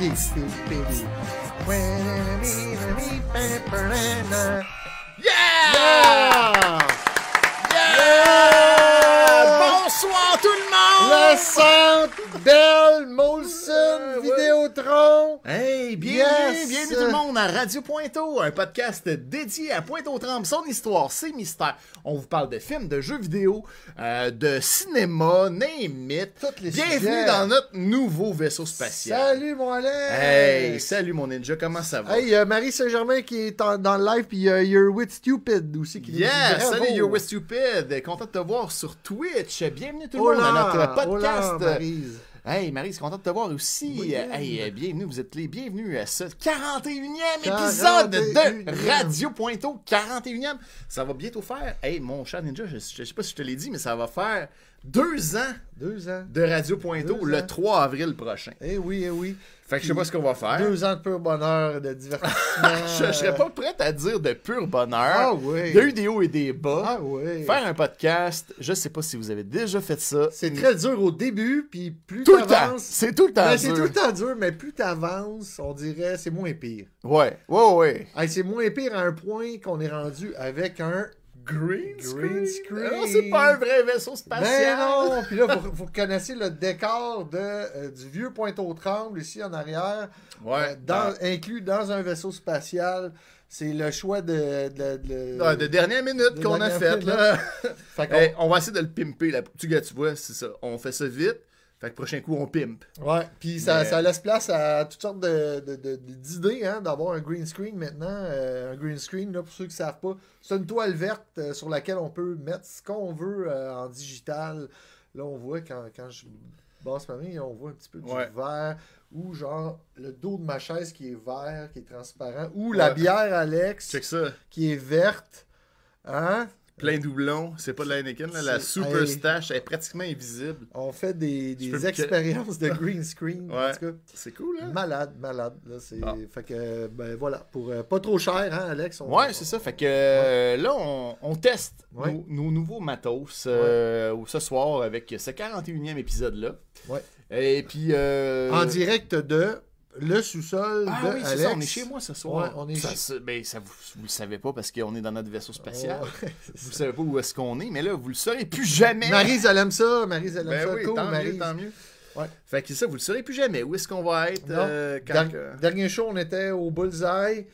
Yeah! À Radio Pointeau, un podcast dédié à Pointe-aux-Trembles, son histoire, ses mystères. On vous parle de films, de jeux vidéo, euh, de cinéma, name it. Tous les Bienvenue sujets. dans notre nouveau vaisseau spatial. Salut mon Alex. Hey, salut mon ninja, comment ça va? Hey, il y a Marie Saint-Germain qui est en- dans le live, puis il y a You're With Stupid aussi qui nous dit Yeah, bravo. salut You're With Stupid, content de te voir sur Twitch. Bienvenue tout le monde à notre podcast. Maryse. Hey Marie, c'est content de te voir aussi. Oui, bien. hey, euh, bienvenue, vous êtes les bienvenus à ce 41e 41e. épisode de Radio Pointeau. 41e. Ça va bientôt faire. Hey, mon chat ninja, je, je sais pas si je te l'ai dit, mais ça va faire deux ans Deux ans. de Radio Deux le ans. 3 avril prochain. Eh oui, eh oui. Fait que je sais pas ce qu'on va faire. Deux ans de pur bonheur, de divertissement. Je, je serais pas prête à dire de pur bonheur. Ah oui. Il y a eu des hauts et des bas. Ah oui. Faire un podcast, je sais pas si vous avez déjà fait ça. C'est très dur au début, puis plus tout le temps. C'est tout le temps. Ben, c'est dur. tout le temps dur, mais plus t'avances, on dirait c'est moins pire. Ouais, ouais, ouais. Hey, c'est moins pire à un point qu'on est rendu avec un Green Green screen? Non, c'est pas un vrai vaisseau spatial. Ben non! Puis là, vous, vous connaissez le décor de, euh, du vieux Pointe-aux-Trembles, ici en arrière, Ouais. euh, dans, inclus dans un vaisseau spatial. C'est le choix de... de, de- Ah, de dernière minute De qu'on a fait, là. Fait qu'on- Hey, on va essayer de le pimper. Là. Tu, tu vois, c'est ça. On fait ça vite. Fait que prochain coup, on pimpe. Ouais, puis ça, Mais- ça laisse place à toutes sortes d'idées, hein, d'avoir un green screen maintenant. Euh, un green screen, là, pour ceux qui ne savent pas, c'est une toile verte euh, sur laquelle on peut mettre ce qu'on veut euh, en digital. Là, on voit quand, quand je basse ma main, on voit un petit peu du Ouais. vert, ou genre le dos de ma chaise qui est vert, qui est transparent, ou la bière Alex Check ça. qui est verte. Hein? Plein doublon. C'est pas de la Heineken, là. La Super Hey. Est pratiquement invisible. On fait des, des expériences de green screen. En tout cas. C'est cool, hein? Malade, malade. Là. Ah. Fait que, ben voilà, pour euh, pas trop cher, hein, Alex? on- Ouais, c'est ça. Fait que euh, là, on, on teste Ouais. nos, nos nouveaux matos euh, ce soir avec ce 41e épisode-là. Ouais. Et puis. euh, En direct de le sous-sol Ah de oui, c'est Alex. ça, on est chez moi ce soir. Ouais, on est ça, chez- ben, ça, vous, vous le savez pas parce qu'on est dans notre vaisseau spatial. Ouais, Vous ça. savez pas où est-ce qu'on est, mais là, vous le saurez plus jamais. Maryse, elle aime ça. Maryse, elle aime Ben ça. oui, cool, tant Maryse. mieux, tant mieux. Ouais. Fait que ça, vous le saurez plus jamais. Où est-ce qu'on va être euh, quand Der- que- Dernier show, on était au Bullseye.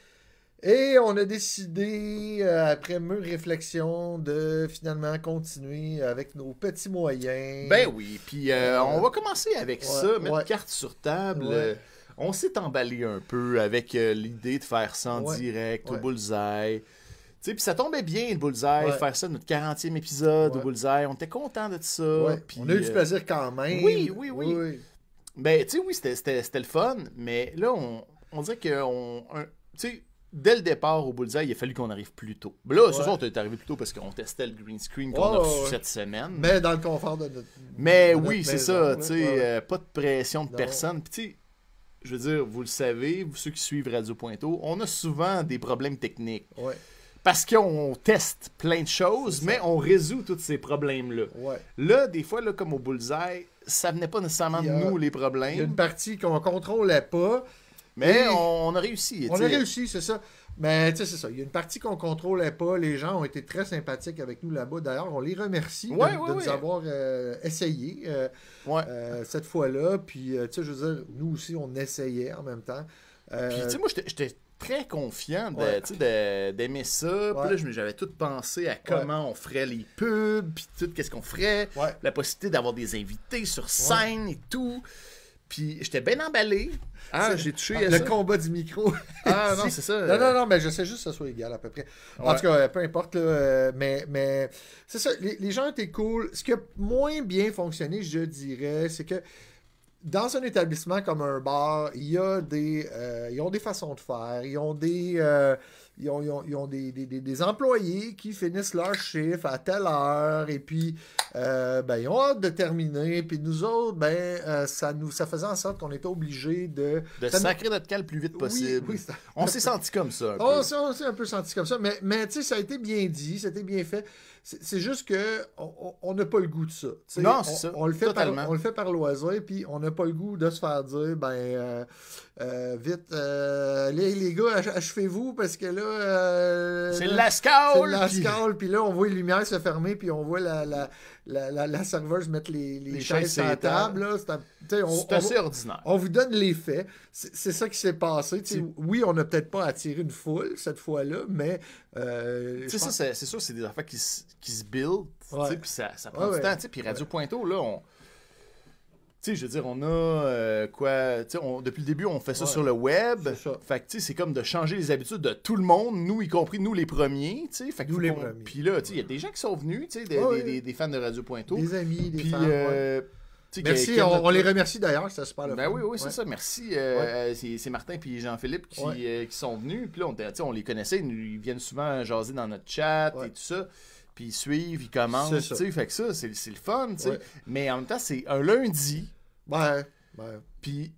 Et on a décidé, euh, après mûre réflexion, de finalement continuer avec nos petits moyens. Ben oui, puis euh, Euh, on va commencer avec ouais, ça, mettre ouais. carte sur table. On s'est emballé un peu avec euh, l'idée de faire ça en Ouais, direct au. Bullseye. Tu sais, puis ça tombait bien le Bullseye, Ouais. faire ça notre 40e épisode au. Bullseye. On était content de ça. On a eu du euh, plaisir quand même. oui, oui, oui. Ben, tu sais, oui, c'était- le fun, mais là, on, on dirait que, on, un- dès le départ au Bullseye, il a fallu qu'on arrive plus tôt. Là, ce Ouais. soir, t'es arrivé plus tôt parce qu'on testait le green screen qu'on Ouais, a reçu ouais. cette semaine. Mais dans le confort de notre. Mais de oui, c'est ça, tu sais, euh, pas de pression de Non. personne. Puis, je veux dire, vous le savez, vous ceux qui suivent Radio Pointeau, on a souvent des problèmes techniques. Ouais, Parce qu'on teste plein de choses, mais on résout tous ces problèmes-là. ouais. Là, des fois, là, comme au Bullseye, ça venait pas nécessairement de nous, les Il y a problèmes. une partie qu'on contrôlait pas. Mais on, on a réussi. On a réussi, c'est ça. Mais tu sais, c'est ça. Il y a une partie qu'on contrôlait pas. Les gens ont été très sympathiques avec nous là-bas. D'ailleurs, on les remercie de- Ouais, de, ouais, nous avoir euh, essayé euh, euh, cette fois-là. Puis, tu sais, je veux dire, nous aussi, on essayait en même temps. Puis, tu sais, moi, j'étais- très confiant Ouais. d'aimer ça. Puis là, j'avais tout pensé à comment on ferait les pubs, puis tout, qu'est-ce qu'on ferait. ouais. la possibilité d'avoir des invités sur scène et tout. Puis j'étais bien emballé. Ah, j'ai touché Le ça. combat du micro. Ah non, c'est ça. Non, non, non, mais je sais juste que ça soit égal à peu près. En tout cas, peu importe, là, euh, mais, mais c'est ça, les, les gens étaient cool. Ce qui a moins bien fonctionné, je dirais, c'est que dans un établissement comme un bar, il y a des, euh, ils ont des façons de faire, ils ont des, euh, ils ont, ils ont- ils ont des, des- des- des employés qui finissent leur chiffre à telle heure et puis euh, ben, ils ont hâte de terminer. Puis nous autres, ben, euh, ça, nous, ça faisait en sorte qu'on était obligés de. De ça nous- sacrer notre cal le plus vite Oui, possible. oui, ça- On s'est senti comme ça, on s'est un peu senti comme ça. Mais, mais tu sais, ça a été bien dit, c'était bien fait. C'est c'est juste que on- n'a pas le goût de ça. Non, on, c'est ça, On le, fait par, on le fait par loisir, puis on n'a pas le goût de se faire dire, ben, euh, euh, vite, euh, les, les gars, ach- achevez-vous, parce que là... C'est la c'est scale! la puis- puis là, on voit les lumières se fermer, puis on voit la, la, la, la, la serveuse mettre les, les Les chaises sur la table. C'est on- C'est on assez va- ordinaire. on vous donne les faits. C'est c'est ça qui s'est passé. C'est- oui, on n'a peut-être pas attiré une foule cette fois-là, mais. euh, sais, ça, c'est c'est sûr, c'est des affaires qui, se- qui se build, puis ça, ça prend Ouais, du temps, puis Radio Pointo, là, on... Tu sais, je veux dire, on a euh, quoi, tu sais, on- depuis le début, on fait ça Ouais. sur le web, C'est ça. fait que, tu sais, c'est comme de changer les habitudes de tout le monde, nous, y compris nous les premiers, tu sais, fait que Nous faut les premiers. Puis là, tu sais, il y a des gens qui sont venus, tu sais, des, Ouais, des- ouais. des- des fans de Radio Pointo, Des amis, des ouais. euh, Merci, qui- qui- on, on les remercie d'ailleurs, c'était super le Ben fun. oui, oui, c'est Ouais. ça. Merci. Euh, c'est- C'est Martin et Jean-Philippe qui, Ouais. euh, qui sont venus. Puis là, on, on les connaissait. Ils, viennent souvent jaser dans notre chat et tout ça. Puis ils suivent, ils commentent. Ça. tu sais, Fait que ça, c'est le fun. tu sais. Ouais. Mais en même temps, c'est un lundi. Ouais, ouais. Puis,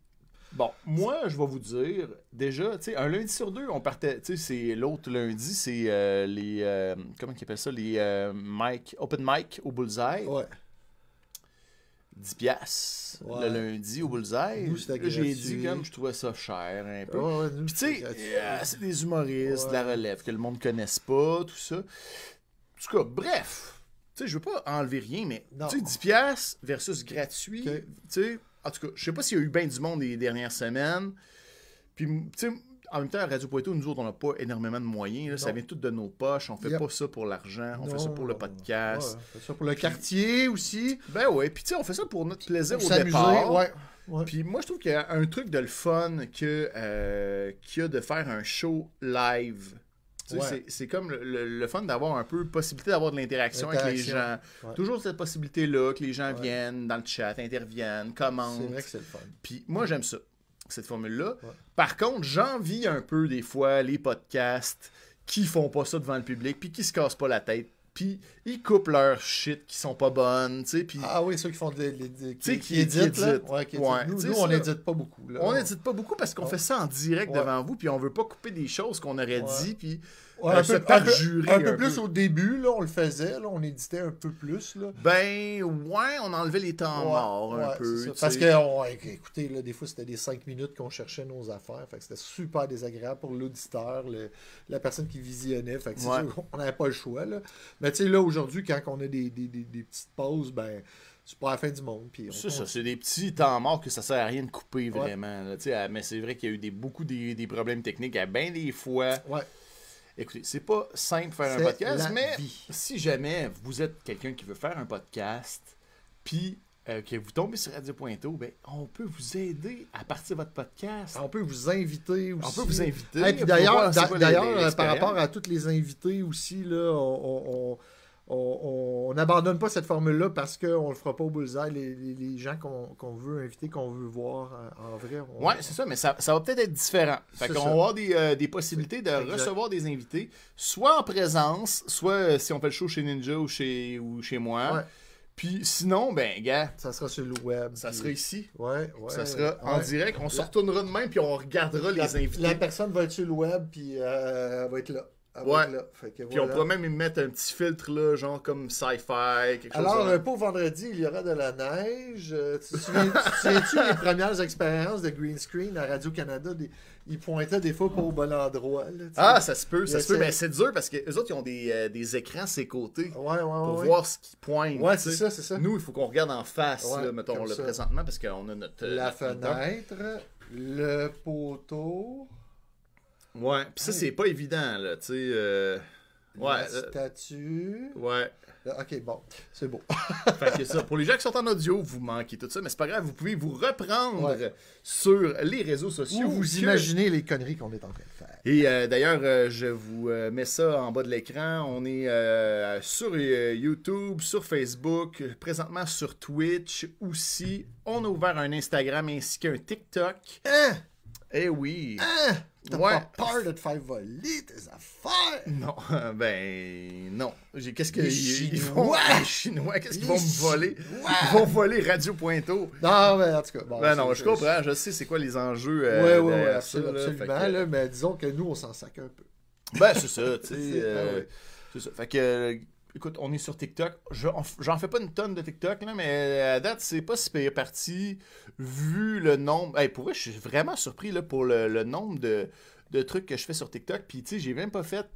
bon, moi, je vais vous dire, déjà, tu sais, un lundi sur deux, on partait. Tu sais, c'est l'autre lundi, c'est euh, les. euh, comment ils appellent ça Les euh, mic, open mic au bullseye. ouais. 10 piastres Ouais. le lundi au bullseye. J'ai dit comme je trouvais ça cher un peu. Ouais, Puis tu sais, euh, c'est des humoristes, de la relève, que le monde ne connaisse pas, tout ça. En tout cas, bref, tu sais, je veux pas enlever rien, mais tu sais, 10 piastres versus gratuit, tu sais, en tout cas, je sais pas s'il y a eu bien du monde les dernières semaines. Puis, tu sais, en même temps, à Radio Poitou, nous autres, on n'a pas énormément de moyens. là. ça vient tout de nos poches. On fait Yep. pas ça pour l'argent. On fait ça pour le podcast. Ouais, on fait ça pour le quartier aussi. Ben ouais. Puis, tu sais, on fait ça pour notre plaisir au départ. Ouais. ouais. Puis moi, je trouve qu'il y a un truc de le fun que, euh, qu'il y a de faire un show live. Tu sais, Ouais. c'est- C'est comme le, le- le fun d'avoir un peu possibilité d'avoir de l'interaction avec les gens. Ouais. Toujours cette possibilité-là, que les gens Ouais. viennent dans le chat, interviennent, C'est commentent. vrai que c'est le fun. Puis moi, j'aime ça, cette formule-là. Par contre, j'envie un peu des fois les podcasts qui font pas ça devant le public, puis qui se cassent pas la tête, puis ils coupent leur shit qui sont pas bonnes, tu sais, puis... Ah oui, ceux qui font des. des- des- sais, qui, éditent. qui là. éditent. Ouais, qui Ouais, éditent. Nous, on n'édite pas beaucoup. Là. On n'édite pas beaucoup parce qu'on Ouais. fait ça en direct devant vous, puis on veut pas couper des choses qu'on aurait dit, puis Ouais, un peu, un peu- perjurer un peu un plus au début, là, on le faisait, là, on éditait un peu plus. Là. ben ouais, on enlevait les temps Ouais, morts un peu. Parce que, on- écoutez, là, des fois, c'était des 5 minutes qu'on cherchait nos affaires. Fait que c'était super désagréable pour l'auditeur, la personne qui visionnait. Fait que sûr qu'on n'avait pas le choix. Là. Mais tu sais, là, aujourd'hui, quand on a des, des, des, des petites pauses, ben, c'est pas la fin du monde. Puis on- C'est ça, c'est des petits temps morts que ça sert à rien de couper Ouais. vraiment. là, mais c'est vrai qu'il y a eu des, beaucoup des, des problèmes techniques à bien des fois. Ouais, Écoutez, c'est pas simple de faire un podcast, mais vie. si jamais vous êtes quelqu'un qui veut faire un podcast, puis euh, que vous tombez sur Radio Pointo, ben, on peut vous aider à partir de votre podcast. on peut vous inviter aussi. On peut vous inviter. Et puis pour d'ailleurs, par rapport à tous les invités aussi, là, on, on, on- on n'abandonne pas cette formule-là parce qu'on le fera pas au bullseye. Les, les- les gens qu'on qu'on veut inviter, qu'on veut voir en, en vrai. on- Ouais, c'est ça, mais ça, ça va peut-être être différent. Fait qu'on va avoir des, euh, des possibilités de Exact. recevoir des invités, soit en présence, soit euh, si on fait le show chez Ninja ou chez, ou chez moi. Ouais. Puis sinon, ben, gars, Ça sera sur le web. ça puis- sera ici. Ouais, ouais. ça sera en direct. On se retournera de même, puis on regardera La, les invités. la personne va être sur le web, puis euh, elle va être là. Ouais. là. Fait que Puis on voilà. pourra même y mettre un petit filtre, là, genre comme sci-fi, quelque Alors, chose euh, de... pour vendredi, il y aura de la neige. Euh, tu te souviens- tu te souviens-tu les premières expériences de green screen à Radio-Canada? Des- Ils pointaient des fois pas au bon endroit. là. Ah, ça se peut, ça se peut. Mais c'est dur parce que les autres, ils ont des, euh, des écrans à ses côtés Ouais, pour voir ce qui pointe. Ouais, c'est ça, c'est ça. Nous, il faut qu'on regarde en face, là, mettons, le présentement, parce qu'on a notre... La notre- fenêtre, le poteau, Ouais, pis ça, c'est pas évident, là, tu sais. euh, Ouais, la euh, statue. ouais. Ok, bon, c'est beau. Fait que ça, pour les gens qui sont en audio, vous manquez tout ça, mais c'est pas grave, vous pouvez vous reprendre Ouais. sur les réseaux sociaux. Ou vous que- imaginez les conneries qu'on est en train de faire. Et euh, d'ailleurs, euh, je vous euh, mets ça en bas de l'écran. On est sur YouTube, sur Facebook, présentement sur Twitch aussi. On a ouvert un Instagram ainsi qu'un TikTok. Hein? Eh oui. Hein? T'as Ouais. pas peur de te faire voler tes affaires? Non, ben non. Qu'est-ce que Les ils Chinois. font? Les Chinois Qu'est-ce qu'ils vont me voler? Chinois. Ils vont voler Radio Pointo. Non, mais en tout cas. Bon, Ben non, je comprends, je sais c'est quoi les enjeux. euh, ouais, derrière absolument, ça, là. absolument, Fait que- là, mais disons que nous, on s'en sac un peu. Ben c'est ça, tu sais. C'est- euh. C'est ça. Fait que, euh, écoute, on est sur TikTok. Je- J'en fais pas une tonne de TikTok, là, mais à date, c'est pas si pire parti vu le nombre. Hey, pour vrai, je suis vraiment surpris là, pour le, le nombre de, de trucs que je fais sur TikTok. Puis, tu sais, j'ai même pas fait.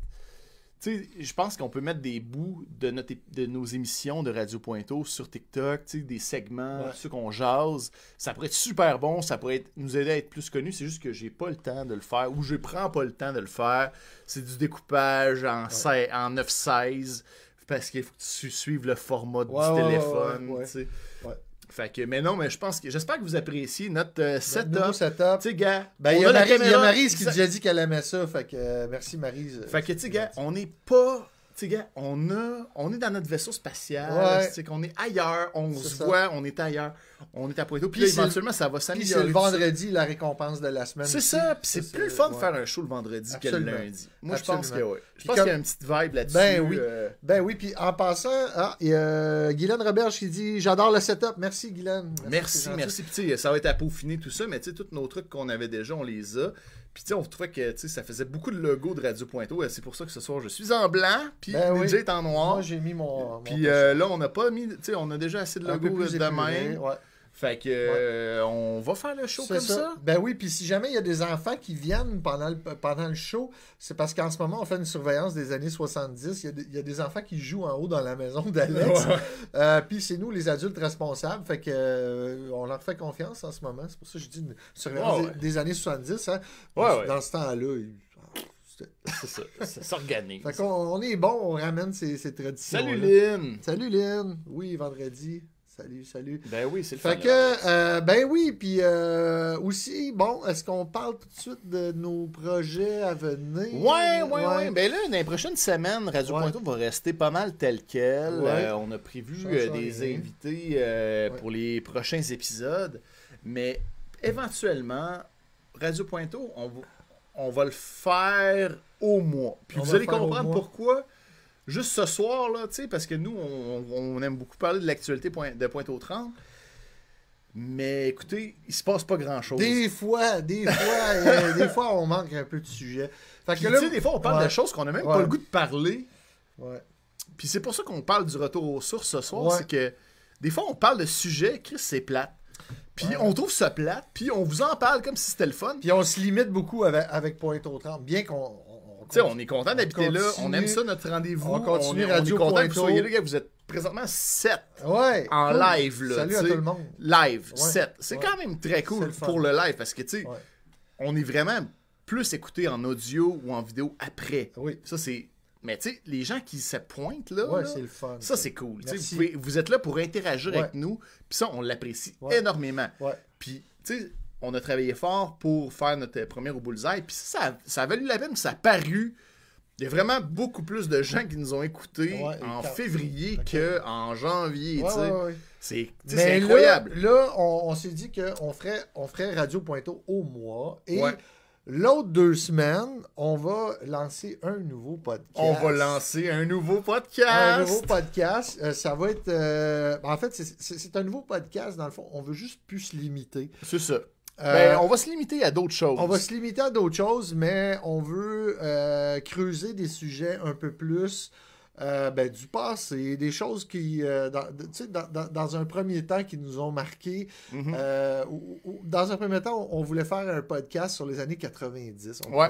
Tu sais, je pense qu'on peut mettre des bouts de, notre, de nos émissions de Radio Pointo sur TikTok, tu sais, des segments, Ouais. ceux qu'on jase. Ça pourrait être super bon, ça pourrait être- nous aider à être plus connus. C'est juste que j'ai pas le temps de le faire ou je prends pas le temps de le faire. C'est du découpage en, en 9-16 parce qu'il faut que tu suives le format du Ouais, téléphone. ouais. Fait que, mais non, mais je pense que j'espère que vous appréciez notre euh, setup. setup. Tu sais, gars, Ben, il y, a Marie- y Maryse qui a Ça- déjà dit qu'elle aimait ça. Fait que euh, merci Maryse. fait que, tu sais, gars, on n'est pas. Tu sais, on, a, on est dans notre vaisseau spatial. Ouais. Sais, qu'on est ailleurs. On C'est se ça. voit, on est ailleurs. On est à Pointo. Puis, Puis c'est- éventuellement, ça va Puis s'améliorer. c'est le vendredi, la récompense de la semaine. C'est ça. Puis c'est plus le fun de faire un show le vendredi que le lundi. Moi, je pense que oui. Je Puis pense comme- qu'il y a une petite vibe là-dessus. Ben oui. euh, Ben oui, puis en passant, ah, il y a Guylaine Roberge qui dit J'adore le setup. Merci, Guylaine. c'est Merci, gentil. merci. Puis, tu sais, ça va être à peaufiner tout ça, mais tu sais, tous nos trucs qu'on avait déjà, on les a. Puis, tu sais, on trouvait que tu sais, ça faisait beaucoup de logos de Radio Pointo. et C'est pour ça que ce soir, je suis en blanc, puis Ben oui. Est en noir. Moi, j'ai mis mon. Puis euh, là, on n'a pas mis, tu sais, on a déjà assez de logos de ouais. Fait que, euh, on va faire le show comme ça. Ben oui, puis si jamais il y a des enfants qui viennent pendant le, pendant le show, c'est parce qu'en ce moment, on fait une surveillance des années 70. Il y, a des, il y a des enfants qui jouent en haut dans la maison d'Alex. Ouais. Euh, puis c'est nous, les adultes responsables. Fait que euh, on leur fait confiance en ce moment. C'est pour ça que je dis une surveillance Ouais. Des, des années 70. Hein. Dans ce temps-là, il- C'est ça, ça s'organise. Fait qu'on on est bon, on ramène ces, ces traditions. Salut Lynn! Salut Lynn. Oui, vendredi. Salut, salut. Ben oui, c'est le Fait fun, que, euh, ben oui, puis euh, aussi, bon, est-ce qu'on parle tout de suite de nos projets à venir? Ouais, ouais, ouais, Ben là, dans les prochaines semaines, Radio Ouais. Pointo va rester pas mal tel quel. Ouais. Euh, on a prévu euh, des rien. invités euh, Ouais. pour les prochains épisodes. Mais éventuellement, Radio Pointo, on va, on va le faire au mois. Puis On vous allez comprendre mois. pourquoi. Juste ce soir, là, tu sais, parce que nous, on, on aime beaucoup parler de l'actualité de Pointe-aux-Trembles. Mais écoutez, il se passe pas grand-chose. Des fois, des fois, euh, des fois, on manque un peu de sujet. Fait que tu là, sais, des fois, on parle Ouais. de choses qu'on n'a même Ouais. pas le goût de parler. ouais. Puis c'est pour ça qu'on parle du retour aux sources ce soir, Ouais. c'est que des fois on parle de sujets, Chris, c'est plate. Puis Ouais. on trouve ça plate, puis on vous en parle comme si c'était le fun. Puis on se limite beaucoup avec, avec Pointe aux Trembles, bien qu'on. On- Tu sais, on est content d'habiter là, on aime ça notre rendez-vous. On continue est, on est Radio content que vous soyez là. Vous êtes présentement 7 Ouais. en cool. live là. Salut à tout le monde. Live, Ouais. 7. C'est Ouais. quand même très cool le pour le live parce que tu sais, on est vraiment plus écouté en audio ou en vidéo après. Oui. Ça c'est. Mais tu sais, les gens qui se pointent là, Ouais, là, c'est le fun. Ça, c'est cool. Vous, pouvez- vous êtes là pour interagir Ouais. avec nous. Puis ça, on l'apprécie Ouais. énormément. Puis, tu sais, on a travaillé fort pour faire notre première au bullseye. Puis ça, ça, a valu la peine. Ça a paru. Il y a vraiment beaucoup plus de gens qui nous ont écoutés Ouais, en février qu'en janvier. Ouais, ouais. C'est là- incroyable. Là, on, on s'est dit qu'on ferait, on ferait Radio Pointo au mois. Et l'autre deux semaines, on va lancer un nouveau podcast. On va lancer un nouveau podcast. un nouveau podcast. Euh, ça va être. euh, En fait, c'est un nouveau podcast. Dans le fond, on veut juste plus se limiter. C'est ça. Euh, Ben, on va se limiter à d'autres choses. on va se limiter à d'autres choses, mais on veut euh, creuser des sujets un peu plus euh, ben, du passé, des choses qui, euh, dans, de- tu sais, dans, dans- un premier temps, qui nous ont marqué. Mhm. Euh, dans un premier temps, on voulait faire un podcast sur les années 90. on Ouais.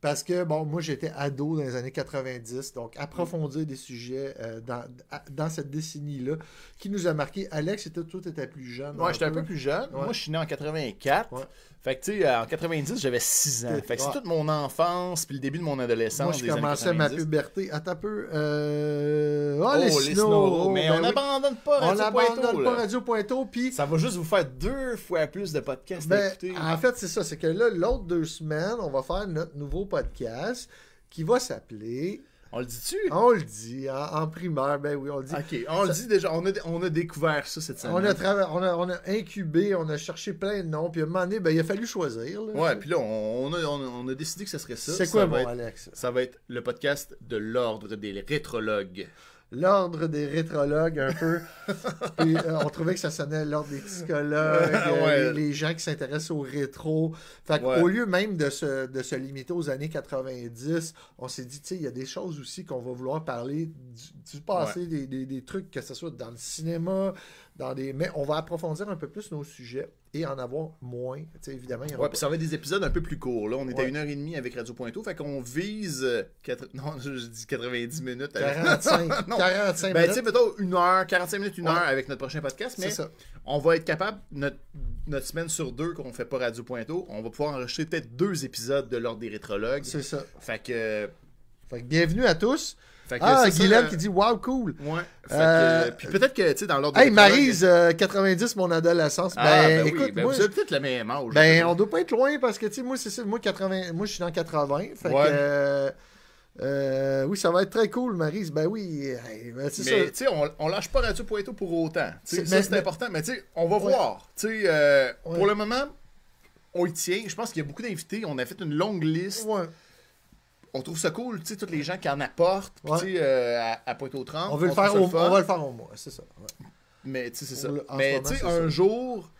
Parce que, bon, moi, j'étais ado dans les années 90, donc approfondir des sujets euh, dans, dans cette décennie-là qui nous a marqué. Alex, était, toi, tu étais plus jeune. Moi, j'étais un peu plus jeune. Ouais. Moi, je suis né en 84. Fait que, tu sais, en 90, j'avais 6 ans. Fait que c'est toute mon enfance puis le début de mon adolescence. Moi, je des années commençais ma 90. puberté. Attends un peu. Euh... Oh, Oh, les snows. snows. Mais Ben on oui. n'abandonne pas On Radio n'abandonne Pointeau, pas là. Radio Pointeau. Puis, Ça va juste vous faire deux fois plus de podcasts à ben, écouter. en fait, c'est ça. C'est que là, l'autre deux semaines, on va faire notre nouveau podcast qui va s'appeler On le dit-tu? On le dit, en, en primaire, ben oui, on le dit. Ok, on le dit déjà. On a, on a découvert ça cette semaine. On a, on, a, on a incubé, on a cherché plein de noms, puis à un moment donné, ben, il a fallu choisir. là. Ouais, puis là, on, on a, décidé que ce serait ça. C'est Ça quoi, va mon être- Alex? Ça va être le podcast de l'ordre des rétrologues. L'ordre des rétrologues, un peu. Puis, euh, on trouvait que ça sonnait l'ordre des psychologues, euh, Ouais. les, les gens qui s'intéressent au rétro. Fait Ouais. au lieu même de se, de se limiter aux années 90, on s'est dit, tu sais, il y a des choses aussi qu'on va vouloir parler du, du passé, des, des- des trucs, que ce soit dans le cinéma, dans des. Mais on va approfondir un peu plus nos sujets et en avoir moins. Tu sais, évidemment, il y aura Ouais, puis ça va être des épisodes un peu plus courts. Là, on est à une heure et demie avec Radio Pointo, fait qu'on vise. euh, Non, je dis 90 minutes. avec- 45, Non. 45 Ben, tu sais, minutes. mettons une heure, 45 minutes, une Ouais. heure avec notre prochain podcast, mais ça. on va être capable, notre, notre semaine sur deux qu'on fait pas Radio Pointo, on va pouvoir enregistrer peut-être deux épisodes de l'ordre des rétrologues. C'est ça. Fait que. Fait que bienvenue à tous. Fait que Ah, ça, Guylaine qui dit Wow, cool. Ouais. Euh, que, puis peut-être que, tu sais, dans l'ordre Hey, des Maryse, euh, 90, mon adolescence. Ah, ben, ben, écoute, oui, ben, moi, vous avez peut-être le même âge. ben, on doit pas être loin parce que, tu sais, moi, c'est ça. Moi, 80, moi, je suis dans 80. Fait Ouais. que, euh, euh, oui, ça va être très cool, Maryse. Ben oui, hey, ben, c'est Mais ça. tu sais, on, on lâche pas Radio Pointo pour autant. Ça, c'est important. Mais tu sais, on va Ouais. voir. Tu sais, euh, Ouais. pour le moment, on y tient. Je pense qu'il y a beaucoup d'invités. On a fait une longue liste. Ouais. On trouve ça cool, tu sais, tous les gens qui en apportent. Tu sais, euh, à, à Pointe-aux-Trembles. On veut le faire au, on va le faire au mois, c'est ça. ouais. Mais tu sais, c'est ça. Le- Mais tu sais, un ça. jour,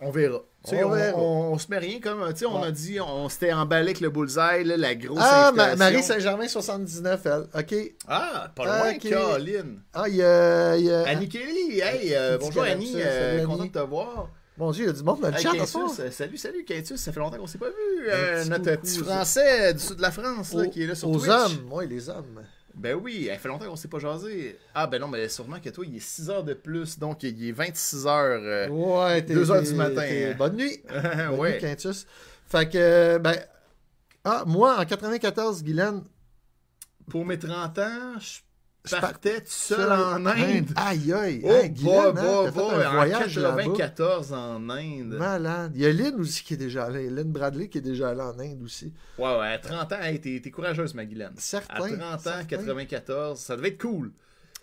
on verra. Tu sais, On on, verra. on- on se met rien comme. Tu sais, on Ouais. a dit, on s'était emballé avec le bullseye, là, la grosse Ah, Ma-. Marie Saint-Germain, 79, elle. OK. Ah, pas Ah, loin, ok. Caroline. Ah, il y a. Annie Kelly, hey, euh, bonjour Annie, euh, content de te voir. Mon Dieu, il y a du monde dans le Hey, chat Quintus, euh, salut, salut Quintus, ça fait longtemps qu'on s'est pas vu. Euh, petit notre petit ça. français du sud de la France là, Aux- qui est là sur Aux Twitch. hommes, oui, les hommes. Ben oui, ça fait longtemps qu'on s'est pas jasé. Ah ben non, mais sûrement que toi, il est 6 heures de plus, donc il est 26 heures. euh, Ouais, t'es. deux heures t'es- du matin, hein. Bonne nuit. Bonne ouais. nuit, Quintus. Fait que, euh, ben. Ah, moi, en 94, Guylaine. Pour mes 30 ans, je Je partais tout seul en Inde. Aïe, aïe. Oh, Hey, Guylaine, bah, hein, t'as bah, fait un en voyage là-bas. 94 en Inde. Malade. Il y a Lynn aussi qui est déjà allée. Lynn Bradley qui est déjà allée en Inde aussi. Ouais, ouais, à 30 ans, hey, t'es courageuse, ma Guylaine. Certain. À 30 ans, certain. 94, ça devait être cool.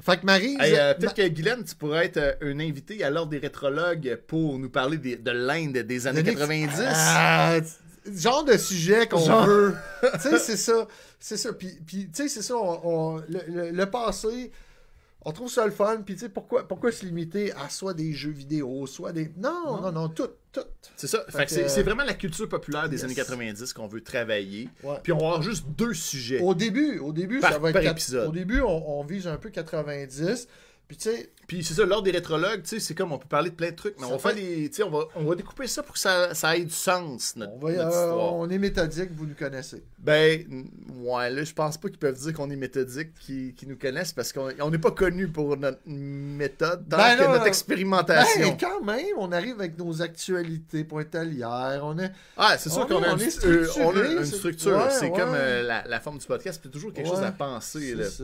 Fait que Marie. Hey, euh, Peut-être que Guylaine, tu pourrais être euh, un invité à l'ordre des rétrologues pour nous parler des- de l'Inde des années 90. Ah, genre de sujet qu'on veut. tu sais, c'est ça. C'est ça. Puis, puis, tu sais, c'est ça. on- on- le, le- le passé, on trouve ça le fun. Puis, tu sais, pourquoi, pourquoi se limiter à soit des jeux vidéo, soit des. Non, non, non, tout, tout. C'est ça. Fait que que, c'est euh, vraiment la culture populaire des yes. années 90 qu'on veut travailler. Ouais. Puis on va avoir juste deux sujets. Au début, au début, Par- ça va être. par épisode. Au début, on, on vise un peu 90. Puis, tu sais, Puis c'est ça, l'ordre des rétrologues, tu sais, c'est comme on peut parler de plein de trucs, mais Ça on va fait- des. On va, on va découper ça pour que ça, ça ait du sens, notre, on, va, notre euh, histoire. on est méthodique, vous nous connaissez. Ben, ouais, là, je pense pas qu'ils peuvent dire qu'on est méthodique, qu'ils nous connaissent, parce qu'on on n'est pas connu pour notre méthode, tant Ben que notre expérimentation. Ben, quand même, on arrive avec nos actualités pointalières. On est. Ah, c'est sûr On qu'on a, une, euh, on a une structure. c'est ouais. comme euh, la, la forme du podcast, c'est toujours quelque chose à penser. C'est ça.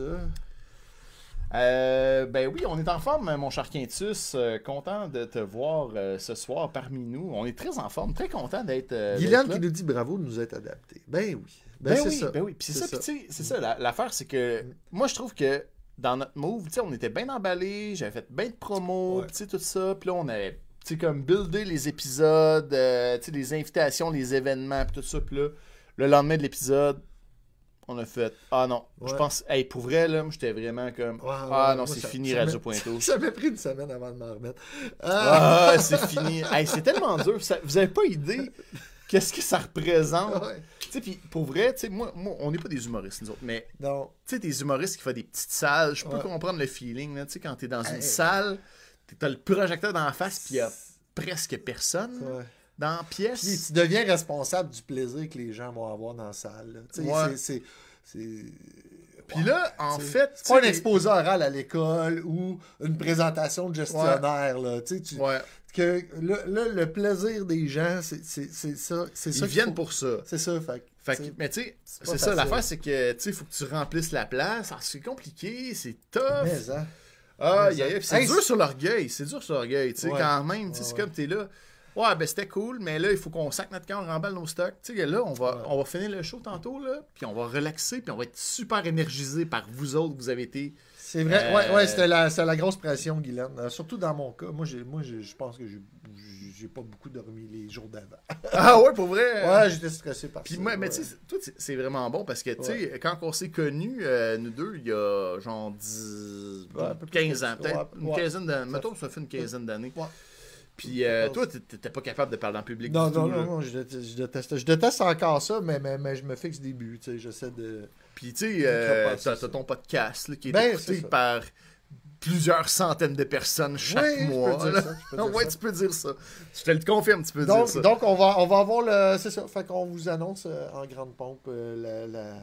Euh, ben oui, on est en forme, mon cher Quintus. Euh, content de te voir euh, ce soir parmi nous. On est très en forme, très content d'être. Guylaine qui nous dit bravo de nous être adapté. Ben oui. Ben, Ben, c'est oui, ça. ben oui. Puis c'est ça, c'est ça. la- L'affaire, c'est que moi, je trouve que dans notre move, on était bien emballés, j'avais fait bien de promos, Ouais. sais, tout ça. Puis là, on avait, comme buildé les épisodes, les invitations, les événements, puis tout ça. Puis là, le lendemain de l'épisode, on a fait Ah non, je pense, hey, pour vrai, là, j'étais vraiment comme Ouais, Ah non, c'est fini, Radio Pointo. Ça m'a pris une semaine avant de m'en remettre. Ah, Ah, c'est fini. Hey, c'est tellement dur. Ça- vous avez pas idée qu'est-ce que ça représente? Tu puis pour vrai, tu sais, moi, moi, on n'est pas des humoristes, nous autres, mais tu sais, des humoristes qui font des petites salles, je peux comprendre le feeling, là, tu sais, quand t'es dans une salle, t'as le projecteur dans la face, puis il y a presque personne. Dans la pièce. Puis tu deviens responsable du plaisir que les gens vont avoir dans la salle. Ouais. c'est-. Puis là, en fait, C'est pas un exposé oral à l'école ou une présentation de gestionnaire. Là. Tu Ouais, que là, là, le plaisir des gens, c'est ça. Ils viennent faut- pour ça. C'est ça. Fait, Fait que, mais tu sais, c'est ça, l'affaire, c'est que, tu faut que tu remplisses la place. Ah, c'est compliqué, c'est tough. mais, hein. Ah, puis c'est Hey, dur sur l'orgueil, c'est dur sur l'orgueil, tu sais, Ouais. quand même, c'est comme t'es là. Ouais, ben c'était cool, mais là, il faut qu'on sac notre camp, on remballe nos stocks. Tu sais, là, on va, Ouais. on va finir le show tantôt, là, puis on va relaxer, puis on va être super énergisé par vous autres, vous avez été. C'est vrai, Euh, ouais, ouais c'était la, la grosse pression, Guylaine. Euh, surtout dans mon cas. Moi, moi je pense que j'ai, pas beaucoup dormi les jours d'avant. Ah ouais, pour vrai? Ouais, j'étais stressé par Puis ça. moi, mais tu sais, toi, c'est- vraiment bon parce que, tu sais, quand on s'est connus, euh, nous deux, il y a genre 10, Ouais, un peu plus 15 que ans, peut-être. Une quinzaine d'années. Mettons, ça fait une quinzaine d'années. Puis euh, toi, t'étais pas capable de parler en public Non, du non, tout. non, là. non, je déteste, je déteste, je déteste encore ça, mais, mais, mais je me fixe des buts, tu sais, j'essaie de... Puis tu sais, euh, t'as ton podcast là, qui est Ben, écouté par plusieurs centaines de personnes chaque Oui, je peux mois. dire là. ça, je peux dire ouais, ça. tu peux dire ça. Je te le confirme, tu peux Donc, dire ça. donc on, va, on va avoir le... C'est ça, fait qu'on vous annonce euh, en grande pompe euh, la- la-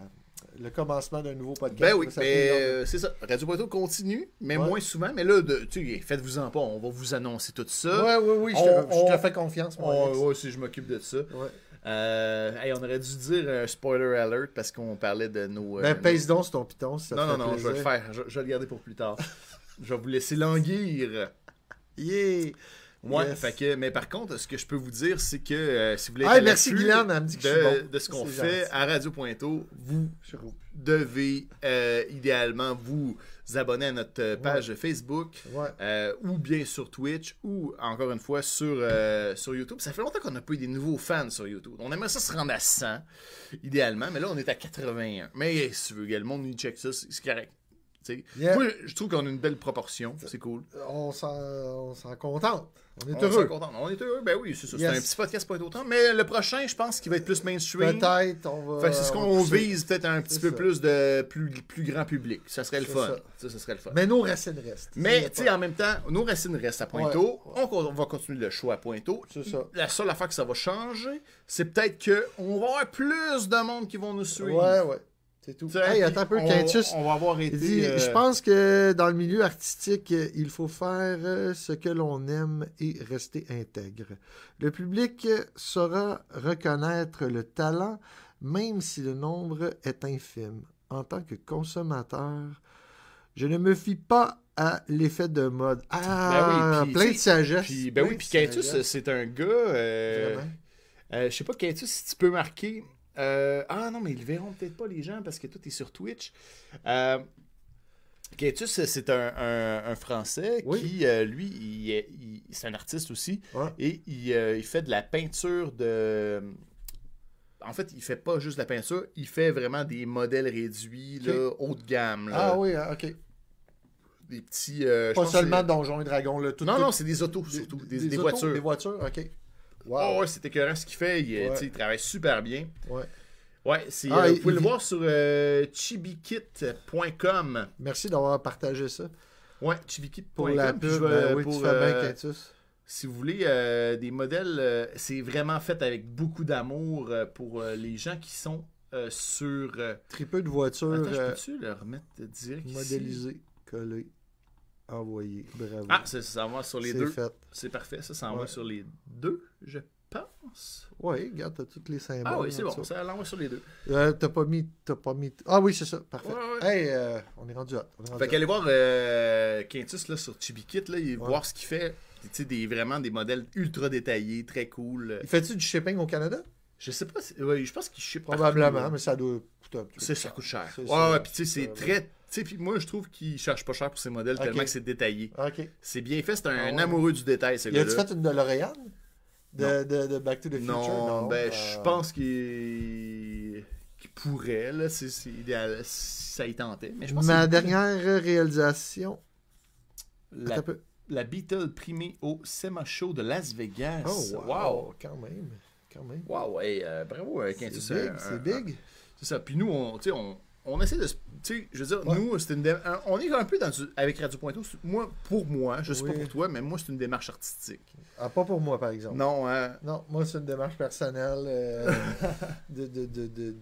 le commencement d'un nouveau podcast. Ben oui, mais euh, c'est ça. Radio Poitou continue, mais Ouais. moins souvent. Mais là, de- tu sais, faites-vous en pas, on va vous annoncer tout ça. Ouais, ouais, oui, je on- te, je te on- fais confiance, Alex. ouais, si je m'occupe de ça. Ouais. Euh, hey, on aurait dû dire un spoiler alert parce qu'on parlait de nos. euh, Ben, nos- pèse donc sur ton piton, si ça Non, te non, non, je vais le faire. Je, je vais le garder pour plus tard. je vais vous laisser languir. Yeah! Ouais, Yes. fait que, mais par contre, ce que je peux vous dire, c'est que euh, si vous voulez Ah, être merci Guylaine, elle me dit que je suis de, bon. de ce qu'on fait gentil. à Radio Pointeau, vous devez euh, idéalement vous abonner à notre euh, page Facebook Ouais. euh, ou bien sur Twitch ou encore une fois sur, euh, sur YouTube. Ça fait longtemps qu'on n'a pas eu des nouveaux fans sur YouTube. On aimerait ça se rendre à 100 idéalement, mais là on est à 81. Mais si tu veux, le monde nous check ça, c'est correct. Yeah. Moi, je trouve qu'on a une belle proportion, c'est cool. On s'en, on s'en contente. On est On heureux. contente. On est heureux, ben oui, c'est ça. C'est un petit podcast pas autant. Mais le prochain, je pense qu'il va être plus mainstream. Peut-être, on va. C'est ce qu'on vise, peut-être un petit peu ça. plus de plus, plus grand public. Ça serait le fun. ça. Ça, ça serait le fun. Mais nos racines restent. Mais, tu sais, en même temps, nos racines restent à Pointeau. Ouais. On, on va continuer le show à Pointeau. C'est ça. La seule affaire que ça va changer, c'est peut-être qu'on va avoir plus de monde qui vont nous suivre. Ouais, ouais. C'est tout. Hey, attends un peu, on, Quintus. On va avoir été. Il dit, euh, Je pense que dans le milieu artistique, euh, il faut faire euh, ce que l'on aime et rester intègre. Le public saura reconnaître le talent, même si le nombre est infime. En tant que consommateur, je ne me fie pas à l'effet de mode. Ah, Ben oui, puis, plein de sagesse. Ben plein oui, puis Quintus, c'est un gars. euh, Vraiment. euh, je sais pas, Quintus, si tu peux marquer. Euh, ah non, mais ils le verront peut-être pas, les gens, parce que toi, t'es sur Twitch. Euh, c'est un, un- un Français Oui. qui, euh, lui, il est- il- c'est un artiste aussi. Ouais. Et il, euh, il fait de la peinture de. En fait, il fait pas juste de la peinture, il fait vraiment des modèles réduits, là, haut de gamme. là. Ah oui, ah, ok. Des petits. Pas seulement Donjons et Dragons. Là, tout, Non, tout- non, c'est des autos, surtout. Des, voitures. Des voitures, ok. Wow. Oh, ouais, c'est écœurant ce qu'il fait. Il, euh, Ouais. il travaille super bien. Ouais. Ouais, c'est, Ah, euh, vous pouvez il le voir sur euh, chibikit.com. Merci d'avoir partagé ça. Ouais, chibikit.com. Pour la pub, ben oui, pour, tu fais bien, Quintus. Si vous voulez euh, des modèles, euh, c'est vraiment fait avec beaucoup d'amour euh, pour les gens qui sont sur. Très peu de voitures Attends, je peux-tu le remettre direct ici? modélisées, envoyées. Bravo. Ah, ça, ça va sur les C'est deux. fait. C'est parfait, ça, ça envoie Ouais. sur les deux, je pense. Oui, regarde, t'as tous les symboles. Ah oui, c'est bon, ça l'envoie sur les deux. Euh, t'as pas mis. T'as pas mis. Ah oui, c'est ça. Parfait. Ouais, ouais. Hey, euh, on est rendu hot. On est rendu Fait hot. qu'allez voir euh, Quintus là, sur Chibikit, là, voir ce qu'il fait. Tu sais, des, vraiment des modèles ultra détaillés, très cool. Il fait-tu du shipping au Canada? Je sais pas, si- ouais, je pense qu'il ship Probablement, partout, mais ça doit coûter un petit peu. C'est, ça coûte cher. C'est Ouais, ça. ouais, puis tu sais, c'est très. Tu sais, puis moi, je trouve qu'il cherche pas cher pour ses modèles tellement que c'est détaillé. C'est bien fait, c'est un, Ah ouais. amoureux du détail, ce Y a-tu gars-là. fait une DeLorean? De, de, de Back to the Future? Non, ben, euh, je pense qu'il pourrait, là, c'est, idéal, si ça y tentait. Mais je pense Ma dernière réalisation. La, peu. la Beatle primée au SEMA Show de Las Vegas. Oh, wow. Quand même. Quand même. Wow, hey, euh, bravo, euh, C'est big, euh, c'est big. C'est ça. Puis nous, on, tu sais, on, on essaie de. Tu sais, je veux dire, Ouais. nous, c'est une dé- on est un peu dans du- avec Radio c'est- Moi, pour moi, je sais pas pour toi, mais moi, c'est une démarche artistique. Ah, pas pour moi, par exemple. Non, hein. Non, moi, c'est une démarche personnelle euh, de, de, de, de,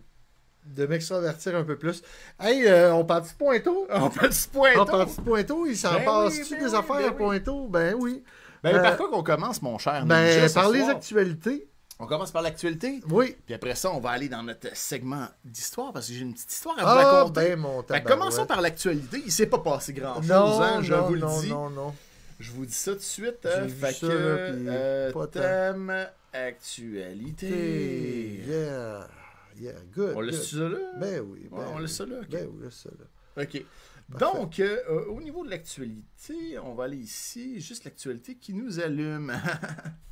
de m'extravertir un peu plus. Hey, euh, on parle de Pointeau? On peut se pointer. On parle de Pointeau? Il s'en Ben passe-tu oui, des ben affaires oui, à ben oui. Ben oui. Ben, Euh, par quoi qu'on commence, mon cher Ben, par les actualités. On commence par l'actualité. Oui. Puis après ça, on va aller dans notre segment d'histoire parce que j'ai une petite histoire à vous Ah, raconter. ben, mon commençons par l'actualité. Il s'est pas passé grand-chose, Non, hein, je non, vous le non, dis. non, non. Je vous dis ça tout de suite. Hein, fait ça, que, euh, pas thème actualité. Yeah. Yeah, good. On l'a good. su ça là? Ben oui. Ben Ouais, on laisse ça là, ok. Ben oui, laisse ça là. OK. Donc, euh, au niveau de l'actualité, on va aller ici, juste l'actualité qui nous allume.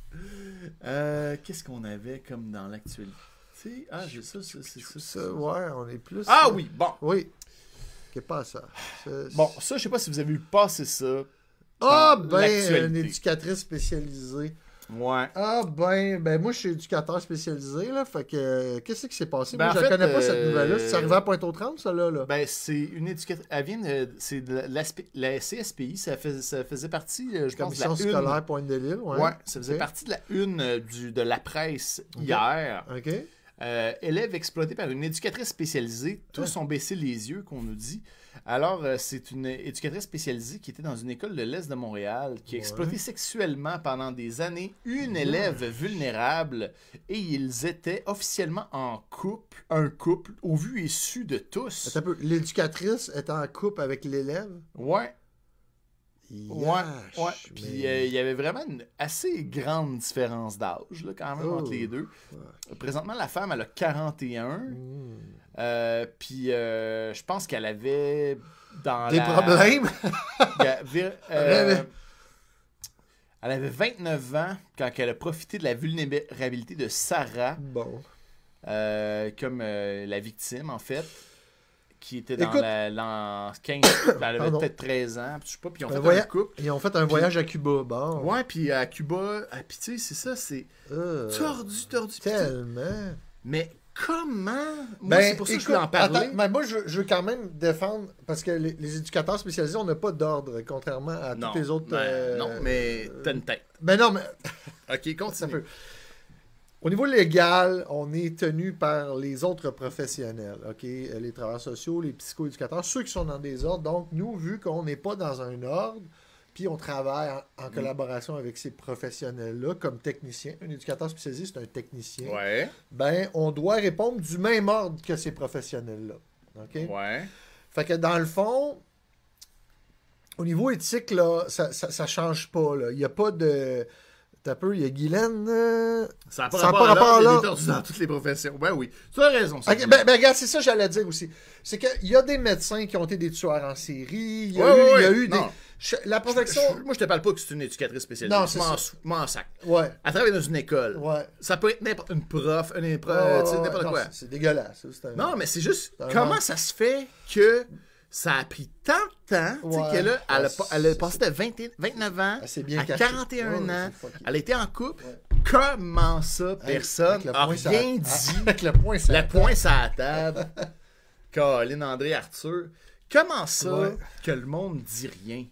Euh, Qu'est-ce qu'on avait comme dans l'actualité? Ah, j'ai ça, ça, c'est ça. Ça, ouais, on est plus. Ah euh, oui, bon. Oui. Qu'est pas ça? Ça, Bon, ça, je sais pas si vous avez vu passer ça. Ah, ben, une éducatrice spécialisée. Ouais. Ah, ben, ben, moi, je suis éducateur spécialisé, là. Fait que, euh, qu'est-ce qui s'est passé? Ben, moi, je fait, connais pas, cette euh, nouvelle-là. C'est arrivé à Pointe-aux-Trembles, ça, là, là. Ben, c'est une éducatrice. Elle vient de. C'est de la CSPI, ça, fais- ça faisait partie, euh, je pense, de la Commission une. scolaire Pointe-de-L'Île, ouais. Ouais, ça faisait partie de la une du, de la presse hier. OK. Euh, élève exploité par une éducatrice spécialisée. Tous ont baissé les yeux, qu'on nous dit. Alors, euh, c'est une éducatrice spécialisée qui était dans une école de l'Est de Montréal, qui a Ouais. exploité sexuellement pendant des années une élève vulnérable et ils étaient officiellement en couple, un couple, au vu et su de tous. L'éducatrice est en couple avec l'élève? Ouais, ouais, Yash, ouais. Puis mais- euh, il y avait vraiment une assez grande différence d'âge, quand même, Oh, entre les deux. Présentement, la femme, elle a 41. Hmm. Euh, puis euh, je pense qu'elle avait dans Des la- problèmes? euh, elle avait 29 ans quand elle a profité de la vulnérabilité de Sarah bon. comme la victime en fait qui était dans Écoute- la l'an 15 elle avait Pardon. peut-être 13 ans je sais pas puis ils ont Un fait un couple Ils ont fait un voyage à Cuba. Bon. ouais puis à Cuba ah, puis tu sais c'est ça c'est tordu tordu Tellement. mais comment? Moi Ben, c'est pour ça que je voulais en parler attends, mais moi, je, je veux quand même défendre, parce que les, les éducateurs spécialisés, on n'a pas d'ordre, contrairement à non, tous les autres. ben, euh, non mais t'as une tête Ben non, mais ok continue peut. Au niveau légal, on est tenu par les autres professionnels, OK? Les travailleurs sociaux, les psychoéducateurs, ceux qui sont dans des ordres. Donc, nous, vu qu'on n'est pas dans un ordre, puis on travaille en, Mm. en collaboration avec ces professionnels-là comme technicien, un éducateur spécialisé, c'est un technicien, ouais ben, on doit répondre du même ordre que ces professionnels-là. OK? ouais Fait que dans le fond, au niveau éthique, là, ça, ça, ça change pas. là. Il n'y a pas de. T'as peu, il y a Guylaine. euh, Ça n'a pas rapport, à là. dans toutes les professions. Ben oui, tu as raison. ça. Ben, ben, regarde, c'est ça que j'allais dire aussi. C'est qu'il y a des médecins qui ont été des tueurs en série. Il y a Ouais, eu, ouais, il y a ouais. eu des. Je- La profession. Je- moi, je te parle pas que c'est une éducatrice spécialisée. Non, Je c'est m'en ça. sac. Ouais. Elle travaille dans une école. Ouais. Ça peut être n'importe une prof, une Ouais, tu sais, ouais, n'importe quoi. c'est- dégueulasse. ça, un- Non, mais c'est juste un comment ça se fait que ça a pris tant de temps, tu sais, Ouais. que là, elle a, elle a passé de 20 et- 29 ans bien à cachée. 41 Ouais, ans. Elle était en couple. Comment ça, personne n'a rien dit? Avec le point, ça. Le point sur la table. Colin, André, Arthur. Comment ça que le monde dit rien?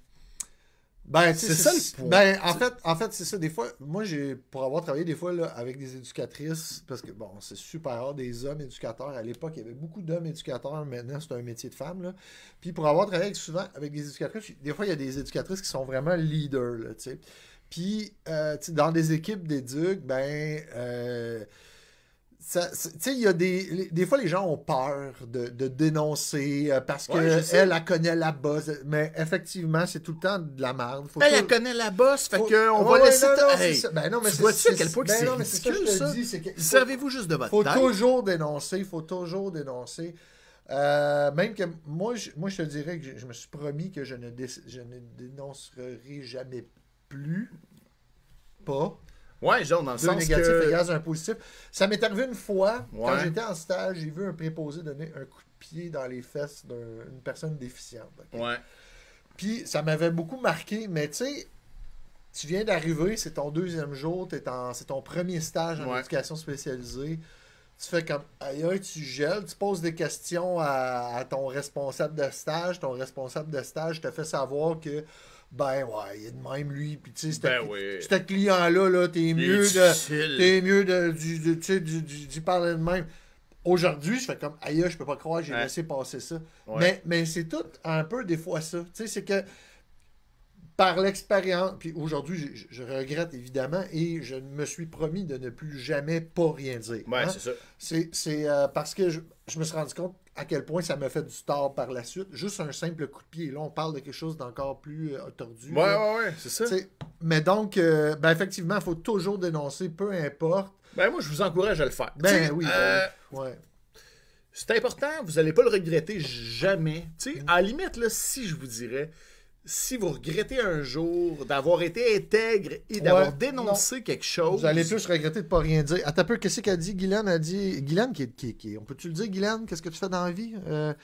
Ben, C'est ça le point. Ben, en fait, en fait c'est ça. Des fois, moi, j'ai pour avoir travaillé des fois là, avec des éducatrices, parce que bon, c'est super rare des hommes éducateurs. À l'époque, il y avait beaucoup d'hommes éducateurs. Maintenant, c'est un métier de femme. Là. Puis pour avoir travaillé avec- souvent avec des éducatrices, des fois, il y a des éducatrices qui sont vraiment leaders. Là, tu sais. Puis, euh, dans des équipes d'éduc, ben. euh, ça- c'est- tu sais, il y a des. Des fois, les gens ont peur de, de dénoncer euh, parce Ouais, qu'elle, sais. elle, elle connaît la base. Mais effectivement, c'est tout le temps de la merde. Faut Elle, tout- elle connaît la bosse, fait faut- que on Ouais, va ouais, laisser... non, Hey, ça. Ben non, mais tu vois-tu à quel point que ben c'est ça que ridicule, ça? que- faut- Servez-vous juste de votre faut tête. toujours dénoncer, il faut toujours dénoncer. Euh, même que moi je, moi, je te dirais que je, je me suis promis que je ne, dé- je ne dénoncerai jamais plus. Pas. Ouais, genre, dans le Deux sens négatifs que... égale un positif. Ça m'est arrivé une fois, quand j'étais en stage, j'ai vu un préposé donner un coup de pied dans les fesses d'une personne déficiente. Ouais. Puis ça m'avait beaucoup marqué, mais tu sais, tu viens d'arriver, c'est ton deuxième jour, c'est ton premier stage en Ouais. éducation spécialisée. Tu fais comme aïe, aïe, tu gèles, tu poses des questions à, à ton responsable de stage. Ton responsable de stage te fait savoir que, ben ouais, il est de même lui. Puis tu sais, Ben ce- oui. ce client-là, là, t'es mieux de. T'es mieux de, du, tu sais, du- du- d'y parler de même. Aujourd'hui, je fais comme aïe, je peux pas croire, j'ai laissé passer ça. Ouais. Mais, mais c'est tout un peu des fois ça. Tu sais, c'est que par l'expérience, puis aujourd'hui, je, je regrette évidemment et je me suis promis de ne plus jamais pas rien dire. Ouais, hein. c'est ça. C'est c'est, euh, parce que je, je me suis rendu compte à quel point ça m'a fait du tort par la suite. Juste un simple coup de pied. Là, on parle de quelque chose d'encore plus euh, tordu. Ouais, là. ouais, ouais, c'est ça. Mais donc, euh, ben effectivement, il faut toujours dénoncer, peu importe. Ben, moi, je vous encourage à le faire. Ben oui, ben euh, oui. Ouais. C'est important, vous n'allez pas le regretter jamais. Tu sais, à la limite, là, si je vous dirais, si vous regrettez un jour d'avoir été intègre et d'avoir Ouais, dénoncé quelque chose. Vous allez plus regretter de pas rien dire. Attends un peu, qu'est-ce qu'elle dit, Guylaine? A dit... Guylaine, qui est, qui qui on peut-tu le dire, Guylaine? Qu'est-ce que tu fais dans la vie? Euh,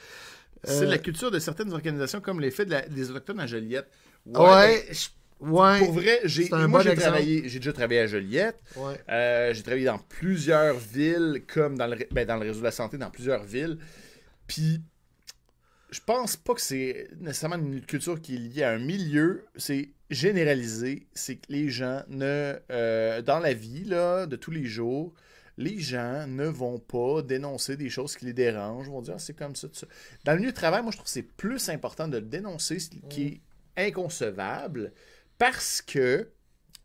C'est euh, la culture de certaines organisations comme l'effet de la- des Autochtones à Joliette. Ouais, je- ouais. Pour vrai, j'ai, bon j'ai travaillé, j'ai déjà travaillé à Joliette. ouais. Euh, j'ai travaillé dans plusieurs villes, comme dans le, ben, dans le réseau de la santé, dans plusieurs villes. Puis, je pense pas que c'est nécessairement une culture qui est liée à un milieu. C'est généralisé. C'est que les gens ne. euh, dans la vie là, de tous les jours, les gens ne vont pas dénoncer des choses qui les dérangent. Ils vont dire Ah, c'est comme ça. Dans le milieu de travail, moi, je trouve que c'est plus important de le dénoncer, ce qui est inconcevable, parce que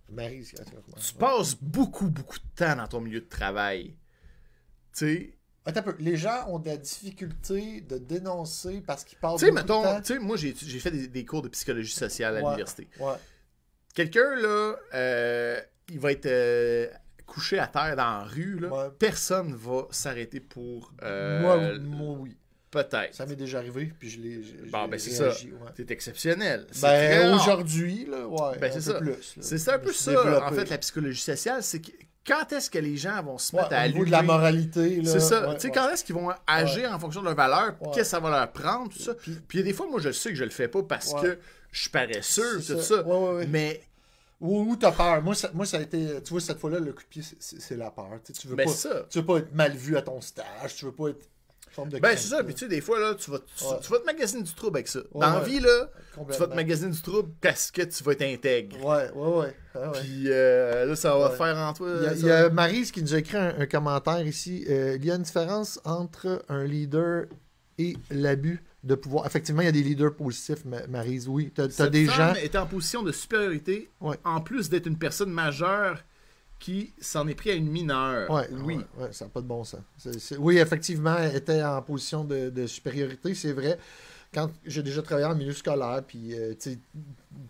Marie, tu passes beaucoup, beaucoup de temps dans ton milieu de travail. Tu sais, Attends un peu. Les gens ont de la difficulté de dénoncer parce qu'ils parlent tu sais, mettons, temps. tu sais, moi, j'ai fait des, des cours de psychologie sociale à Ouais. l'université. Ouais. Quelqu'un, là, euh, il va être euh, couché à terre dans la rue, là. Ouais. Personne va s'arrêter pour. euh, moi, moi, oui. Peut-être. Ça m'est déjà arrivé, puis je l'ai. Bon, ben, c'est exceptionnel. Ben, aujourd'hui, là, ouais. Ben, c'est ça. C'est un peu ça, en fait, la psychologie sociale, c'est que quand est-ce que les gens vont se Ouais, mettre à au niveau de la allumer- moralité. C'est ça. ouais, tu sais, ouais. quand est-ce qu'ils vont agir en fonction de leurs valeurs, qu'est-ce que ça va leur prendre, tout ça? Puis- Puis il y a des fois, moi, je sais que je le fais pas parce que je suis paresseux, C'est tout ça. Mais, Ou, t'as peur. Moi ça, moi, ça a été. Tu vois, cette fois-là, le coup de pied, c'est- la peur. Tu, sais, tu veux ben pas. c'est ça. Tu veux pas être mal vu à ton stage. Tu veux pas être. Forme de Ben, c'est ça. Puis tu sais, des fois, là, tu vas, tu, Ouais. tu vas te magasiner du trouble avec ça. Ouais, Dans la vie, là, tu vas te magasiner du trouble parce que tu vas être intègre. Ouais, ouais, ouais. Ah. Puis euh, là, ça va faire en toi. Il y a, il y a Maryse qui nous a écrit un, un commentaire ici. Euh, il y a une différence entre un leader et l'abus de pouvoir. Effectivement, il y a des leaders positifs, Ma- Maryse, oui. Tu as, des gens. est en position de supériorité, Ouais. en plus d'être une personne majeure qui s'en est pris à une mineure. Ouais, oui. ouais, ouais, ça n'a pas de bon sens. Oui, effectivement, elle était en position de, de supériorité, c'est vrai. Quand j'ai déjà travaillé en milieu scolaire, puis euh, tu sais,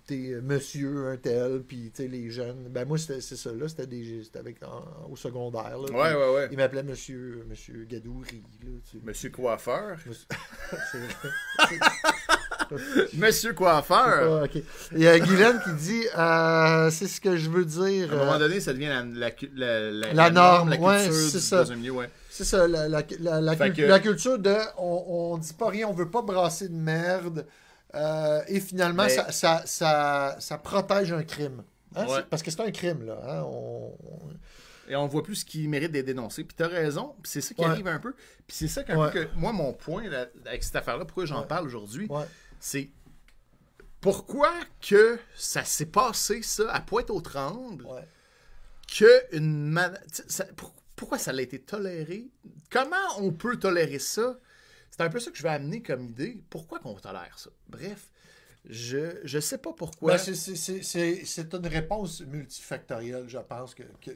t'es monsieur, un tel, puis tu sais, les jeunes. Ben moi, c'était c'est ça, là, c'était des- avec en- au secondaire. Là, Ouais, ouais, ouais. Il m'appelait monsieur, monsieur Gadouri. Là. Monsieur Coiffeur? C'est vrai. Monsieur Coiffeur. Ah, ok. Il y a Guylaine qui dit euh, c'est ce que je veux dire. À un moment euh, donné, ça devient la, la, la, norme, la ouais, culture c'est du- ça. dans un milieu, ouais. C'est ça, la, la, la, la Fait cul- que- la culture de on, on dit pas rien, on veut pas brasser de merde. euh, et finalement, Mais- ça, ça, ça, ça protège un crime. Hein, Ouais. Parce que c'est un crime, là. hein, on- Et on voit plus ce qui mérite d'être dénoncé. Puis t'as raison, puis c'est ça qui Ouais. arrive un peu. Puis c'est ça Ouais. peu que moi, mon point là, avec cette affaire-là, pourquoi j'en parle aujourd'hui, c'est pourquoi que ça s'est passé, ça, à Pointe-aux-Trembles, que une man- ça- pourquoi ça a été toléré? Comment on peut tolérer ça? C'est un peu ça que je vais amener comme idée. Pourquoi qu'on tolère ça? Bref, je, je sais pas pourquoi. Ben, c'est- une réponse multifactorielle, je pense. que, que-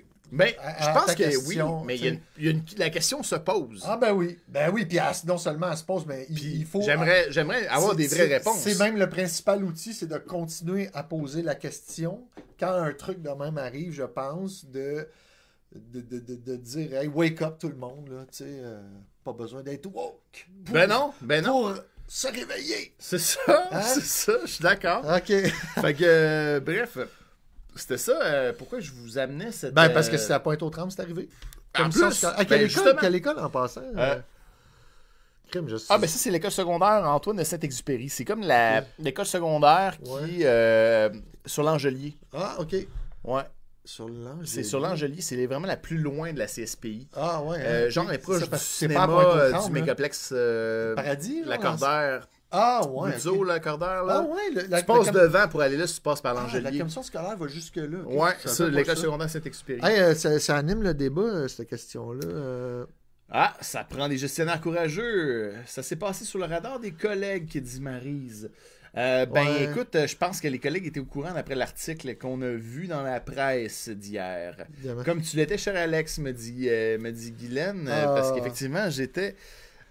à- je pense que question, oui, mais il y a tu une- il y a une- la question se pose. Ah ben oui, ben oui, puis non seulement elle se pose, mais il, faut... J'aimerais, j'aimerais avoir des vraies réponses. C'est même le principal outil, c'est de continuer à poser la question. Quand un truc de même arrive, je pense, de, de, de, de- de dire Hey, wake up tout le monde, là, tu sais, euh, pas besoin d'être woke. Pour, Ben non, ben non. Pour se réveiller. C'est ça, Hein? c'est ça, je suis d'accord. OK. fait que, euh, bref, c'était ça. euh, pourquoi je vous amenais cette. Ben, parce que euh, c'est à Pointe-aux-Trembles, c'est arrivé. Comme ça, plus, c'est- à ben, quelle, école, justement. quelle école en passant? Crime, je sais. Ah, ben ça, c'est l'école secondaire Antoine de Saint-Exupéry. C'est comme la, Ok. l'école secondaire qui. Ouais. euh, sur l'Angelier. Ah, OK. Ouais. Sur l'ange. C'est sur l'Angelier. C'est vraiment la plus loin de la CSPI. Ah, ouais. Euh, hein, genre, elle est proche Ça, du c'est pas cinéma, euh, du hein. mégaplex euh, Paradis, là, Lacordaire. Ah, ouais. Ok. Lacordaire, là. Ah, ouais. le- la- tu passes la- devant pour aller là si tu passes par Ah, la l'Angelier. commission scolaire va jusque-là. ok. ouais, ça, pas l'école ça. secondaire Saint-Exupéry. Hey, euh, ça, ça anime le débat, euh, cette question-là. Ah, ça prend des gestionnaires courageux. Ça s'est passé sur le radar des collègues, qui dit Marise. Euh, ben Ouais. écoute, euh, je pense que les collègues étaient au courant d'après l'article qu'on a vu dans la presse d'hier. Comme tu l'étais, cher Alex, me dit, euh, me dit Guylaine, Ah. parce qu'effectivement, j'étais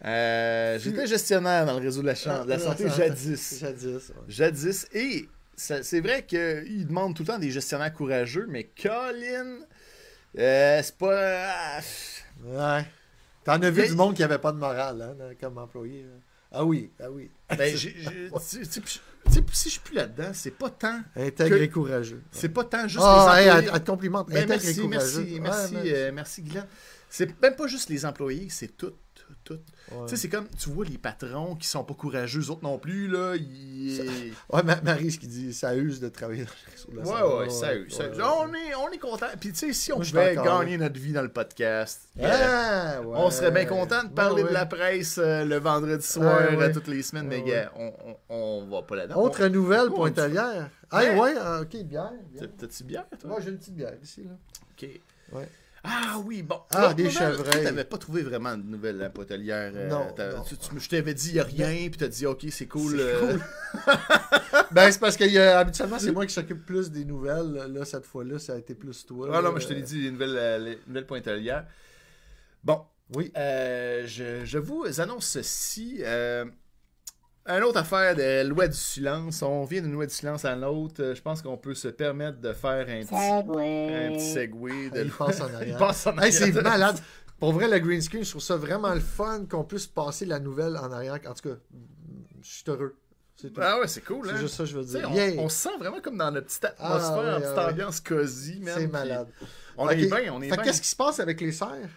Euh, J'étais gestionnaire dans le réseau de la, de la santé jadis. Jadis, ouais. Jadis. Et c'est vrai qu'ils demandent tout le temps des gestionnaires courageux, mais Colin, euh, c'est pas. ah, Ouais. T'en as vu Mais- du monde qui avait pas de morale, hein, comme employé. hein. Ah oui, ah oui. Ben, tu si je suis plus là-dedans, c'est pas tant. Intègre que- et courageux. C'est pas tant juste Ah, les hey, employés. elle, elle te complimente. Ben, et merci, courageux. merci, Ouais, merci, euh, merci Glenn. C'est même pas juste les employés, c'est tout, tout. Ouais. Tu sais, c'est comme, tu vois les patrons qui sont pas courageux, eux autres non plus, là, ils... Ouais, Ma- Marie, ce qui dit, ça use de travailler dans le réseau de la Ouais, ouais, ça use, ça use. ouais. On est, on est content. Puis tu sais, si on Moi, pouvait gagner notre vie dans le podcast, Ah, on serait bien content de parler de la presse euh, le vendredi soir Ouais, ouais. euh, toutes les semaines, mais Ouais, gars, on, on, on va pas là-dedans. Autre nouvelle, pointelière. Ah, Ouais. ah, ok, bière. Bière. T'as- T'as-tu bière, toi? Moi, j'ai une petite bière ici, là. Ok. Ouais. Ah oui, bon. Ah, des chevreuils. toi, T'avais pas trouvé vraiment de nouvelles Potelière. euh, Non, t'as- non, tu- tu- Je t'avais dit, il a rien, puis t'as dit, ok, c'est cool. C'est euh, Ben, c'est parce que habituellement, c'est moi qui s'occupe plus des nouvelles. Là, cette fois-là, ça a été plus toi. Ah non, mais je te l'ai dit, les nouvelles, euh, les nouvelles. Bon, Oui. euh, je, je vous annonce ceci. Une autre affaire de loi du silence. On vient d'une loi du silence à l'autre. Euh, Je pense qu'on peut se permettre de faire un petit, un petit Segway. De Il passe en Il arrière. passe en Hey, c'est arrière. malade. Pour vrai, le green screen, je trouve ça vraiment le fun qu'on puisse passer la nouvelle en arrière. En tout cas, je suis heureux. C'est tout. Ah ouais, c'est cool. c'est Hein? juste ça que je veux dire. on, se sent vraiment comme dans notre petite atmosphère, Ah ouais, une petite ah ouais. ambiance cosy, man. C'est malade. On Ok. est bien, on est Fait que bien. qu'est-ce qui se passe avec les serres?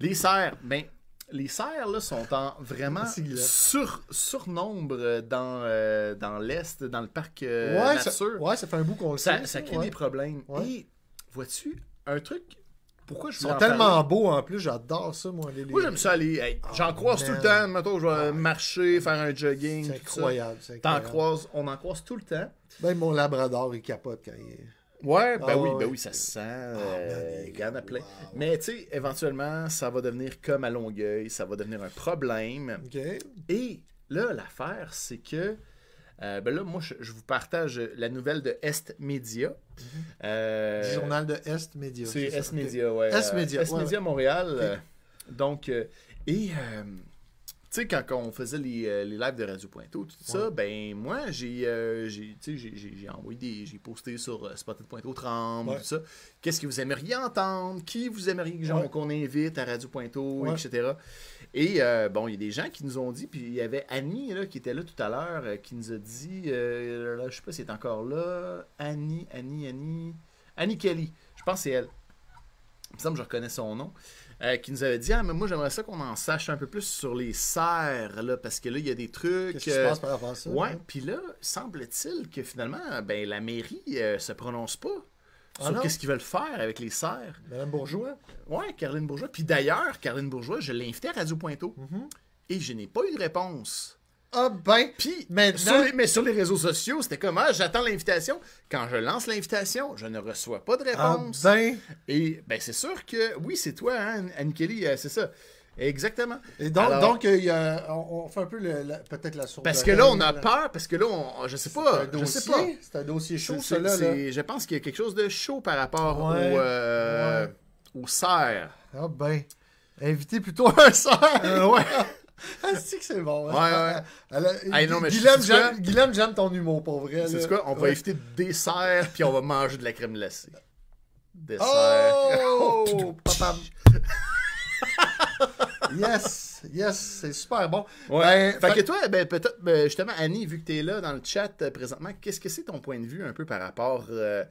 Les serres, ben, les serres là, sont en vraiment sur, surnombre dans, euh, dans l'Est, dans le parc euh, ouais, ça, nature. ouais, ça fait un bout qu'on le ça, sait. ça crée ouais. des problèmes. Ouais. Et, vois-tu, un truc, pourquoi je Ils sont en tellement beaux en plus, j'adore ça, moi. Les, les- Moi, j'aime ça aller. hey, J'en croise tout le temps. Mettons, je vais Ah. marcher, faire un jogging. C'est ça. incroyable. croises, on en croise tout le temps. Même mon labrador, il capote quand il est. Ouais, ben Ah oui, ouais. ben oui, ça se sent. euh, man, il y en a plein. wow. Mais tu sais, éventuellement, ça va devenir comme à Longueuil, ça va devenir un problème. Et là, l'affaire, c'est que. euh, ben là, moi, je, je vous partage la nouvelle de Est Media. Euh, Du journal de Est Média. C'est Est. Media, ouais. Est Euh, Media, Est ouais, Media Montréal. Euh, donc, euh, et. Tu sais, quand on faisait les, euh, les lives de Radio Pointo, tout ça, Ouais. ben moi, j'ai euh, j'ai- envoyé des. J'ai posté sur euh, Spotted Pointo 30, Ouais. tout ça. Qu'est-ce que vous aimeriez entendre? Qui vous aimeriez Ouais. qu'on invite à Radio Pointo, Ouais. etc. Et euh, bon, il y a des gens qui nous ont dit, puis il y avait Annie là, qui était là tout à l'heure, qui nous a dit, euh, là, je sais pas si elle est encore là, Annie, Annie, Annie, Annie Kelly, je pense que c'est elle. Il me semble que je reconnais son nom. Euh, qui nous avait dit Ah, mais moi j'aimerais ça qu'on en sache un peu plus sur les serres, là, parce que là, il y a des trucs. Qu'est-ce qui se euh, passe par rapport à ça? Ouais, puis là, semble-t-il que finalement, ben, la mairie euh, se prononce pas Ah sur qu'est-ce qu'ils veulent faire avec les serres. Madame Bourgeois? Ouais, Caroline Bourgeois. Puis d'ailleurs, Caroline Bourgeois, je l'ai invitée à Radio Pointo Mhm. et je n'ai pas eu de réponse. Ah ben, Puis, Maintenant- mais sur les réseaux sociaux, c'était comme Ah, j'attends l'invitation. Quand je lance l'invitation, je ne reçois pas de ah réponse. ben. Et ben, c'est sûr que, oui, c'est toi, hein, Anne Kelly, euh, c'est ça. Exactement. Et donc, Alors- donc il y a- on, on fait un peu peut-être la sourde. Parce que là, on a peur, parce que là, on, je sais pas, je sais pas. C'est un dossier chaud, C'est- ça, là. Je pense qu'il y a quelque chose de chaud par rapport Ouais, au, euh, ouais. au cerf. Ah ben. Invitez plutôt un cerf. Euh, ouais. Ah, c'est que c'est bon. hein? Ouais, ouais. Elle a- Hey, non, mais quoi? j'aime ton humour, pour vrai. C'est quoi? On va éviter des cerfs, puis on va manger de la crème glacée. Des cerfs. Oh! Papa. yes, yes, c'est super bon. Ouais. Ben, fait, fait- que toi, ben, peut-être, ben, justement, Annie, vu que tu es là dans le chat euh, présentement, qu'est-ce que c'est ton point de vue un peu par rapport euh,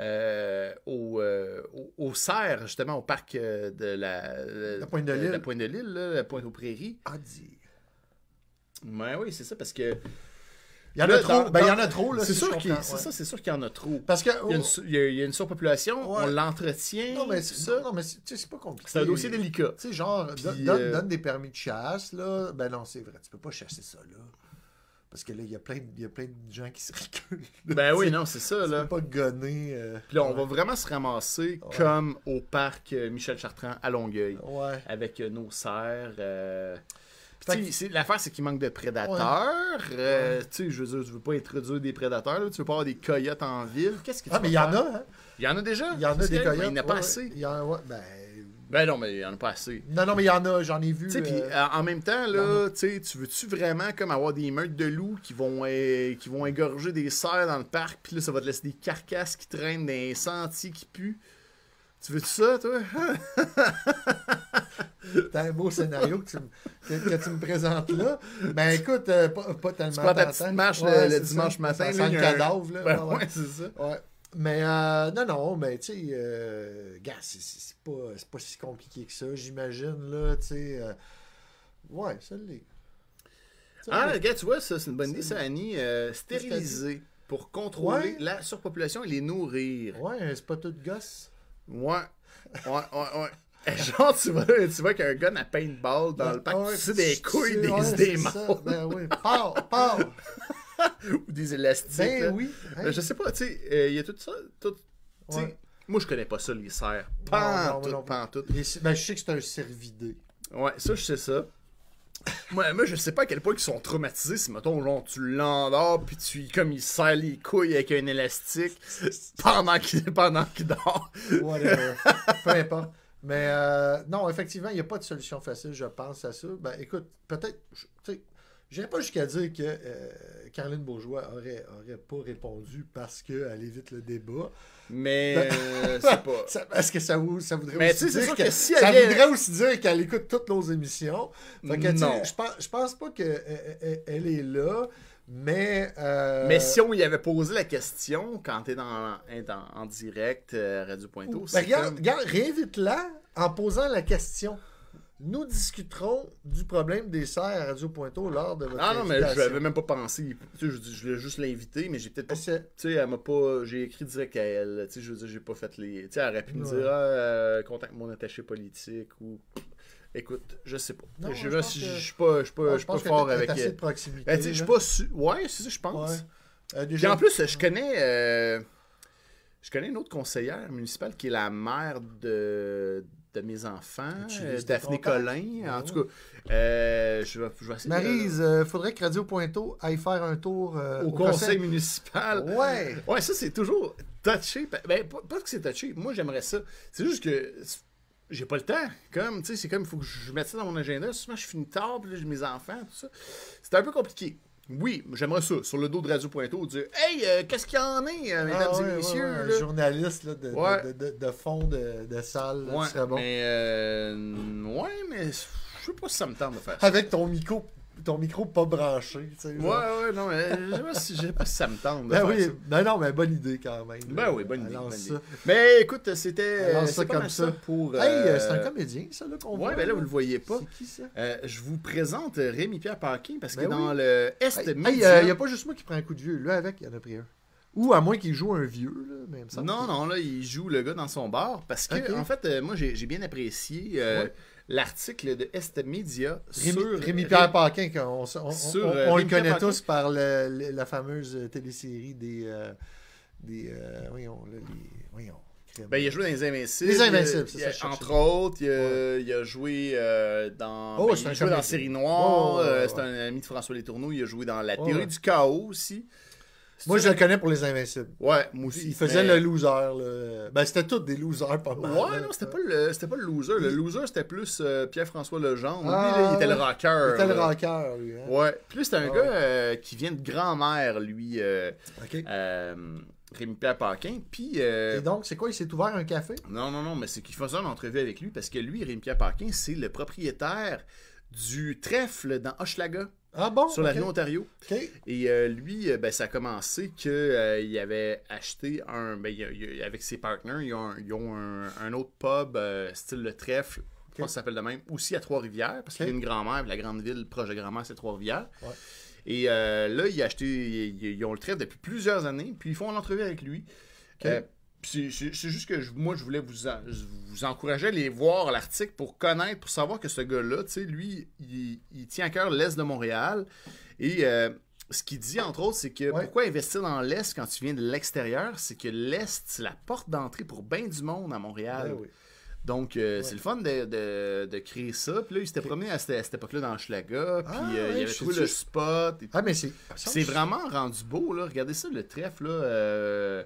euh, au, euh, au, au cerf, justement, au parc euh, de la, La Pointe de l'Île. La Pointe de l'Île, là, la Pointe aux Prairies? Ah, dis. Ouais, oui, c'est ça, parce que. Il y en a trop. ben, il y en a trop, là. C'est sûr qu'il comprends, c'est ouais. ça, c'est sûr qu'il y en a trop. Parce que. Il y a une, surpopulation, on l'entretient. Non, mais c'est ça. non, mais c'est tu sais, c'est pas compliqué. C'est un dossier délicat. Tu sais, genre, Puis, donne, donne- euh, donne des permis de chasse, là. Ben non, c'est vrai, tu peux pas chasser ça, là. Parce que là, il y a plein de, il y a plein de gens qui se reculent. Ben oui, non, c'est ça, là. pas gonner. euh, Puis là, on va vraiment se ramasser Ouais. comme au parc euh, Michel Chartrand à Longueuil. Ouais. avec nos serres. euh, L'affaire, c'est qu'il manque de prédateurs. Euh, Tu sais, je veux dire, tu veux pas introduire des prédateurs. là. Tu veux pas avoir des coyotes en ville. Qu'est-ce que tu Ah, mais il y en a, hein? Il y en a déjà? Il y en a des coyotes. Il n'y en a pas assez. Il y en a, ben, Ben non, mais il y en a pas assez. Non, non, mais il y en a, j'en ai vu. Tu sais, puis euh, en même temps, là, tu veux-tu vraiment comme avoir des meutes de loups qui vont, euh, qui vont égorger des cerfs dans le parc, puis là, ça va te laisser des carcasses qui traînent dans les sentiers qui puent? Tu veux-tu ça, toi? C'est un beau scénario que tu, me, que, que tu me présentes là. Ben écoute, euh, pas, pas tellement. Tu prends ta petite marche le- Ouais, le c'est dimanche ça. matin, y le cadavre, là. Ben ouais. ouais, c'est ça. Ouais. Mais euh, non, non, mais tu sais, euh, gars, c'est- c'est c'est pas, c'est pas si compliqué que ça, j'imagine, là, tu sais. euh, ouais, ça l'est. Ah, regarde, tu vois, ça, c'est une bonne idée, ça, Annie. euh, stériliser pour contrôler Ouais. la surpopulation et les nourrir. Ouais, c'est pas tout gosse. Ouais. Ouais, ouais, ouais. Genre, tu vois, tu vois qu'un gun à paintball dans le parc, Ouais, tu sais, des couilles, des, ouais, des morts Ben oui, ou des élastiques. là. Ben oui. hein. Je sais pas, tu sais, euh, il y a tout ça. Tout. Moi, je connais pas ça, les Pas non, tout, pas ben, je sais que c'est un cervidé. Ouais, ça, je sais ça. Moi, moi, je sais pas à quel point ils sont traumatisés si, mettons, genre, tu l'endors, puis tu, comme, il serre les couilles avec un élastique pendant qu'il pendant qu'il dort. Whatever. Peu importe. Mais euh, non, effectivement, il n'y a pas de solution facile, je pense, à ça. Ben écoute, peut-être, tu sais, j'irais pas jusqu'à dire que euh, Caroline Bourgeois aurait, aurait pas répondu parce qu'elle évite le débat. Mais, Ben- euh, c'est pas. Ça- Est-ce que ça, vou- ça voudrait Mais aussi dire que, que si ça elle vient- voudrait aussi dire qu'elle écoute toutes nos émissions. Fait que, Non. je pense, je pense pas qu'elle elle est là, mais... euh, Mais si on y avait posé la question quand t'es dans, dans- en direct euh, Radio Pointo, Ben, regarde, comme- regarde, réinvite-la en posant la question. Nous discuterons du problème des serres à Radio Pointo lors de votre Ah non, mais je l'avais même pas pensé. Tu sais, je, je voulais juste l'inviter, mais j'ai peut-être pas. Tu sais, elle m'a pas. J'ai écrit direct à elle. Tu sais, je veux dire, j'ai pas fait les. Tu sais, elle aurait pu me dire, ah, euh, contacte mon attaché politique ou. Écoute, je sais pas. Non, je je suis pas, je pas, je pas fort avec assez elle. de proximité. Ben, tu sais, je suis pas su... Ouais, c'est ça, je pense. Ouais. Euh, déjà, en plus, je connais. euh, Je connais une autre conseillère municipale qui est la mère de, de mes enfants, euh, Daphné. Collin. En Ouais. tout cas, euh, je, vais, je vais essayer de- Maryse, euh, faudrait que Radio Pointo aille faire un tour au conseil municipal. Ouais. Ouais, ça, c'est toujours touché. Ben, pas, pas que c'est touché. Moi, j'aimerais ça. C'est juste que j'ai pas le temps. Comme, tu sais, c'est comme, il faut que je mette ça dans mon agenda. Souvent, je finis tard, puis là, j'ai mes enfants, tout ça. C'est un peu compliqué. Oui, j'aimerais ça, sur le dos de Radio Pointo, dire Hey, euh, qu'est-ce qu'il y en est, euh, mesdames Ah, ouais, et messieurs ouais, un là? journaliste là, de, de- Ouais. de, de- de fond de, salle, là, ce serait bon. mais, euh, ouais, mais je sais pas si ça me tente de faire ça. Avec ton micro, ton micro pas branché. tu sais, Ouais, genre. ouais, non, mais je sais pas si, je sais pas si ça me tente Ben oui, ça. ben non, mais bonne idée quand même. Ben là. oui, bonne idée. lance bonne ça. idée. Mais écoute, c'était ça comme ça. pour. Hey, euh, c'est un euh, comédien, ça, là, qu'on voit. Ouais, ben là, vous le voyez pas. C'est qui, ça? Euh, je vous présente euh, Rémi-Pierre Paquin parce que Ben dans le Est Hey, il n'y a pas juste moi qui prend un coup de vieux. Là, avec, il y en a pris un. Ou à moins qu'il joue un vieux, là, mais il me semble Non, non, là, il joue le gars dans son bar parce que, en fait, euh, moi, j'ai bien apprécié euh, Ouais. L'article de Est Media Rémi, sur. Rémi Pierre Paquin, qu'on- on, on- Sur, on- euh, on le connaît Paquin. tous par le- le- la fameuse télésérie des. euh, des euh, voyons, là, les. Voyons. Ben, il a joué dans Les Invincibles. Les Invincibles, c'est ça, cherchais. Entre autres, il a, il a joué euh, dans. Oh, ben, c'est il a un joué dans. Série Noire. Oh, ouais, ouais, c'est un ami de François Letourneau. Il a joué dans La Ouais, théorie du chaos aussi. Moi, je le connais pour les Invincibles. Ouais, moi aussi. Il faisait mais- le loser. Là. Ben, c'était tous des losers, pas mal. Ouais, non, c'était pas, le, c'était pas le loser. Le loser, c'était plus euh, Pierre-François Legendre. Ah, lui, là, il était ouais. le rocker. Il était le rocker, lui. Hein? Ouais. Puis là, c'est un Ah, gars ouais. euh, qui vient de grand-mère, lui, euh, OK. Rémi-Pierre Paquin. Puis, Et donc, c'est quoi Il s'est ouvert un café? Non, non, non, mais c'est qu'il faisait une entrevue avec lui parce que lui, Rémi-Pierre Paquin, c'est le propriétaire du trèfle dans Hochelaga, Ah bon? Sur la rue Ontario. Et euh, lui, euh, ben, ça a commencé qu'il avait acheté un. Ben, il il avec ses partenaires, ils ont un, ils ont un, un autre pub euh, style le trèfle. Je pense que ça s'appelle de même. Aussi à Trois-Rivières, parce qu'il y a une grand-mère, puis la grande ville proche de grand-mère, c'est Trois-Rivières. Ouais. Et euh, là, il a acheté. Ils, ils ont le trèfle depuis plusieurs années, puis ils font l'entrevue avec lui. Euh, puis c'est juste que je- moi, je voulais vous, en- je vous encourager à aller voir l'article pour connaître, pour savoir que ce gars-là, tu sais, lui, il, il tient à cœur l'Est de Montréal. Et euh, ce qu'il dit, entre autres, c'est que Ouais. pourquoi investir dans l'Est quand tu viens de l'extérieur, c'est que l'Est, c'est la porte d'entrée pour bien du monde à Montréal. Ben oui. Donc, euh, Ouais. c'est le fun de, de- de créer ça. Puis là, il s'était promené à cette, époque-là dans Schlaga. Puis Ah, euh, ouais, il avait trouvé le spot. et Ah, mais c'est. c'est vraiment rendu beau, là. Regardez ça, le trèfle, là. euh,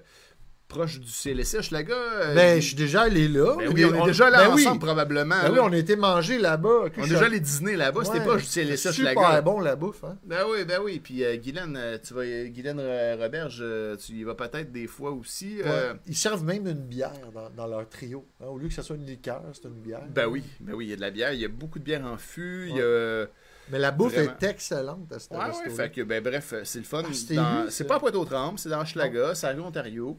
proche du CLSC Hochelaga. euh, Ben, je suis déjà allé là. Ben oui, on est déjà là ben oui. ensemble probablement. Ben oui, on a été manger là-bas. On est déjà allé dîner là-bas, c'était Ouais, proche du CLSC Super Hochelaga. bon la bouffe, hein. Ben oui, ben oui. Puis euh, Guylaine, euh, tu vas, Guylaine Roberge, euh, tu y vas peut-être des fois aussi. euh. Ils servent même une bière dans, dans leur trio. hein. Au lieu que ce soit une liqueur, c'est une bière. Ben oui, ben oui, il y a de la bière, il y a beaucoup de bière en fût, il y a... Mais la bouffe Vraiment. est excellente à ce Ouais, ouais, fait que, ben bref, c'est le fun. Ah, c'est pas à Pointe-aux-Trembles, c'est dans Hochelaga, c'est à Ontario.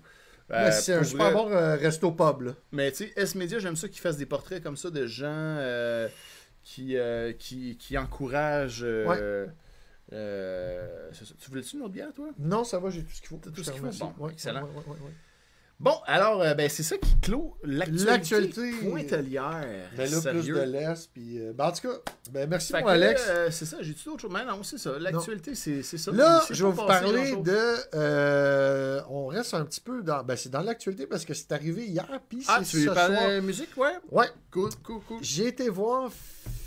Euh, c'est un super vrai- bon euh, resto pub, là. Mais tu sais, S-Media, j'aime ça qu'ils fassent des portraits comme ça de gens euh, qui, euh, qui, qui encouragent... ça. tu voulais-tu une autre bière, toi? Non, ça va, j'ai tout ce qu'il faut. Tout ce qu'il faut? Bon, Ouais, excellent. ouais, ouais, ouais, ouais. Bon, alors, euh, ben, c'est ça qui clôt l'actualité L'actualité. pointelière. Ben là, plus de l'Est. Puis, euh, ben, en tout cas, ben, merci, Fait mon que, Alex. euh, c'est ça, j'ai-tu d'autres choses? Mais non, c'est ça. L'actualité, c'est c'est ça. Là, je vais vous parler de. euh, on reste un petit peu dans. Ben, c'est dans l'actualité parce que c'est arrivé hier. Puis Ah, c'est tu veux ce parler soir. de musique, ouais? Ouais. Cool, cool, cool. J'ai été voir,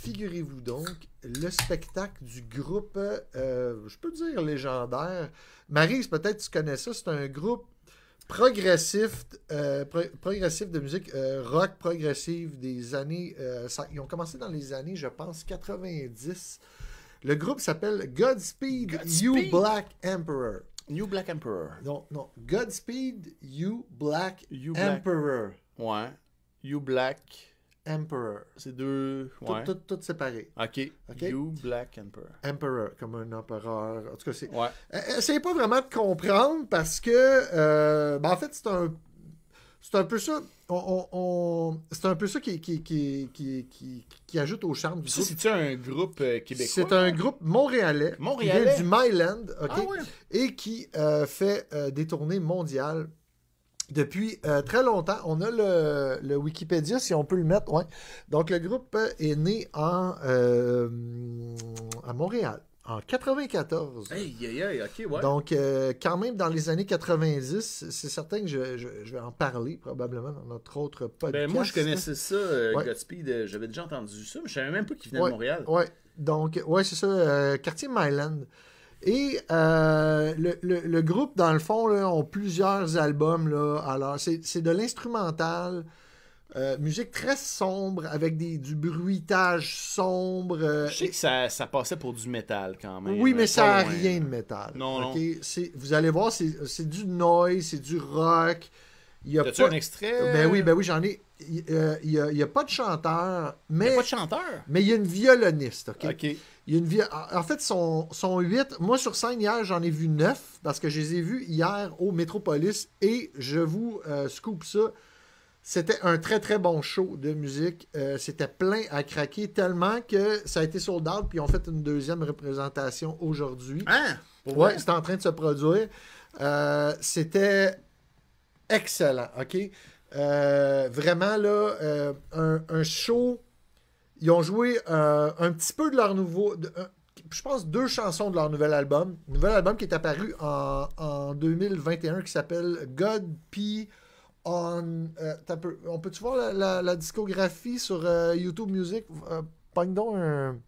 figurez-vous donc, le spectacle du groupe, euh, je peux dire légendaire. Marise, peut-être tu connais ça, c'est un groupe progressif, euh, pro- progressif de musique euh, rock progressive des années. euh, ça- ils ont commencé dans les années, je pense, 90. Le groupe s'appelle Godspeed, You. Black Emperor. New Black Emperor. Non, non. Godspeed, You Black You Black. Emperor. Ouais. You Black. Emperor. C'est deux. Tout, Ouais. tout, tout séparé. Ok. Ok. You Black Emperor. Emperor, comme un empereur. En tout cas, c'est. Ouais. Euh, Essayez pas vraiment de comprendre parce que. euh, ben, en fait, c'est un. C'est un peu ça. On, c'est un peu ça qui, qui, qui, qui, qui, ajoute au charme du groupe. c'est-tu un groupe euh, québécois? C'est un groupe montréalais, Montréalais? qui vient du Myland, ok, Ah ouais. et qui euh, fait euh, des tournées mondiales depuis euh, très longtemps. On a le, le Wikipédia, si on peut le mettre. Ouais. Donc, le groupe est né en, euh, à Montréal en 94. Hey, hey, ok, ouais. Donc, euh, quand même, dans les années 90, c'est certain que je, je- je vais en parler probablement dans notre autre podcast. Ben, moi, je connaissais ça, Ouais. Godspeed. J'avais déjà entendu ça, mais je savais même pas qu'il venait Ouais. de Montréal. Ouais, donc, ouais, c'est ça, quartier Myland. Et euh, le, le- le groupe, dans le fond, là, ont plusieurs albums. Là, alors, c'est de l'instrumental, euh, musique très sombre, avec des, du bruitage sombre. euh, Je sais que ça, ça passait pour du métal quand même. oui, euh, mais pas ça n'a rien de métal. Non, ok? C'est- Vous allez voir, c'est du noise, c'est du rock. Il y a pas... un extrait? Ben oui, ben oui, j'en ai. Il euh, il y a, il y a pas de chanteur, Il mais a pas de chanteur? mais il y a une violoniste, OK? Ok. Il y a une vi- En fait, sont, sont 8. Moi, sur scène, hier, j'en ai vu 9 parce que je les ai vus hier au Métropolis et je vous euh, scoop ça. C'était un très, très bon show de musique. Euh, C'était plein à craquer tellement que ça a été sold out puis ils ont fait une deuxième représentation aujourd'hui. Hein? Ouais, c'est en train de se produire. Euh, C'était excellent, OK? Euh, vraiment, là, un, un show. Ils ont joué euh, un petit peu de leur nouveau. un- je pense deux chansons de leur nouvel album. Nouvel album qui est apparu en, en 2021 qui s'appelle God P. On. euh, on peut-tu voir la, discographie sur euh, YouTube Music? Donc un.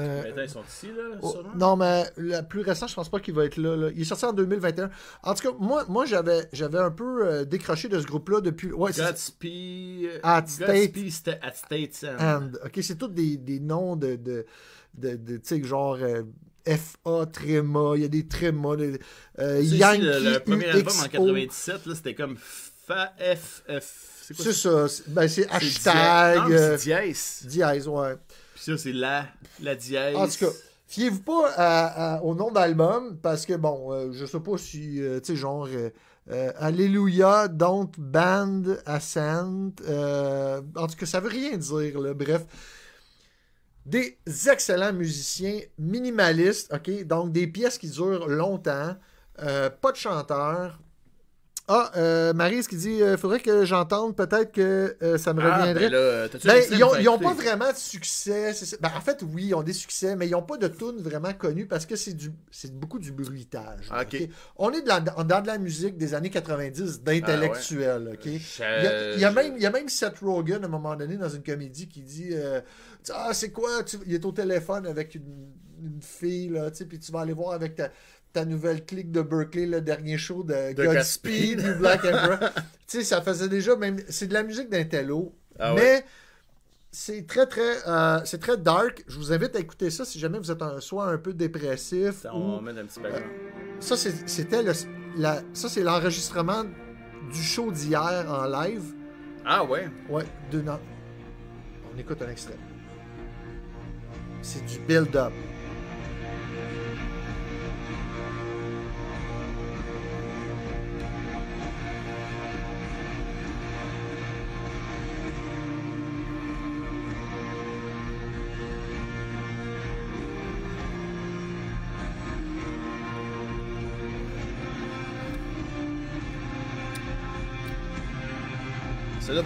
Euh, Mais attends, ils sont ici, là, Oh, sûrement? non, mais le plus récent, je pense pas qu'il va être là, là. Il est sorti en 2021. En tout cas, moi, moi j'avais, j'avais un peu euh, décroché de ce groupe-là depuis. Ouais, Godspeed. At Godspeed, c'était at States End. And. Ok, c'est tous des, des noms de. de, de, de, tu sais, genre. euh, FA, Tréma, il y a des Tréma, des, euh, Yankee, le, le premier album en UXO. 97, là, c'était comme FA, F, F. C'est quoi C'est ça, c'est- ben, c'est hashtag, euh, dièse. dièse, ouais. Puis ça, c'est la, la dièse. En tout cas, fiez-vous pas au nom d'album parce que, bon, euh, je sais pas si, euh, tu sais, genre, euh, euh, Alléluia, Don't Band Ascent. en tout cas, ça veut rien dire, là. Bref. Des excellents musiciens minimalistes, OK? Donc, des pièces qui durent longtemps. pas de chanteur. Ah, euh, Maryse qui dit il faudrait que j'entende, peut-être que euh, ça me Ah, reviendrait. ben là, t'as-tu Ben, ils, ont, à me ils ont faire pas vraiment de succès. Ben, en fait, oui, ils ont des succès, mais ils n'ont pas de tunes vraiment connues parce que c'est du c'est beaucoup du bruitage. ok? On est de la, dans de la musique des années 90 d'intellectuel. ok? Il, y a, il y a même, il y a même Seth Rogen, à un moment donné, dans une comédie, qui dit euh, Ah, c'est quoi? Tu- Il est au téléphone avec une, une fille, là, puis tu vas aller voir avec ta, ta nouvelle clique de Berkeley, le dernier show de, De Godspeed du Black Emperor. tu sais, ça faisait déjà même. C'est de la musique d'Intello, Ah mais ouais. c'est très très euh, c'est très dark. Je vous invite à écouter ça si jamais vous êtes un, soit un peu dépressif Ça, On mettre un petit background. ça c'était le la, ça c'est l'enregistrement du show d'hier en live. Ah ouais. Ouais, deux ans. On écoute un extrait. C'est du build-up.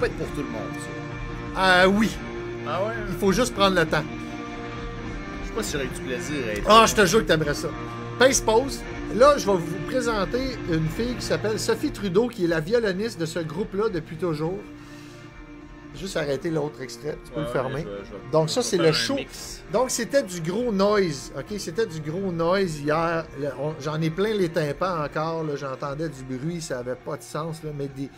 Être pour tout le monde, ça. Ah oui, Ah ouais? il faut juste prendre le temps. Je sais pas si j'aurais eu du plaisir à être. Ah, je te jure que t'aimerais ça. Pace pause. Là, je vais vous présenter une fille qui s'appelle Sophie Trudeau, qui est la violoniste de ce groupe-là depuis toujours. Juste arrêter l'autre extrait, tu peux Ouais, le fermer. ouais, je vais- je vais- Donc ça, c'est le show. mix. Donc c'était du gros noise, ok? C'était du gros noise hier. J'en ai plein les tympans encore, j'entendais du bruit, ça avait pas de sens, là, mais des,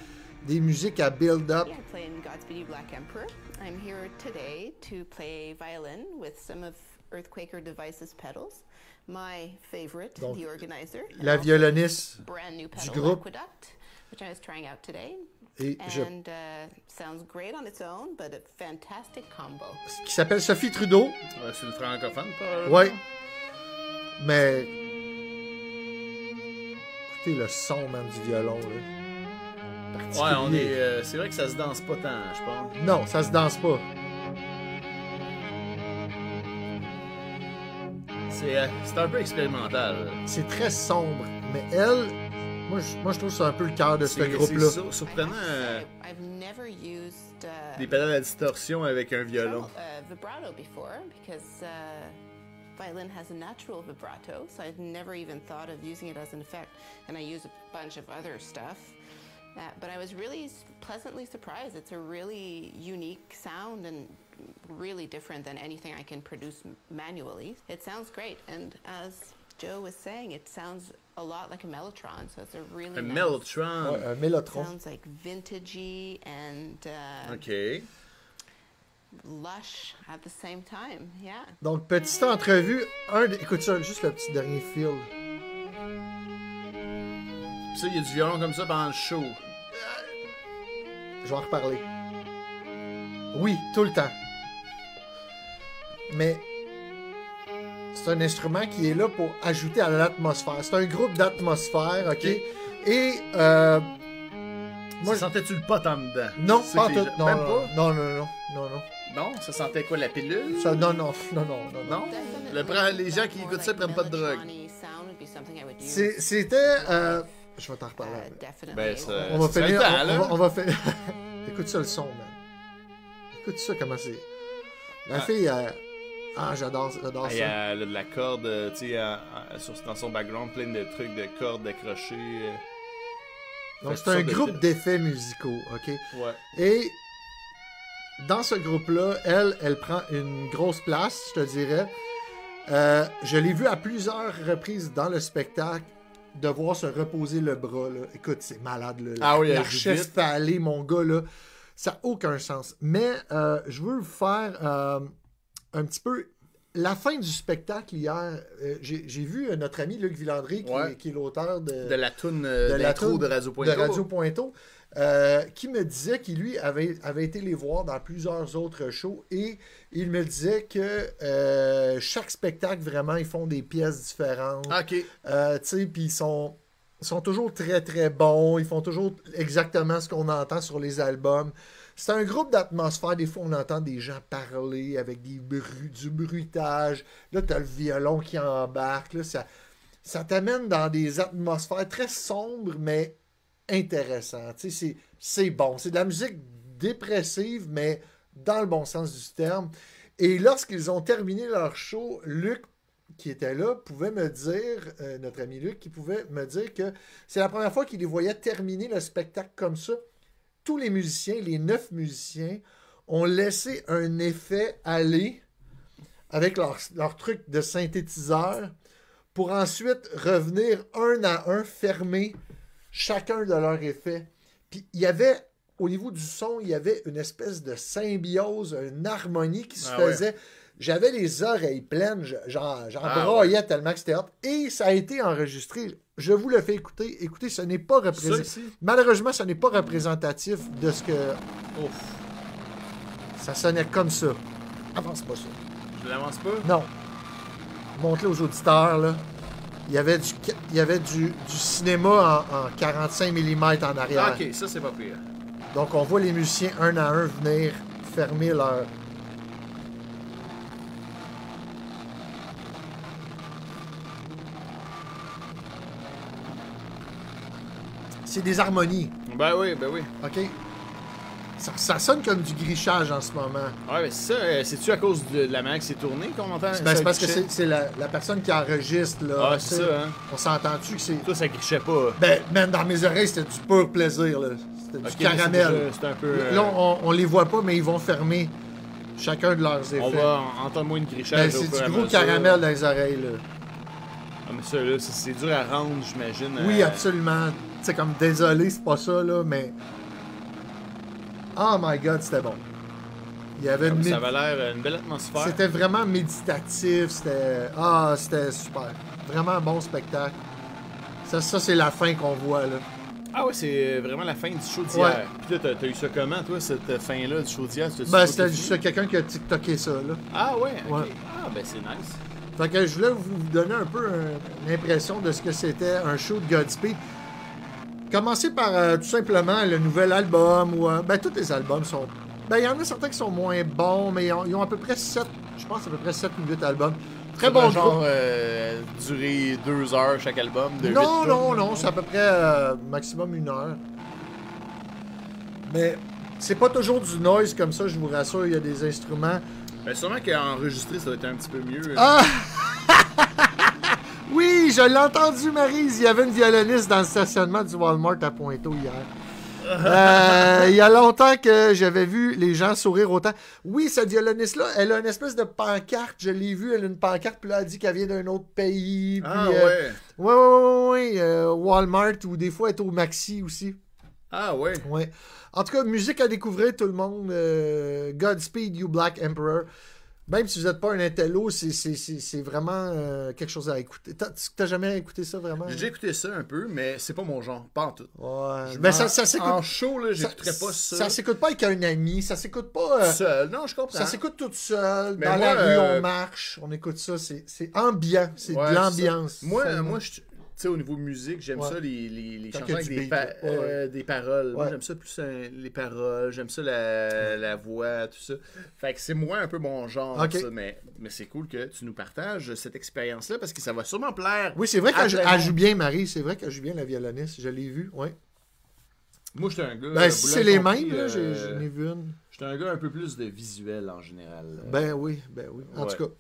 des musiques à build-up. I play in Godspeed You Black Emperor. I'm here today to play violin with some of Earthquaker Devices pedals. My favorite, Donc, the organizer. La violoniste Brand new pedal, groupe. Aqueduct, which I was trying out today. et je- And uh, sounds great on its own, but a fantastic combo. qui s'appelle Sophie Trudeau. Ouais, c'est une francophone, pas? Ouais. Mais. Écoutez le son, même, du violon, là. Ouais, Particulier. on est. euh, c'est vrai que ça se danse pas tant, je pense. Non, ça se danse pas. C'est euh, c'est un peu expérimental. C'est très sombre. Mais elle, moi, je, moi, je trouve que c'est un peu le cœur de ce C'est c'est groupe-là. sur- surprenant euh, I- I've never used uh, des pédales à distorsion avec un violon. uh, vibrato before because uh, violin has a natural vibrato, so I've never even thought of using it as an effect. And I use a bunch of other stuff. Uh, but I was really pleasantly surprised. It's a really unique sound and really different than anything I can produce manually. It sounds great, and as Joe was saying, it sounds a lot like a mellotron. So it's a really Un nice- Mellotron. Ouais, un mélotron. sounds like vintagey and uh, Ok. lush at the same time. Yeah. Donc, petite entrevue. Un, de- écoute ça, juste le petit dernier fil. Puis ça, il y a du violon comme ça pendant le show. Je vais en reparler. Oui, tout le temps. Mais c'est un instrument qui est là pour ajouter à l'atmosphère. C'est un groupe d'atmosphère, ok? Ok. Et euh, Moi, moi, je- sentais tu le pot en dedans? non, pas tout. Non, Même non, pas? non, non, non, non, non. Non? Ça sentait quoi, la pilule? Ça, non, non, non, non, non, non. Le les gens qui écoutent ça prennent pas de drogue. C'était, euh, je vais t'en reparler. definitely. Ben, ça- On va ça finir. temps, on, va, on va finir. Écoute ça le son, man. Écoute ça comment c'est. La Ah. fille, elle- ah, j'adore, j'adore Ah, Il y ça. a de la corde, euh, tu sais, dans son background, plein de trucs de cordes accrochées. euh. Donc c'est un groupe d'effets musicaux, ok? Ouais. Et dans ce groupe-là, elle, elle prend une grosse place, je te dirais. Euh, je l'ai vu à plusieurs reprises dans le spectacle devoir se reposer le bras. Là. Écoute, c'est malade. Là. Ah oui, vite. fait aller, mon gars. Là. Ça n'a aucun sens. Mais euh, je veux vous faire euh, un petit peu. La fin du spectacle hier, euh, j'ai vu notre ami Luc Villandry, qui, Ouais. est- qui est l'auteur de, De la toune de la toune de Radio de Pointo. Radio Pointo, euh, qui me disait qu'il lui avait, avait été les voir dans plusieurs autres shows et il me disait que euh, chaque spectacle, vraiment, ils font des pièces différentes. Ah, ok. Euh, tu sais, puis ils sont, toujours très très bons, ils font toujours exactement ce qu'on entend sur les albums. C'est un groupe d'atmosphère, des fois on entend des gens parler avec des bru- du bruitage. Là, t'as le violon qui embarque, là, ça, ça t'amène dans des atmosphères très sombres, mais c'est- c'est bon. C'est de la musique dépressive, mais dans le bon sens du terme. Et lorsqu'ils ont terminé leur show, Luc qui était là pouvait me dire, euh, notre ami Luc, qui pouvait me dire que c'est la première fois qu'il les voyait terminer le spectacle comme ça. Tous les musiciens, les neuf musiciens, ont laissé un effet aller avec leur, leur truc de synthétiseur pour ensuite revenir un à un, fermer chacun de leurs effets. Puis il y avait, au niveau du son, il y avait une espèce de symbiose, une harmonie qui se Ah ouais. faisait. J'avais les oreilles pleines, je- j'en Ah braillais tellement que c'était hot. Et ça a été enregistré. Je vous le fais écouter. Écoutez, ce n'est pas représentatif. Malheureusement, ce n'est pas représentatif de ce que Ouf. ça sonnait comme ça. Avance pas ça. Je l'avance pas? Non. Montre-le aux auditeurs, là. Il y avait du, il y avait du, du cinéma en, en 45 mm en arrière. Ah, ok, ça c'est pas pire. Donc, on voit les musiciens un à un venir fermer leur. C'est des harmonies, Ben oui, ben oui. OK? Ça, ça sonne comme du grichage en ce moment. Ouais, mais ça, euh, c'est-tu à cause de la manière que c'est tourné qu'on entend Ben, c'est parce que c'est c'est la, la personne qui enregistre, là. Ah, c'est ça, hein. On s'entend-tu que c'est. Toi, ça grichait pas. Ben, man, dans mes oreilles, c'était du pur plaisir, là. C'était du c'est caramel. C'est un peu. euh, Là, on, on les voit pas, mais ils vont fermer chacun de leurs effets. on va en- entendre moins de grichage. Ben, c'est du gros caramel dans les oreilles, là. Ah, mais ça, là, c'est- c'est dur à rendre, j'imagine. Oui, euh, absolument. Tu sais, comme désolé, c'est pas ça, là, mais. Oh my god, c'était bon. Il y avait une. Ça avait l'air euh, une belle atmosphère. C'était vraiment méditatif, c'était. Ah, c'était super. Vraiment un bon spectacle. Ça, ça c'est la fin qu'on voit, là. Ah ouais, c'est vraiment la fin du show d'hier. Ouais. Puis là, t'as- eu ça comment, toi, cette fin-là du show d'hier? Ben, c'était juste quelqu'un qui a TikToké ça, là. Ah ouais. Ouais. Ah, ben c'est nice. Fait que je voulais vous donner un peu l'impression de ce que c'était un show de Godspeed. Commencer par euh, tout simplement le nouvel album, ou euh, ben tous les albums sont. Ben il y en a certains qui sont moins bons, mais ils ont, ils ont à peu près 7, je pense à peu près 7 ou 8 albums. Très bon genre euh, durer deux heures chaque album. De Non, non, non, c'est à peu près euh, maximum une heure. Mais c'est pas toujours du noise comme ça, je vous rassure, il y a des instruments. Ben sûrement qu'enregistrer, ça doit être un petit peu mieux. Ah! Oui, je l'ai entendu, Maryse. Il y avait une violoniste dans le stationnement du Walmart à Pointeau hier. Euh, il y a longtemps que j'avais vu les gens sourire autant. Oui, cette violoniste-là, elle a une espèce de pancarte. Je l'ai vue, elle a une pancarte, puis là, elle dit qu'elle vient d'un autre pays. Puis, Ah euh, ouais. ouais, ouais, euh, Walmart, ou des fois, elle est au Maxi aussi. Ah ouais. Ouais. En tout cas, musique à découvrir, tout le monde. Euh, Godspeed, You Black Emperor. Même si vous n'êtes pas un intello, c'est- vraiment euh, quelque chose à écouter. T'as jamais écouté ça vraiment? J'ai déjà écouté ça un peu, mais c'est pas mon genre, pas en tout. Ouais. Mais m'en- ça, ça s'écoute. En show, là, j'écouterais pas ça. Ça s'écoute pas avec un ami, ça s'écoute pas. euh, Seul. Non, je comprends. ça s'écoute tout seul. Mais Dans moi, la rue, euh, on marche, on écoute ça. C'est ambiant. C'est Ouais, de l'ambiance. Moi, moi je- sais, au niveau musique, j'aime Ouais. ça, les, les, chansons avec des, pa- euh, des paroles. Moi, j'aime ça plus euh, les paroles, j'aime ça la, la voix, tout ça. Fait que c'est moins un peu mon genre, ça, mais, mais c'est cool que tu nous partages cette expérience-là parce que ça va sûrement plaire. Oui, c'est vrai qu'elle joue- bien, Marie. C'est vrai qu'elle joue bien, la violoniste. Je l'ai vue, oui. Moi, j'étais un gars. Ben, euh, si Boulogne c'est les mêmes, là, euh, j'en ai vu une. J'étais un gars un peu plus de visuel en général. euh. Ben oui, ben oui. En Ouais. tout cas,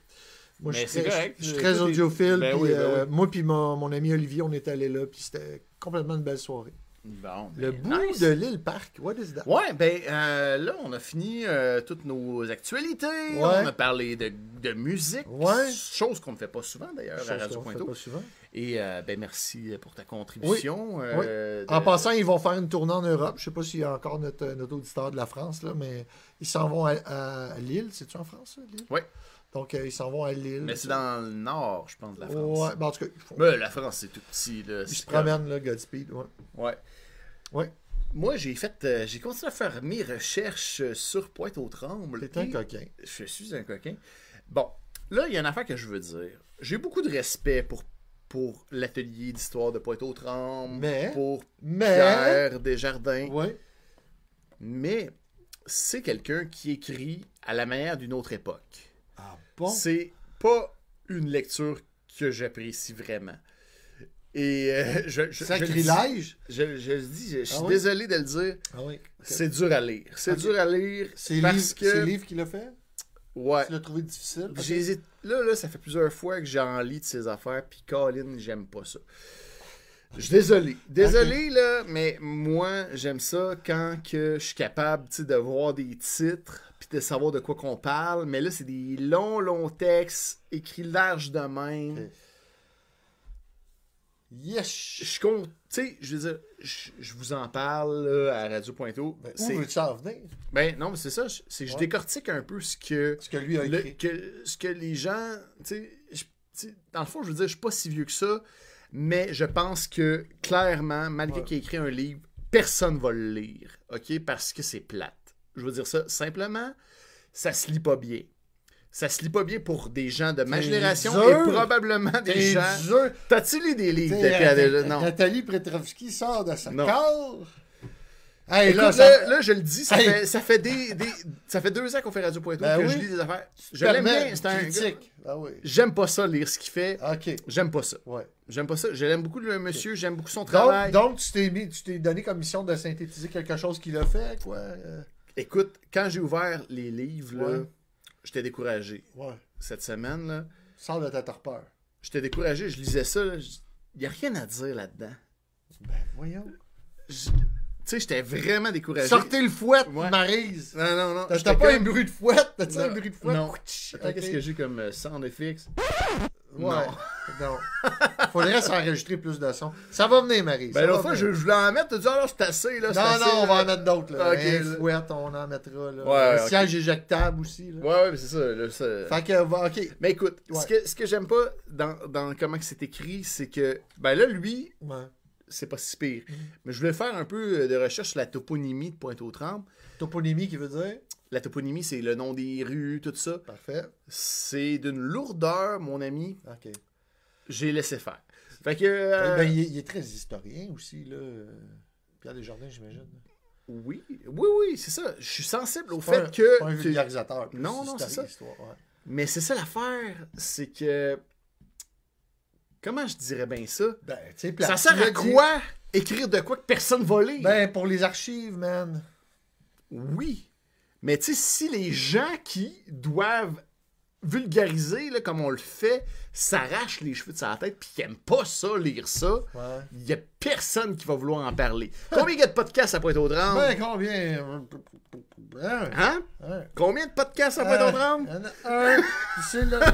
moi, je Mais suis c'est très, correct. je suis Euh, très audiophile. Ben puis, oui, ben euh, oui. Moi puis mon, mon ami Olivier, on est allé là, puis c'était complètement une belle soirée. Bon, Le ben, bout nice. de l'île Parc, what is that? Ouais, ben euh, là, on a fini euh, toutes nos actualités. Ouais. On a parlé de, de musique. Ouais. Chose qu'on ne fait pas souvent d'ailleurs à Radio Pointeau. pas souvent. Et euh, ben merci pour ta contribution. euh, En de- passant, ils vont faire une tournée en Europe. Je sais pas s'il y a encore notre, notre auditeur de la France, là, mais ils s'en vont à, à Lille. C'est-tu en France, Lille? Ouais. Donc, euh, ils s'en vont à Lille. Mais c'est dans le nord, je pense, de la France. Ouais, ben, en tout cas, la France, c'est tout petit. Là, ils se promènent, là, Godspeed. Ouais. Ouais. Ouais. Moi, j'ai fait, euh, j'ai continué à faire mes recherches sur Pointe-aux-Trembles. T'es un coquin. Je suis un coquin. Bon, là, il y a une affaire que je veux dire. J'ai beaucoup de respect pour, pour l'atelier d'histoire de Pointe-aux-Trembles, Mais- pour Mais. Pierre Desjardins, Ouais. mais c'est quelqu'un qui écrit à la manière d'une autre époque. Ah bon? C'est pas une lecture que j'apprécie vraiment. Et euh, je, je, je, le dis- Sacrilège? je, je le dis, je, je suis Ah oui? désolé de le dire, Ah oui. c'est dur à lire. C'est dur à lire C'est parce livre, que... c'est livre qui l'a fait? Ouais. Tu l'as trouvé difficile? Là, là, ça fait plusieurs fois que j'en lis de ces affaires, puis Colin, j'aime pas ça. Je suis désolé. Désolé, là, mais moi, j'aime ça quand que je suis capable tu sais, de voir des titres, puis de savoir de quoi qu'on parle. Mais là, c'est des longs, longs textes, écrits larges de même. Yes! Je con- Tu sais, je veux dire, je, je vous en parle là, à Radio Pointo. Ben, où veux-tu en venir? ben non, mais c'est ça. je- C'est que je Ouais. décortique un peu ce que, Ce que lui a le- que, ce que les gens. Tu sais, dans le fond, je veux dire, je suis pas si vieux que ça, mais je pense que clairement, malgré Ouais. qu'il ait écrit un livre, personne va le lire. OK? Parce que c'est plate. Je veux dire ça simplement, ça se lit pas bien. Ça se lit pas bien pour des gens de ma génération dur. et probablement des gens. T'as-tu lu des livres T'sais, de Pierre Nat- Desjardins? Non. Nathalie Petrovski sort de sa Non. cale. Hey, Écoute, là, là, ça... là, je le dis, ça, Hey. fait, ça, fait des, des- ça fait deux ans qu'on fait Radio Ben que oui. je lis des affaires. Je l'aime bien, c'est un oui. J'aime pas ça, lire ce qu'il fait. OK. J'aime pas ça. Ouais. J'aime pas ça. J'aime beaucoup le monsieur, j'aime beaucoup son Donc, travail. donc tu t'es mis, tu t'es donné comme mission de synthétiser quelque chose qu'il a fait, quoi. euh, Écoute, quand j'ai ouvert les livres, là, j'étais découragé. Ouais. Cette semaine, là, Sors de ta torpeur. j'étais découragé. Je lisais ça. Il n'y a rien à dire là-dedans. Ben, voyons. Je- Tu sais, j'étais vraiment découragé. Sortez le fouette, Ouais. Maryse. Non, non, non. T'as pas comme- un bruit de fouette? T'as-tu un bruit de fouette? Non. Attends. Qu'est-ce que j'ai comme euh, sound effects? Ouais. Non. Faudrait s'enregistrer plus de sons. Ça va venir, Maryse. Ben, l'autre fois, je, voulais en mettre. Tu dis, alors, c'est assez, là. Non, assez, non, on va là. en mettre d'autres. Là. Ok, un là. fouette, on en mettra. Là. Ouais, un ok. siège éjectable aussi. Là. Ouais, ouais, mais c'est ça. là, ça- Fait que, ok. Mais écoute, Ouais. ce que, ce que j'aime pas dans, dans comment que c'est écrit, c'est que, ben là, lui, Ouais. c'est pas si pire. Mm. Mais je voulais faire un peu de recherche sur la toponymie de Pointe-aux-Trembles. Toponymie qui veut dire? La toponymie, c'est le nom des rues, tout ça. Parfait. C'est d'une lourdeur, mon ami. Ok. J'ai laissé faire. Fait que. euh, Ben, il, est, il est très historien aussi, là. Pierre Desjardins, j'imagine. oui, oui, oui, c'est ça. Je suis sensible au fait un- que. Pas un vulgarisateur. Non, non, c'est ça. ouais. Mais c'est ça l'affaire, c'est que. Comment je dirais bien ça? Ben, tu sais, plate. Ça sert à quoi écrire de quoi que personne va lire? Ben, pour les archives, man. Oui. Mais tu sais, si les gens qui doivent vulgariser, là, comme on le fait, s'arrachent les cheveux de sa tête puis qui n'aiment pas ça, lire ça, Ouais. il n'y a personne qui va vouloir en parler. Combien il y a de podcasts à Pointe-aux-Trembles? Ben, combien? Hein? Hein? Hein? Combien de podcasts à Pointe-aux-Trembles? Un, un, c'est le.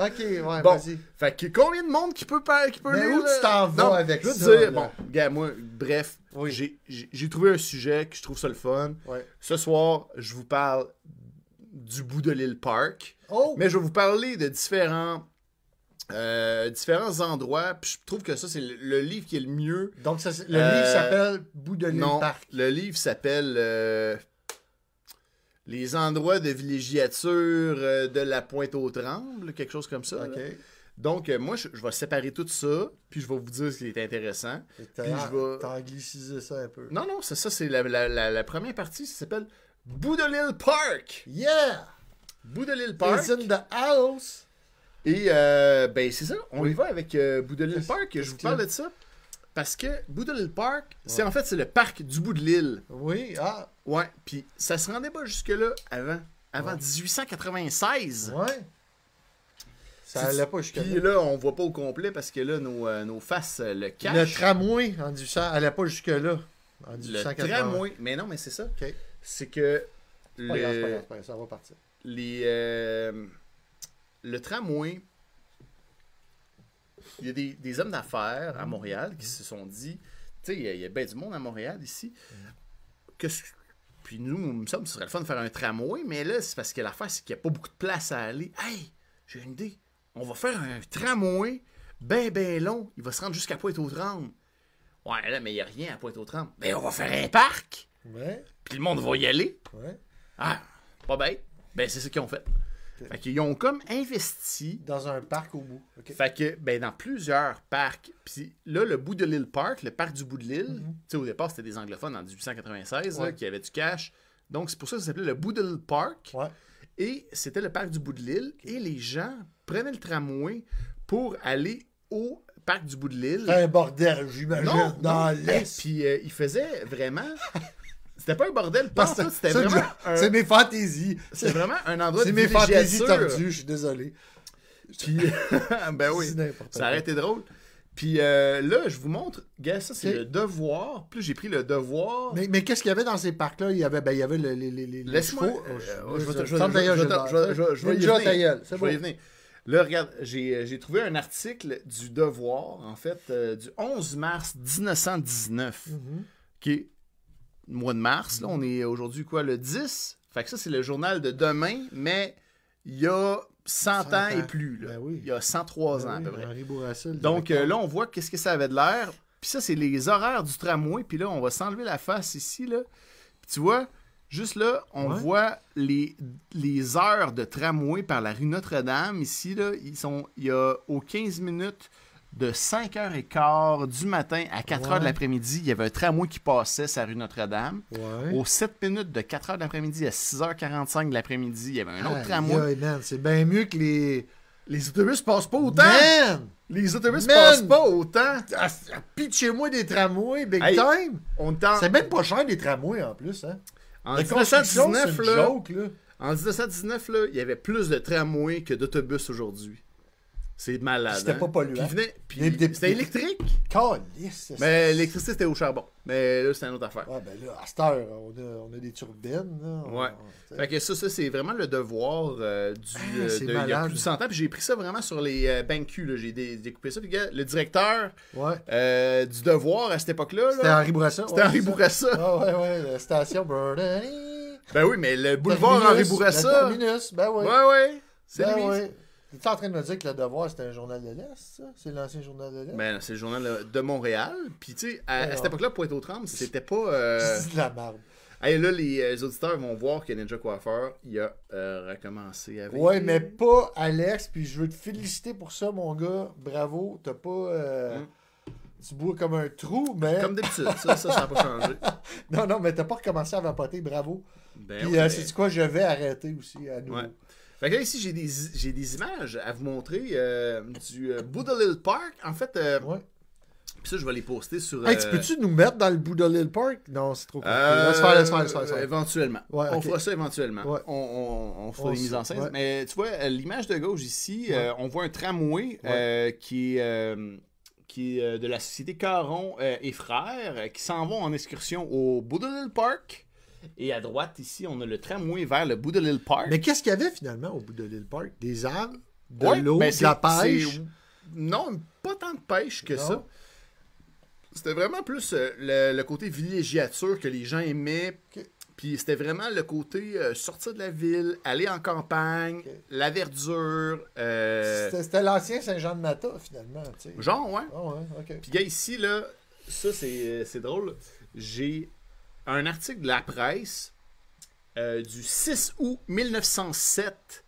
Ok, ouais, Bon, vas-y. fait que combien de monde qui peut, qui peut Mais lire? où tu t'en vas Non, avec je veux ça, dire, là? bon, gars, moi, bref, Oui. j'ai- trouvé un sujet que je trouve ça le fun. Ouais. Ce soir, je vous parle du bout de l'île Park. Oh! Mais je vais vous parler de différents, euh, différents endroits. Puis je trouve que ça, c'est le, le livre qui est le mieux. Donc, ça, c'est- le Euh, livre s'appelle Bout de l'île Parc. le livre s'appelle euh, Les endroits de villégiature euh, de la Pointe-aux-Trembles, quelque chose comme ça. Donc, euh, moi, je, je vais séparer tout ça, puis je vais vous dire ce qui est intéressant. T'as Puis je vais- anglicisé ça un peu. Non, non, c'est ça, c'est la, la- la- la première partie, ça s'appelle Bout de l'île Park. Yeah! Bout de l'île Park. It's in the house. Et euh, ben c'est ça, on y va avec euh, Bout de l'île Park. Je vous parle de ça parce que Bout de l'île Park, c'est en fait c'est le parc du bout de l'île. Oui, ah, Ouais, puis ça se rendait pas jusque là avant avant Ouais. 1896. ouais. Ça allait pas jusqu'à Puis là. là, on voit pas au complet parce que là nos, euh, nos faces euh, le Le cachent. tramway en 1800 allait pas jusque là. En Le 1880. tramway, mais non, mais c'est ça. Ok. C'est que C'est pas grave, c'est pas le, grave, c'est pas grave, ça va partir. les, euh, le tramway, il y a des, des hommes d'affaires à Montréal qui se sont dit, tu sais, il y a- a, bien du monde à Montréal ici. Que puis nous, il me semble ce serait le fun de faire un tramway, mais là, c'est parce que l'affaire, c'est qu'il n'y a pas beaucoup de place à aller. Hey, j'ai une idée. On va faire un tramway ben, ben long. Il va se rendre jusqu'à Pointe-aux-Trembles. Ouais, là, mais il n'y a rien à Pointe-aux-Trembles. Ben, on va faire un parc. Ouais, Puis le monde va y aller. ouais. Ah, pas bête. Ben, c'est ce qu'ils ont fait. Fait qu'ils ont comme investi. Dans un parc au bout. Fait que, ben, dans plusieurs parcs. Puis là, le bout de l'île Park, le parc du bout de l'île, Mhm. tu sais, au départ, c'était des anglophones en 1896 là, Ouais. qui avaient du cash. Donc, c'est pour ça que ça s'appelait le bout de l'île Park. Ouais. Et c'était le parc du bout de l'île. Et les gens prenaient le tramway pour aller au parc du bout de l'île. Un bordel, j'imagine, Non, dans l'Est. Puis euh, il faisait vraiment. C'était pas un bordel, pas Parce que c'était c'est- vraiment. un- C'est mes fantaisies. C'est vraiment un endroit C'est de mes fantaisies tordues, je suis désolé. Puis, ben oui, C'est ça aurait été drôle. Puis euh, là, je vous montre, gars, ça c'est le devoir. Plus j'ai pris le devoir. Mais, mais qu'est-ce qu'il y avait dans ces parcs-là? Il y avait, ben, il y avait le- les, les, les, les chevaux. euh, je vais y venir. c'est. Là, regarde, j'ai j'ai trouvé un article du Devoir, en fait, euh, du 11 mars 1919, Mhm. qui est mois de mars. Là, on est aujourd'hui, quoi, le 10? Fait que ça, c'est le journal de demain, mais il y a 100, 100 ans et ans. plus. Là. Ben oui. Il y a 103 ans, à Ben peu oui, près. Henri Bourassa, le Donc euh, là, on voit qu'est-ce que ça avait de l'air. Puis ça, c'est les horaires du tramway. Puis là, on va s'enlever la face ici. Là. Puis tu vois, juste là, on Ouais. voit les, les heures de tramway par la rue Notre-Dame. Ici, là, ils sont, il y a aux 15 minutes de 5h15 du matin à 4h Ouais. de l'après-midi, il y avait un tramway qui passait sur la rue Notre-Dame. Ouais. Aux 7 minutes de 4h de l'après-midi à 6h45 de l'après-midi, il y avait un autre tramway. c'est bien mieux que les. Les autobus passent pas autant! Man! Les autobus Man! passent pas autant! Pitchez-moi des tramways, big Hey, time! On C'est même pas cher des tramways en plus, hein? En La construction, 1919, c'est une là, joke, là. en 1919, là, il y avait plus de tramways que d'autobus aujourd'hui. C'est malade. C'était hein? pas polluant. Puis c'était électrique. C'est- Mais l'électricité, c'était au charbon. Mais là, c'était une autre affaire. Ouais, ben là, à cette heure, on a, on a des turbines, là. On- Ouais. on- Fait que ça, ça c'est vraiment le devoir euh, du, Ah, euh, c'est de, il y a plus de 100 ans. Puis j'ai pris ça vraiment sur les euh, BanQ. là. J'ai dé- découpé ça. Puis gars, le directeur Ouais. euh, du devoir à cette époque-là, C'était Henri Bourassa. c'était ouais, Henri c'est. Bourassa. Ah ouais, ouais, la station Burden. Ben oui, mais le boulevard Henri Bourassa. Ben ouais. Ouais, ouais. C'est ben lui. ouais. Tu en train de me dire que le Devoir, c'était un journal de l'Est, ça? C'est l'ancien journal de l'Est? Ben, c'est le journal de Montréal. Puis, tu sais, à, à Alors. cette époque-là, Pointe-aux-Trembles, c'était pas. euh, C'est de la merde. hey, là, les, euh, les auditeurs vont voir que Ninja Coiffeur, il a euh, recommencé avec. Ouais, mais pas Alex, puis je veux te féliciter pour ça, mon gars. Bravo. T'as pas. euh, Mm. Tu bois comme un trou, mais. Comme d'habitude, ça, ça, ça n'a pas changé. Non, non, mais t'as pas recommencé à vapoter, bravo. Ben, Puis, ouais, euh, c'est quoi, je vais arrêter aussi à nouveau. Ouais. Fait que là, ici, j'ai des, j'ai des images à vous montrer euh, du euh, Park. En fait, euh, Ouais. puis ça, je vais les poster sur. Hey, euh, tu peux-tu nous mettre dans le l'île park? Non, c'est trop compliqué. Euh, Laisse faire, laisse faire, laisse faire. laisse faire. Éventuellement. Ouais, On fera ça éventuellement. Ouais. On, on- on fera On des mises en scène. Mais tu vois, euh, l'image de gauche ici, euh, on voit un tramway euh, qui est, euh, qui est euh, de la société Caron euh, et Frères euh, qui s'en vont en excursion au Boudalil Park. Et à droite, ici, on a le tramway vers le Boudalil Park. Mais qu'est-ce qu'il y avait finalement au bout de l'île park? Des arbres, de Ouais, l'eau, ben, de la pêche? Non, pas tant de pêche que Non? ça. C'était vraiment plus euh, le, le côté villégiature que les gens aimaient. Puis c'était vraiment le côté euh, sortir de la ville, aller en campagne, la verdure. euh, C'était- l'ancien Saint-Jean-de-Mata, finalement. tu sais. genre, ouais. Ah ouais. Puis gars, ici, là, ça c'est c'est drôle. J'ai un article de la presse euh, du 6 août 1907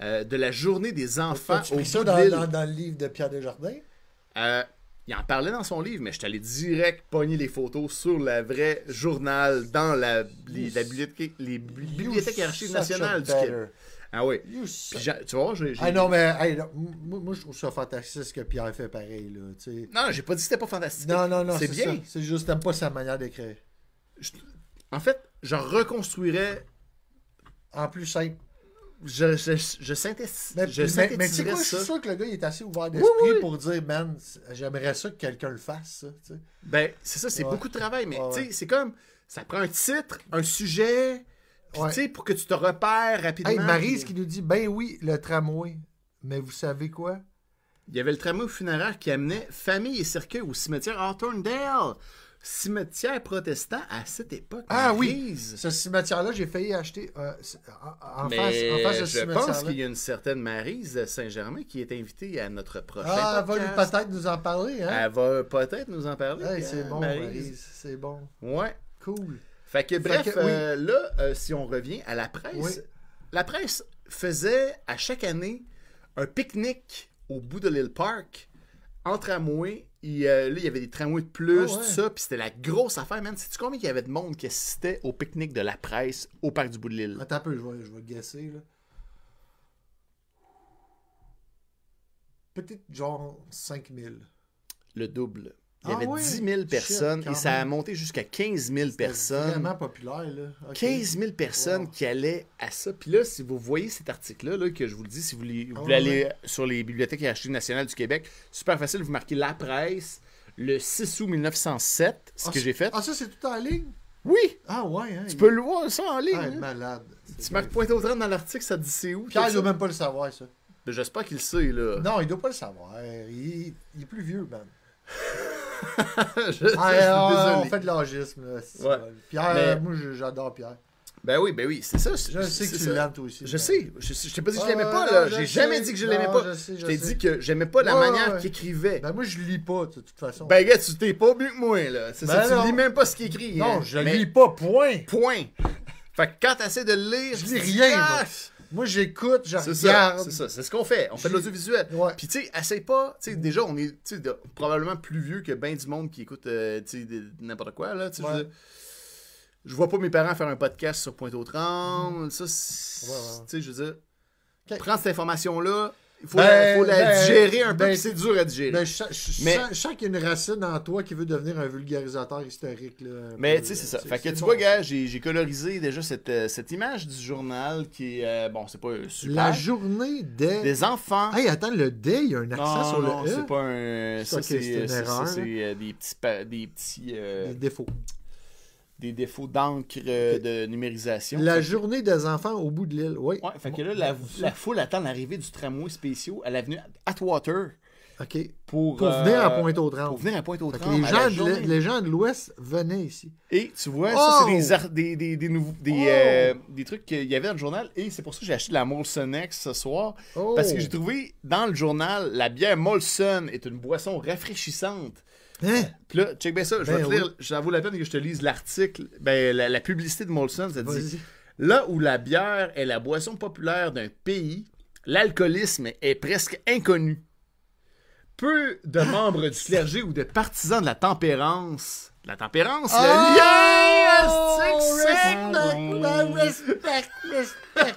euh, de la journée des enfants au ça dans, dans- dans le livre de Pierre Desjardins? Euh, il en parlait dans son livre, mais je allé direct pogner les photos sur la vraie journal dans la, les, la bibliothèque, les bi- bibliothèques et archives nationales du. Québec. Ah oui. Puis tu vois, j'ai. Ah non, mais hey, non, moi, je trouve ça fantastique ce que Pierre fait pareil. Là. Non, j'ai pas dit que c'était pas fantastique. non, non, non, c'est bien. C'est juste, t'aimes pas sa manière d'écrire. Je- En fait, je reconstruirais. En plus simple. Je, je, je, Mais, je mais, mais tu sais quoi, je suis sûr que le gars il est assez ouvert d'esprit Oui, oui. pour dire, man, j'aimerais ça que quelqu'un le fasse. Ça, tu sais. Ben, c'est ça, c'est Ouais. beaucoup de travail, mais Ouais, tu sais, ouais. c'est comme. Ça prend un titre, un sujet, tu sais, pour que tu te repères rapidement. Hey, Maryse puis- qui nous dit, ben oui, le tramway. Mais vous savez quoi? Il y avait le tramway funéraire qui amenait famille et cercueil au cimetière Hawthorndale. Cimetière protestant à cette époque. Ah oui! Ce cimetière-là, j'ai failli acheter euh, en, Mais face, en face de ce je pense qu'il y a une certaine Maryse Saint-Germain qui est invitée à notre prochain Ah, elle va peut-être nous en parler, hein? Elle va peut-être nous en parler. Hey, hein, c'est bon, Maryse. Maryse, c'est bon. Ouais. Cool. Fait que bref, que, oui. euh, là, euh, si on revient à la presse, Oui. la presse faisait à chaque année un pique-nique au bout de l'île Park en tramway. Et, euh, là, il y avait des tramways de plus, Ah ouais. tout ça, puis c'était la grosse affaire, man. Sais-tu combien il y avait de monde qui assistait au pique-nique de la presse au parc du bout de l'île? Attends un peu, je vais, je vais guesser, là. Peut-être genre 5000. Le double. Il y Ah avait ouais? 10 000 personnes Shit, et ça a monté jusqu'à 15 000 C'est personnes. vraiment populaire, là. Ok. 15 000 personnes Wow. qui allaient à ça. Puis là, si vous voyez cet article-là, là, que je vous le dis, si vous voulez, vous Ah ouais, aller sur les bibliothèques et archives nationales du Québec, super facile, vous marquez La Presse, le 6 août 1907, ce Ah, que j'ai fait. Ah, ça, c'est tout en ligne? Oui, Ah, ouais, hein. tu il- peux le voir ça en ligne. Ah, hein. malade. Tu marques point au train dans l'article, ça dit c'est où. Pierre, il doit même pas le savoir, ça. J'espère qu'il le sait, là. Non, il doit pas le savoir. Il, il est plus vieux, man. je, je suis Ah, désolé. on fait de Ouais. bon. Pierre, Mais- moi, je- j'adore Pierre. Ben oui, ben oui, c'est ça. Je sais que tu ça. l'aimes, toi aussi. Je sais. Je, je t'ai pas dit que je l'aimais pas, là. je J'ai jamais dit que je l'aimais pas. je je Je t'ai dit que j'aimais pas la manière qu'il écrivait. Ben, moi, je lis pas, de toute façon. Ben, gars, tu t'es pas mieux que moi, là. C'est ça, Ben tu non. lis même pas ce qu'il écrit. non, hein. je lis pas, point. Point. Fait que quand t'essaies de le lire, Je tu lis rien, Ah! Moi. J'écoute, je C'est ça, regarde. c'est ça, c'est ce qu'on fait. On fait de l'audiovisuel. Ouais. Puis tu sais, essaye pas, tu sais, déjà on est de- probablement plus vieux que ben du monde qui écoute euh, n'importe quoi là, je. Je vois pas mes parents faire un podcast sur Pointe aux Trembles, ça Ouais, ouais. tu sais, je veux dire prends cette information là, il faut, Ben, la, faut la ben, digérer un peu, ben, c'est dur à digérer. Ben, je, Mais- je sens qu'il y a une racine en toi qui veut devenir un vulgarisateur historique. Là, Mais tu sais, c'est ça. là. Fait que tu bon. vois, gars, j'ai colorisé déjà cette, euh, cette image du journal qui est. euh, bon, c'est pas euh, super. La journée des. Des enfants. Hey, attends, le D, il y a un accent non, sur non, le E. c'est pas un. Ça, c'est c'est une ça, erreur, ça, c'est, euh, des petits, des, petits euh, Les défauts. Des défauts d'encre euh, de numérisation. La journée des enfants au bout de l'île. Oui. Ouais, fait que là, la, la foule attend l'arrivée du tramway spéciaux à l'avenue Atwater OK. pour, Pour euh, venir à Pointe-aux-Trembles. Pour venir à pointe aux les, gens de les gens de l'Ouest venaient ici. Et tu vois, Oh! ça, c'est des, ar- des, des, des, nouveaux- des, Oh! euh, des trucs qu'il y avait dans le journal. Et c'est pour ça que j'ai acheté de la Molson X ce soir. Oh! Parce que j'ai trouvé dans le journal, la bière Molson est une boisson rafraîchissante. Hein? Puis là, check bien ça, je vais Ben te lire, ça vaut la peine que je te lise l'article, ben, la, la publicité de Molson, ça dit. Là où la bière est la boisson populaire d'un pays, l'alcoolisme est presque inconnu. Peu de membres du clergé ou de partisans de la tempérance. La tempérance, Oh! le lien, Respect, respect, respect.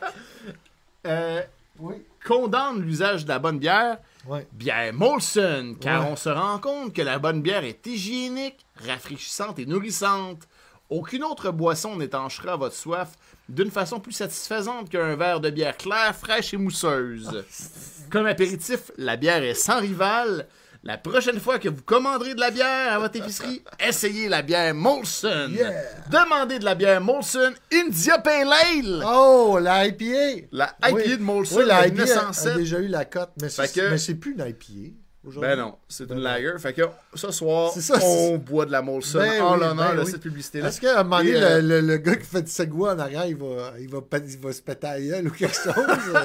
euh, Oui. condamne l'usage de la bonne bière. Ouais. Bière Molson, car Ouais. on se rend compte que la bonne bière est hygiénique, rafraîchissante et nourrissante. Aucune autre boisson n'étanchera votre soif d'une façon plus satisfaisante qu'un verre de bière claire, fraîche et mousseuse. Comme apéritif, la bière est sans rival. La prochaine fois que vous commanderez de la bière à votre épicerie, essayez la bière Molson. Yeah. Demandez de la bière Molson India Pale Ale. Oh, la IPA. La IPA Oui. de Molson Oui, la IPA a 1907. déjà eu la cote, mais c'est plus une IPA. Ben non, c'est Ben une lager. Fait que ce soir, ça, on boit de la Molson Ben en oui, l'honneur ben de oui. cette publicité-là. Est-ce qu'à un moment donné, euh, le, le- le gars qui fait du segway en arrière, il va, il va, il va se péter à gueule ou quelque chose? euh?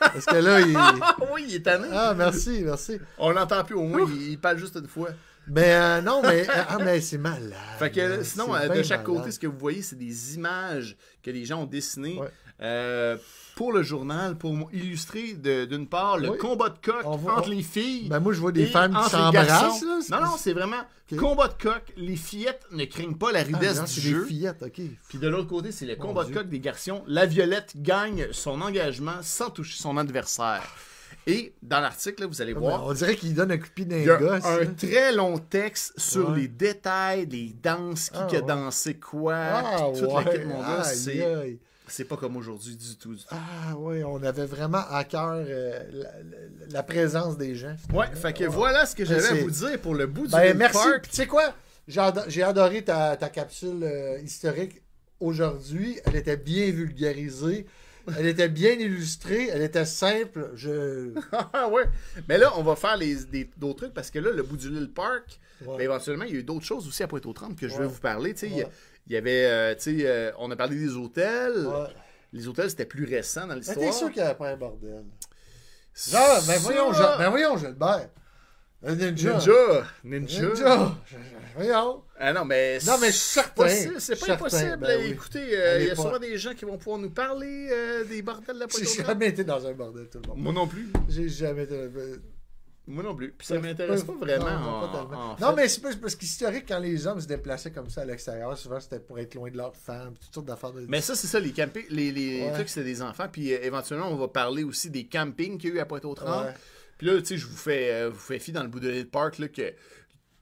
Parce que là, il... Ah oui, il est tanné. Ah, merci, merci. On l'entend plus au moins, il, il parle juste une fois. Mais euh, non, mais, ah, mais c'est malade. Fait que sinon, de chaque côté, ce que vous voyez, c'est des images que les gens ont dessinées Ouais. euh, pour le journal, pour illustrer d'une part le Oui. combat de coq voit- entre on- les filles. Ben moi, je vois des femmes qui les s'embrassent. Non, non, c'est vraiment Ok. combat de coq. Les fillettes ne craignent pas la Ah, rudesse du jeu. des fillettes, OK. Puis de l'autre côté, c'est le Mon combat de Dieu. coq des garçons. La Violette gagne son engagement sans toucher son adversaire. Et dans l'article, vous allez Ah, voir, on dirait qu'il donne un coup de pied les a gosses. un là. très long texte sur Ouais. les détails, les danses, qui Ah, a ouais. dansé quoi, Ah, toute ouais. la kit, mon gars, Aïe, c'est, aïe. C'est pas comme aujourd'hui du tout. du tout. Ah oui, on avait vraiment à cœur euh, la, présence des gens. Ouais, fait que voilà ce que j'avais à vous dire pour le bout du Ben merci. Tu sais quoi? J'ai ado- j'ai adoré ta, ta capsule euh, historique aujourd'hui. Elle était bien vulgarisée. Elle était bien illustrée. Elle était simple. Je... Ah ouais. Mais là, on va faire les, des- d'autres trucs parce que là, le bout du Lille Park, Ouais. ben, éventuellement, il y a eu d'autres choses aussi à Pointe-aux-Trembles que je vais vous parler. Tu sais, il y a- Ouais. Il y avait, euh, tu sais, euh, on a parlé des hôtels. Ouais. Les hôtels, c'était plus récent dans l'histoire. t'es sûr qu'il n'y avait pas un bordel? Genre, ben voyons, je- ben voyons, Gilbert. Un ninja. Ninja. Ninja. Ninja. Voyons. Ah non, mais. Non, mais c'est pas Certain, impossible. ben oui. Écoutez, euh, il y a pas- sûrement des gens qui vont pouvoir nous parler euh, des bordels de la J'ai jamais été dans un bordel, tout le monde. Moi non plus. J'ai jamais été. euh, Moi non plus. Puis ça m'intéresse pas vraiment. Non, en- pas mais c'est parce qu'historique, quand les hommes se déplaçaient comme ça à l'extérieur, souvent c'était pour être loin de leurs femmes, toutes sortes d'affaires de. Mais ça, c'est ça, les campings, les, les Ouais. trucs, c'est des enfants. Puis euh, éventuellement, on va parler aussi des campings qu'il y a eu à Pointe-aux-Trembles. Puis là, tu sais, je vous fais, euh, vous fais fi dans le bout de l'île Park là, que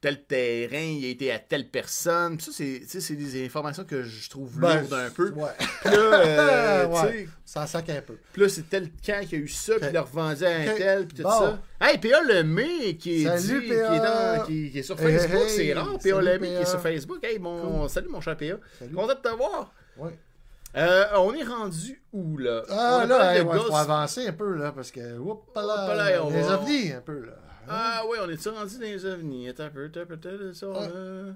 tel terrain, il a été à telle personne. Puis ça, c'est, c'est des informations que je trouve Ben, lourdes un peu. Ouais. Puis là, euh, Ouais. Ça sac un peu. puis là, c'est tel camp qui a eu ça, puis Ok. il l'a revendu à un tel, puis tout Bon. ça. Hey, PA Lemay, qui est, Salut, dit, qui, est dans- qui, qui est sur Hey, Facebook, hey, c'est rare, PA Lemay qui est sur Facebook. Hey, mon, salut mon cher PA. Content de te voir. Ouais. Euh, on est rendu où, là? Ah, On là, il faut Ghost- avancer un peu, là, parce que. Oups, là, Hop là, on les ovnis, un peu, là. Ah, ouais, on est-tu rendu dans les ovnis? Attends un peu, attends ça, là.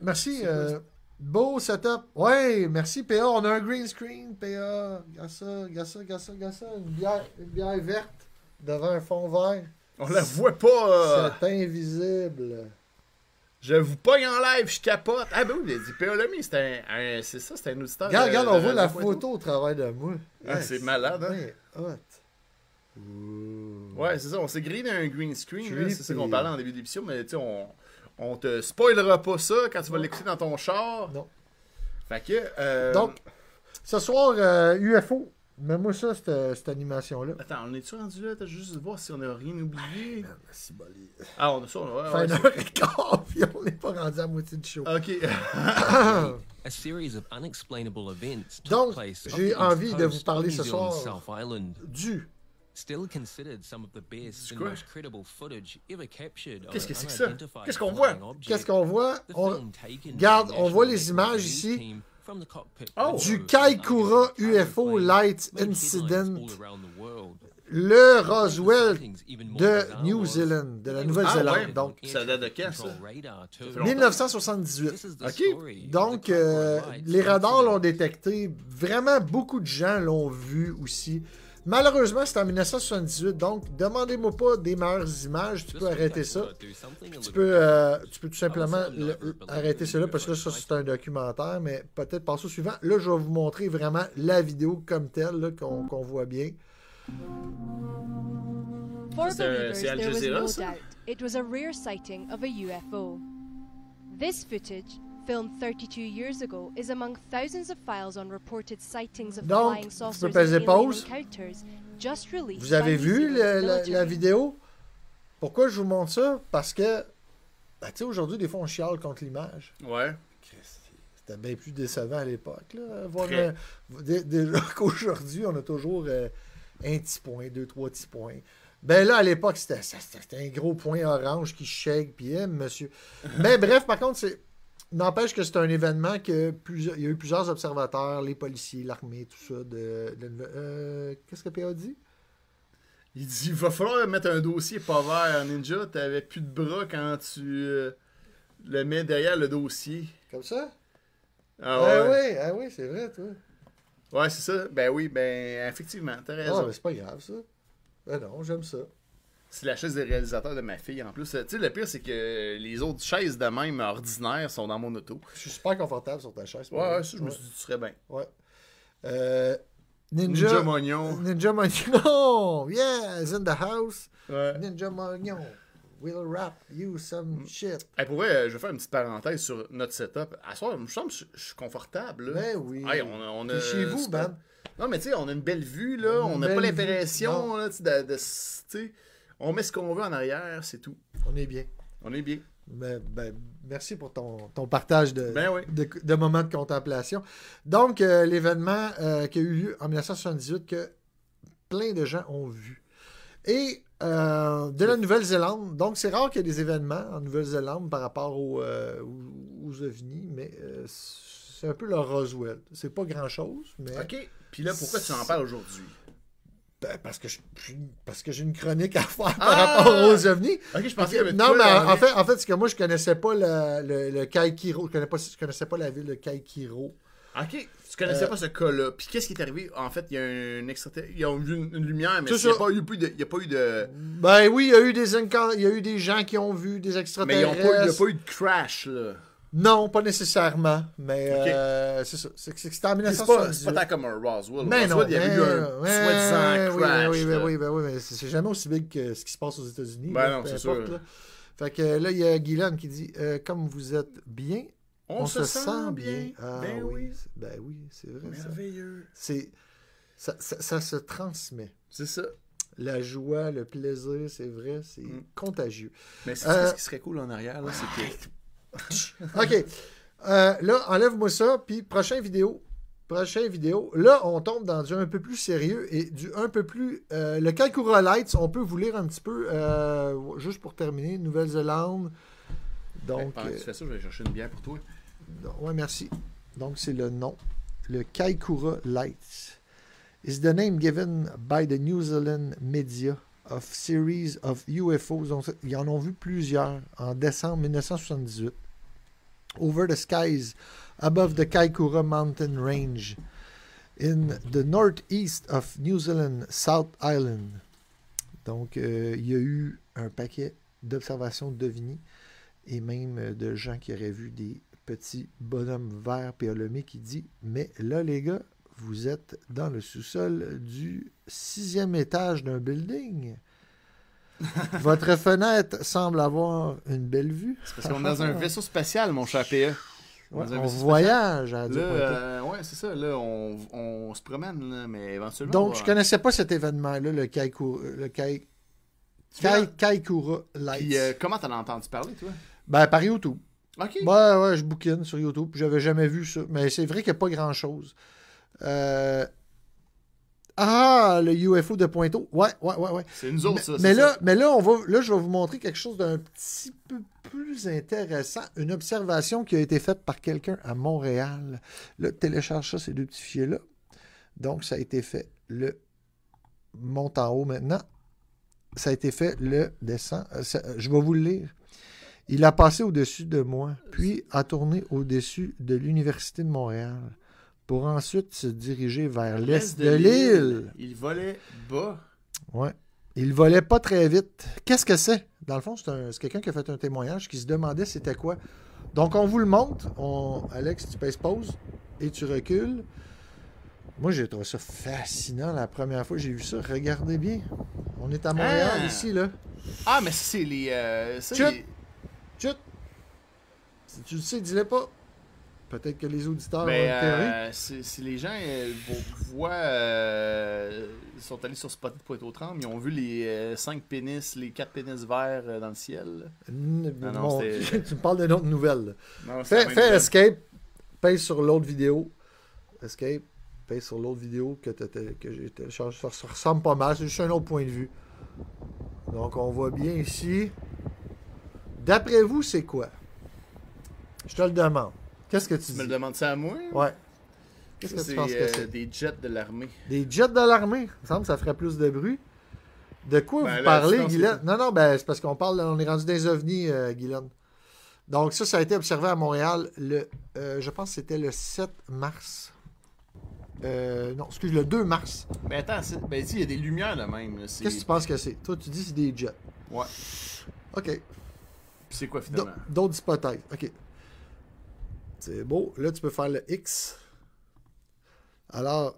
Merci. Euh, beau setup. Ouais, merci, PA. On a un green screen, PA. Regarde ça, regarde ça, regarde ça, regarde ça. Une bière, une bière verte devant un fond vert. On la voit pas. euh. C'est invisible. Je vous pogne en live, je capote. Ah, ben oui, il a dit P.A. Lemay, c'est un, un- c'est ça, c'est un auditeur. Regarde, de- regarde, de on voit la photo au travers de moi. Ah, c'est malade, hein? Ouais, hot. Ouais, c'est ça, on s'est grillé dans un green screen, c'est ça qu'on parlait en début d'émission, mais tu sais, on, on te spoilera pas ça quand tu vas l'écouter dans ton char. Non. Fait que. euh, Donc, ce soir, euh, UFO. Mets-moi ça, cette, cette animation-là. Attends, on est-tu rendu là? T'as juste voir si on a rien oublié? Merci, Bolly. Ah, on a ça, on a. Fin Ouais, et quart, puis on n'est pas rendu à moitié du show. ouais. Ok. A series of unexplainable events took Donc, j'ai envie de vous parler ce soir. Du. Still considered some of the best and quoi? most credible footage ever captured of Qu'est-ce que c'est que ça? unidentified Qu'est-ce qu'on voit? Qu'est-ce qu'on voit? On- Regarde, the on voit les images ici team from the cockpit Oh! Du Kaikoura UFO Light Incident. Le Roswell de New Zealand, de la Nouvelle-Zélande. Ah ouais? Donc, Ça date de quand, ça? control radar too. fait longtemps. 1978. This is the Ok. Donc, euh, les radars l'ont détecté. Vraiment, beaucoup de gens l'ont vu aussi. Malheureusement, c'est en 1978. Donc, demandez-moi pas des meilleures images. Tu peux arrêter ça. Tu peux, euh, tu peux tout simplement le- arrêter cela parce que là, ça, c'est un documentaire. Mais peut-être passer au suivant. Là, je vais vous montrer vraiment la vidéo comme telle là, qu'on voit bien. For C'est, euh, believers, c'est Al there was Jazeera, no ça? doubt it was a rare sighting of a UFO. This footage, filmed 32 years ago, is among thousands of files on reported sightings of Donc, saucers peux and peser alien pause. encounters just released Vous avez vu le- la, vidéo? Pourquoi je vous montre ça? Parce que, ben, tu sais, aujourd'hui, des fois, on chiale contre l'image. Ouais. C'était bien plus décevant à l'époque. dé- Déjà qu'aujourd'hui, on a toujours euh, un petit point, deux, trois petits points. Ben là, à l'époque, c'était un gros point orange qui shake, puis eh, monsieur. Mais bref, par contre, c'est. N'empêche que c'est un événement que plusieurs, il y a eu plusieurs observateurs, les policiers, l'armée, tout ça. De, de- euh, Qu'est-ce que PA dit? Il dit il va falloir mettre un dossier pas vert, Ninja. T'avais plus de bras quand tu euh, le mets derrière le dossier. Comme ça? Ah Ah ouais. oui, ah oui, c'est vrai, toi. Ouais, c'est ça. Ben oui, ben effectivement, t'as Ah, raison. mais c'est pas grave, ça. Ben non, j'aime ça. C'est la chaise des réalisateurs de ma fille en plus. Tu sais, le pire, c'est que les autres chaises de même ordinaires sont dans mon auto. Je suis super confortable sur ta chaise. Ouais, ouais, ça, je me suis dit, tu serais bien. Ouais. Euh, Ninja. Ninja Mognon. Ninja Mognon. Yeah, is in the house. Ouais. Ninja Mognon. We'll rap you some Mm. shit. Hey, pour vrai, euh, je vais faire une petite parenthèse sur notre setup. À soir, je sens que je suis confortable. Là. Ben oui. Hey, on a- chez vous, man. Non, mais tu sais, on a une belle vue, là. On n'a pas l'impression, de. de- on met ce qu'on veut en arrière, c'est tout. On est bien. On est bien. Ben, ben, merci pour ton, ton partage de, Ben oui. de, de moments de contemplation. Donc, euh, l'événement euh, qui a eu lieu en 1978 que plein de gens ont vu. Et euh, de la Nouvelle-Zélande. Donc, c'est rare qu'il y ait des événements en Nouvelle-Zélande par rapport aux, aux, aux ovnis, mais c'est un peu le Roswell. C'est pas grand-chose, mais... OK. Puis là, pourquoi tu en parles aujourd'hui? Ben, parce que je- parce que j'ai une chronique à faire par Ah! rapport aux ovnis. OK, je pensais Non, mais en les- fait, en fait c'est que moi, je connaissais pas le, le, le Kaikiro. Je connaissais pas, je connaissais pas la ville de Kaikiro. OK. Tu connaissais Euh, pas ce cas-là. Puis qu'est-ce qui est arrivé? En fait, il y a un extraterrestre. Ils ont vu une, une lumière, mais il n'y a, pas eu de- il y a pas eu de. Ben oui, il y a eu des il y a eu des gens qui ont vu des Mais extraterrestres. pas, il n'y a pas eu de crash, là. Non, pas nécessairement. Mais Ok. euh, c'est ça. C'est en C'est pas, 1978. c'est pas tant comme un Roswell. Mais non, Roswell, il y avait eu un mais- soi-disant oui, crash. Oui, oui, oui, ben oui, mais c'est jamais aussi big que ce qui se passe aux États-Unis. Ben là, non, c'est importe, sûr. là. Fait que là, il y a Guylaine qui dit euh, Comme vous êtes bien, On, se, sent bien. Ah ben oui. c'est- Ben oui, c'est vrai. Merveilleux. C'est ça, ça, ça se transmet. C'est ça. La joie, le plaisir, c'est vrai, c'est Mm. contagieux. Mais c'est Euh, ce qui serait cool en arrière, là, c'est que. OK. Euh, là, enlève-moi ça, puis prochaine vidéo. Prochaine vidéo. Là, on tombe dans du un peu plus sérieux et du un peu plus. euh, le Kaikoura Lights, on peut vous lire un petit peu, euh, juste pour terminer. Nouvelle-Zélande. Donc, Pendant que tu fais ça, je vais chercher une bière pour toi. ouais, merci. Donc, c'est le nom. le Kaikoura Lights is the name given by the New Zealand media of series of UFOs. Donc, Ils en ont vu plusieurs en décembre 1978. Over the skies above the Kaikoura mountain range in the northeast of New Zealand, South Island. Donc, euh, il y a eu un paquet d'observations d'OVNI et même euh, de gens qui auraient vu des petits bonhommes verts PLMé qui dit Mais là, les gars, vous êtes dans le sous-sol du sixième étage d'un building. Votre fenêtre semble avoir une belle vue. C'est parce qu'on est dans un vaisseau spatial, mon cher PE. Ouais, Dans un on voyage à Là, euh, ouais, c'est ça. Là, on, on se promène, là, mais éventuellement. Donc, on je va- connaissais pas cet événement-là, le Kaikura, le Kai, Kai- Lights. Puis, euh, comment t'en as entendu parler, toi? Ben, par YouTube. Ok. Ouais, ouais, je bouquine sur YouTube. J'avais jamais vu ça. Mais c'est vrai qu'il n'y a pas grand-chose. Euh, Ah, le UFO de Pointeau. Ouais, ouais, ouais, ouais. C'est nous autres, mais, ça. mais là, ça. mais là, on va, là, je vais vous montrer quelque chose d'un petit peu plus intéressant. Une observation qui a été faite par quelqu'un à Montréal. Là, télécharge ça, ces deux petits fichiers-là. Donc, ça a été fait le monte en haut maintenant. Ça a été fait le descend. euh, ça- Je vais vous le lire. Il a passé au-dessus de moi, puis a tourné au-dessus de l'Université de Montréal, pour ensuite se diriger vers l'est de l'île. Il volait bas. Ouais. Il volait pas très vite. Qu'est-ce que c'est? Dans le fond, c'est un- c'est quelqu'un qui a fait un témoignage qui se demandait c'était quoi. Donc, on vous le montre. On... Alex, tu pèses pause et tu recules. Moi, j'ai trouvé ça fascinant la première fois que j'ai vu ça. Regardez bien. On est à Montréal, Ah! ici, là. Ah, mais c'est les. euh, ça, Chut! les- Chut! Si tu le sais, dis-le pas. Peut-être que les auditeurs Mais ont euh, c'est c'est les gens euh, vo- voient. euh, ils sont allés sur Spotted Pointe aux Trembles. Ils ont vu les euh, cinq pénis, les quatre pénis verts euh, dans le ciel. N- non, tu me parles d'une autre nouvelle. Non, Fais, fais escape, paye sur l'autre vidéo. Escape, paye sur l'autre vidéo que, j'ai téléchargé. Ça, ça ressemble pas mal, c'est juste un autre point de vue. Donc on voit bien ici. D'après vous, c'est quoi? Je te le demande. Qu'est-ce que tu Tu dis me le demandes ça à moi Ouais. Qu'est-ce que tu penses que euh, c'est? des jets de l'armée. Des jets de l'armée? Il me semble que ça ferait plus de bruit. De quoi Ben vous là, parlez, Guylaine? Non, non, ben, c'est parce qu'on parle, on est rendu des ovnis, euh, Guylaine. Donc, ça, ça a été observé à Montréal le, euh, je pense que c'était le 7 mars. Euh, non, excuse, le 2 mars. Mais attends, c'est- ben, ici, il y a des lumières là même. Qu'est-ce que tu penses que c'est? Toi, tu dis que c'est des jets. Ouais. OK. Puis c'est quoi finalement? D'autres hypothèses. OK. C'est beau. Là, tu peux faire le X. Alors,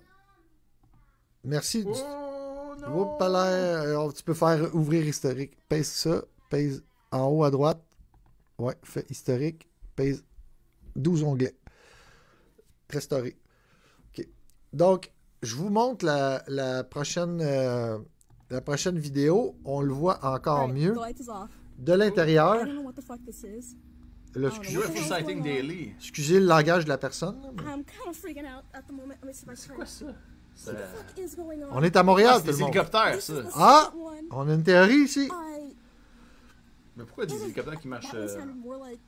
merci. du- Oh alors, tu peux faire ouvrir historique. Pèse ça, pèse en haut à droite. Ouais, fait historique, pèse 12 onglets. Restaurer. OK. Donc, je vous montre la, la prochaine, euh, la prochaine vidéo. On le voit encore mieux. The light is off. De l'intérieur, là, Oh, excusez, no. UFO Sighting Daily. excusez le langage de la personne. mais- C'est quoi ça? Ça- on? On est à Montréal, Ah, tout c'est le des monde. hélicoptères, ça. the Ah! On a une théorie ici. I. Mais pourquoi des hélicoptères qui marchent euh, sounded more like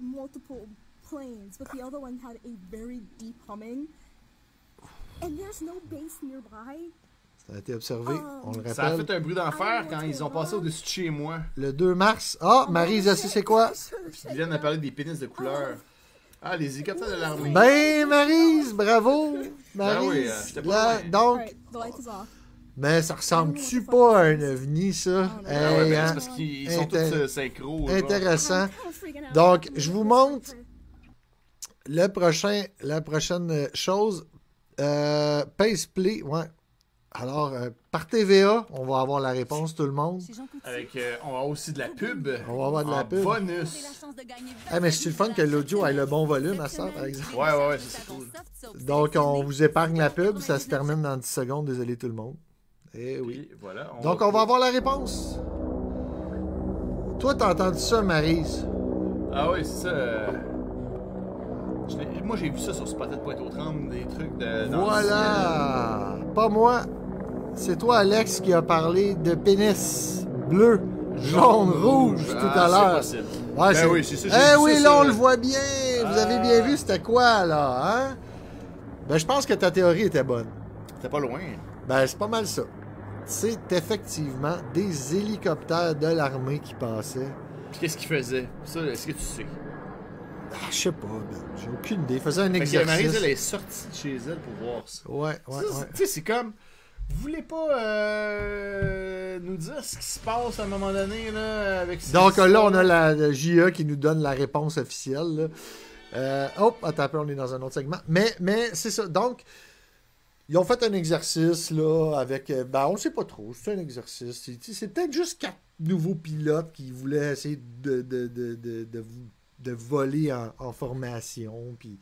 multiple planes, but the other one had a very deep humming. And there's no bass nearby. Ça a été observé, on le Ça a rappelle. fait un bruit d'enfer quand ils ont passé au-dessus de chez moi. Le 2 mars. Ah, Marie, sait c'est quoi? Ils viennent de parler des pénis de couleur. Ah, les hélicoptères de l'armée. Ben, Marise, bravo! Marise. oui, euh, j'étais pas Là, loin. donc, mais ça ressemble-tu pas à un ovni, ça? Ah, Ah ouais, Hey, ben, hein? c'est parce qu'ils sont tous Inter- euh, synchro. Intéressant. Donc, je vous montre le prochain, la prochaine euh, chose. Euh, Pace Play, ouais. Alors, euh, par TVA, on va avoir la réponse, tout le monde. Avec, euh, on va avoir aussi de la pub. On va avoir de la pub. bonus. Ah, mais c'est le fun que l'audio ait le bon volume à ça, par exemple? Ouais, ouais, ouais, ça c'est cool. Donc, on vous épargne la pub, ça se termine dans 10 secondes, désolé tout le monde. Eh oui. Puis, voilà. Donc, on va avoir la réponse. Toi, t'as entendu ça, Marise? Ah oui, c'est ça. euh, Moi, j'ai vu ça sur Spotted Pointe aux Trembles, des trucs de. dans le Voilà! Pas moi. C'est toi, Alex, qui a parlé de pénis bleu, jaune, rouge tout Ah, à l'heure. C'est possible. Ouais, Ben c'est- oui, c'est ça, Eh oui, ça là, on le voit bien. Vous avez bien Ah. vu, c'était quoi, là, hein? Ben, je pense que ta théorie était bonne. T'es pas loin. Ben, c'est pas mal ça. C'est effectivement des hélicoptères de l'armée qui passaient. Puis qu'est-ce qu'il faisait? Ça, est-ce que tu sais? Ah, je sais pas, ben, j'ai aucune idée. Ils faisaient un Fait que Marie, exercice. elle est sortie de chez elle pour voir ça. Ouais, ouais, Ça, ouais. Tu sais, c'est comme. Vous voulez pas euh, nous dire ce qui se passe à un moment donné là, avec ces Donc là, on a la, la JE qui nous donne la réponse officielle. là. Euh, hop, attends un peu, on est dans un autre segment. Mais, mais c'est ça. Donc, ils ont fait un exercice là avec. euh, Ben, on ne sait pas trop. C'est un exercice. C'est, peut-être juste quatre nouveaux pilotes qui voulaient essayer de, de, de, de, de, de voler en, en formation. Puis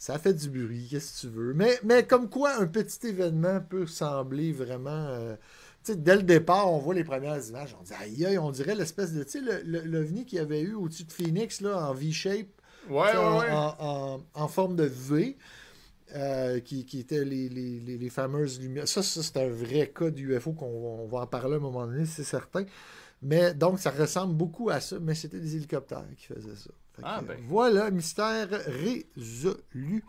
ça fait du bruit, qu'est-ce que tu veux? Mais, mais comme quoi, un petit événement peut sembler vraiment. euh, tu sais, dès le départ, on voit les premières images. On dit, aïe, aïe, on dirait l'espèce de. Tu sais, l'OVNI qu'il y avait eu au-dessus de Phoenix, là, en V-shape, Ouais, en, ouais, en- en- en forme de V, euh, qui, qui étaient les, les- les- les fameuses lumières. Ça, ça c'est un vrai cas d'UFO qu'on on va en parler à un moment donné, c'est certain. Mais donc, ça ressemble beaucoup à ça, mais c'était des hélicoptères qui faisaient ça. Ah, ben. Voilà, mystère résolu.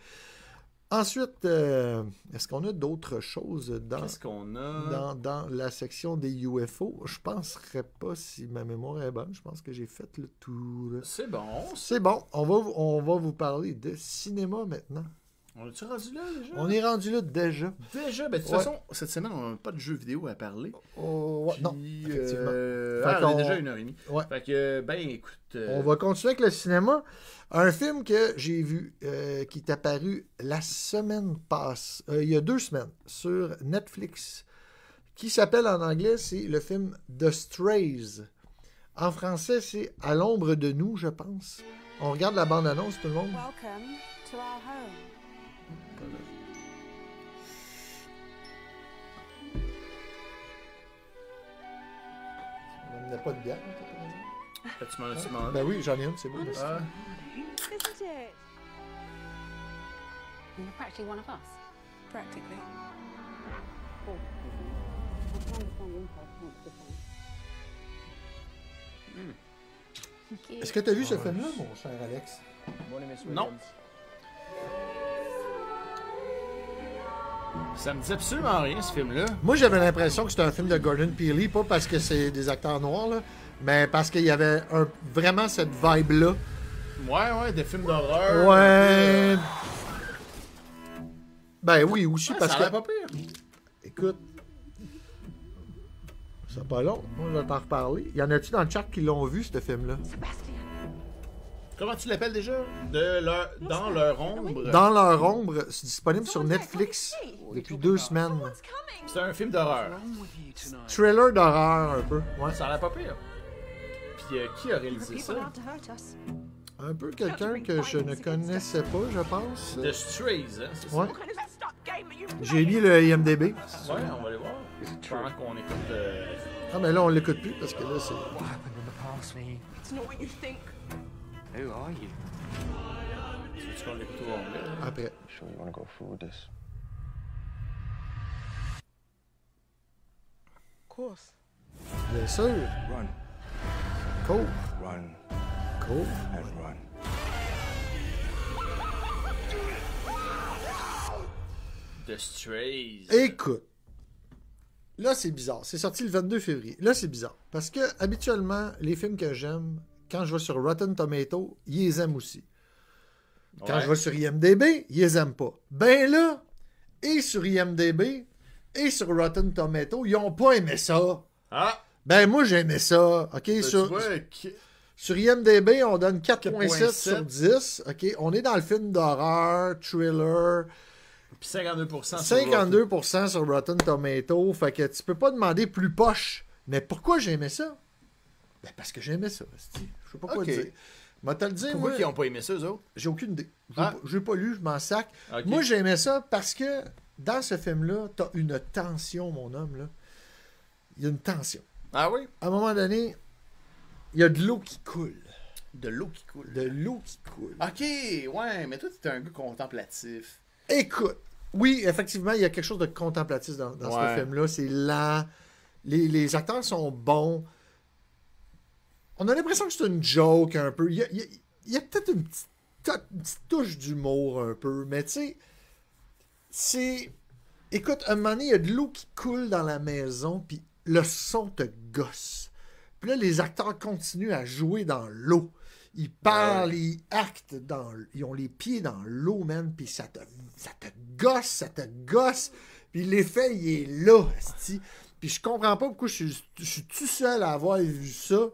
Ensuite, euh, est-ce qu'on a d'autres choses dans, Qu'est-ce qu'on a? dans, dans la section des UFO? Je penserais pas si ma mémoire est bonne. Je pense que j'ai fait le tour. C'est bon. C'est bon, on va, vous- on va vous parler de cinéma maintenant. On est-tu rendu là déjà? On est rendu là déjà. Déjà, ben, de toute Ouais. façon, cette semaine, on n'a pas de jeux vidéo à parler. Oh, ouais, non, effectivement. euh, Fait ah, on est déjà une heure et demie. Ouais. Fait que, ben, écoute. euh, On va continuer avec le cinéma. Un film que j'ai vu euh, qui est apparu la semaine passée, euh, il y a deux semaines, sur Netflix, qui s'appelle en anglais, c'est le film The Strays. En français, c'est À l'ombre de nous, je pense. On regarde la bande-annonce, tout le monde. Welcome to our home. N'a pas de bière. toi, par exemple? Tu m'en as-tu demandé? Ben oui, j'en ai une, c'est bon. Ah, Isn't it? You're practically one of us. Practically. Est-ce que tu as vu ce film-là, mon cher Alex? non. Ça me dit absolument rien, ce film-là. Moi, j'avais l'impression que c'était un film de Gordon Peely, pas parce que c'est des acteurs noirs, là, mais parce qu'il y avait un- vraiment cette vibe-là. Ouais, ouais, des films d'horreur. Ouais. Ben oui, aussi Ah, parce ça a que. pas pire. Écoute. C'est pas long. Moi, je vais t'en reparler. Y en a-tu dans le chat qui l'ont vu, ce film-là? Comment tu l'appelles déjà? De leur, dans leur ombre. Dans leur ombre, c'est disponible sur Netflix depuis deux semaines. C'est un film d'horreur. Thriller d'horreur, un peu. Ouais. Ça a l'air pas pire. Puis euh, qui a réalisé ça? Un peu quelqu'un que je ne connaissais pas, je pense. The Strays, hein? C'est ça? Ouais. J'ai mis le IMDB. Ouais, on va aller voir. Pendant qu'on écoute. euh, Ah, mais là, on l'écoute plus parce que là, c'est. Not what you? Tu au anglais? Après. Sure you want to go through with this? Of course. Bien sûr. Run, Cool. run, Cool. and run. The Strays. Écoute. Là, c'est bizarre. C'est sorti le 22 février. Là, c'est bizarre. Parce que, habituellement, les films que j'aime, quand je vais sur Rotten Tomato, ils les aiment aussi. Quand Ouais. je vais sur IMDB, ils les aiment pas. Ben là, et sur IMDB, et sur Rotten Tomato, ils ont pas aimé ça. Ah! Ben moi, j'ai aimé ça. OK, Ben, sur, tu vois, qui- sur IMDB, on donne 4.7 sur 4.7. 10. OK, on est dans le film d'horreur, thriller. Puis 52%. sur 52% sur Rotten Tomato. Fait que tu peux pas demander plus poche. Mais pourquoi j'aimais ça? Ben parce que j'aimais ça. Je sais pas quoi Ok. te dire. Moi, te le dire, Pourquoi moi, ils ont pas aimé ça, eux autres? j'ai aucune idée. J'ai Ah. pas- lu, je m'en sac. Moi, j'aimais ça parce que dans ce film-là, t'as une tension, mon homme. là. Il y a une tension. Ah oui? À un moment donné, il y a de l'eau qui coule. De l'eau qui coule. De l'eau qui coule. Ok, ouais, mais toi, t'es un gars contemplatif. Écoute, oui, effectivement, il y a quelque chose de contemplatif dans, dans Ouais. ce film-là. C'est lent. Les, les acteurs sont bons. On a l'impression que c'est une joke un peu. Il y a, peut-être une petite, une petite touche d'humour un peu, mais tu sais, c'est. Écoute, un moment donné, il y a de l'eau qui coule dans la maison, puis le son te gosse. Puis là, les acteurs continuent à jouer dans l'eau. Ils parlent, ils actent dans Ils ont les pieds dans l'eau, man, puis ça te, ça te gosse, ça te gosse. Puis l'effet, il est là. Puis je comprends pas pourquoi je suis tout seul à avoir vu ça.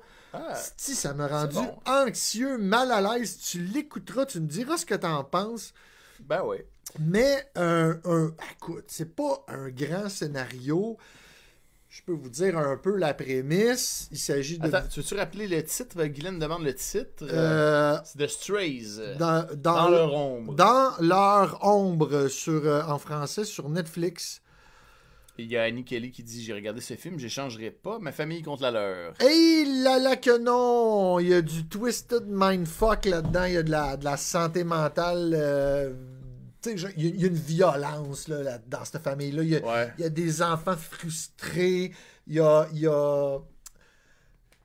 Ah, Esti, ça m'a rendu bon. anxieux, mal à l'aise. Tu l'écouteras, tu me diras ce que t'en penses. ben oui. Mais un, un- écoute, c'est pas un grand scénario. Je peux vous dire un peu la prémisse. Il s'agit de. Attends, tu veux-tu rappeler le titre? Guylaine demande le titre. euh, C'est The Strays. euh, dans, dans, dans leur ombre. dans leur ombre sur, euh, en français sur Netflix. Il y a Annie Kelly qui dit J'ai regardé ce film, j'échangerai pas ma famille contre la leur. Et là là que non! Il y a du twisted mindfuck là-dedans. Il y a de la, de la santé mentale. euh, tu sais, je- il y, a- il y a une violence là, là- dans cette famille-là. Il y a, Ouais. il y a des enfants frustrés. Il y a. il y a-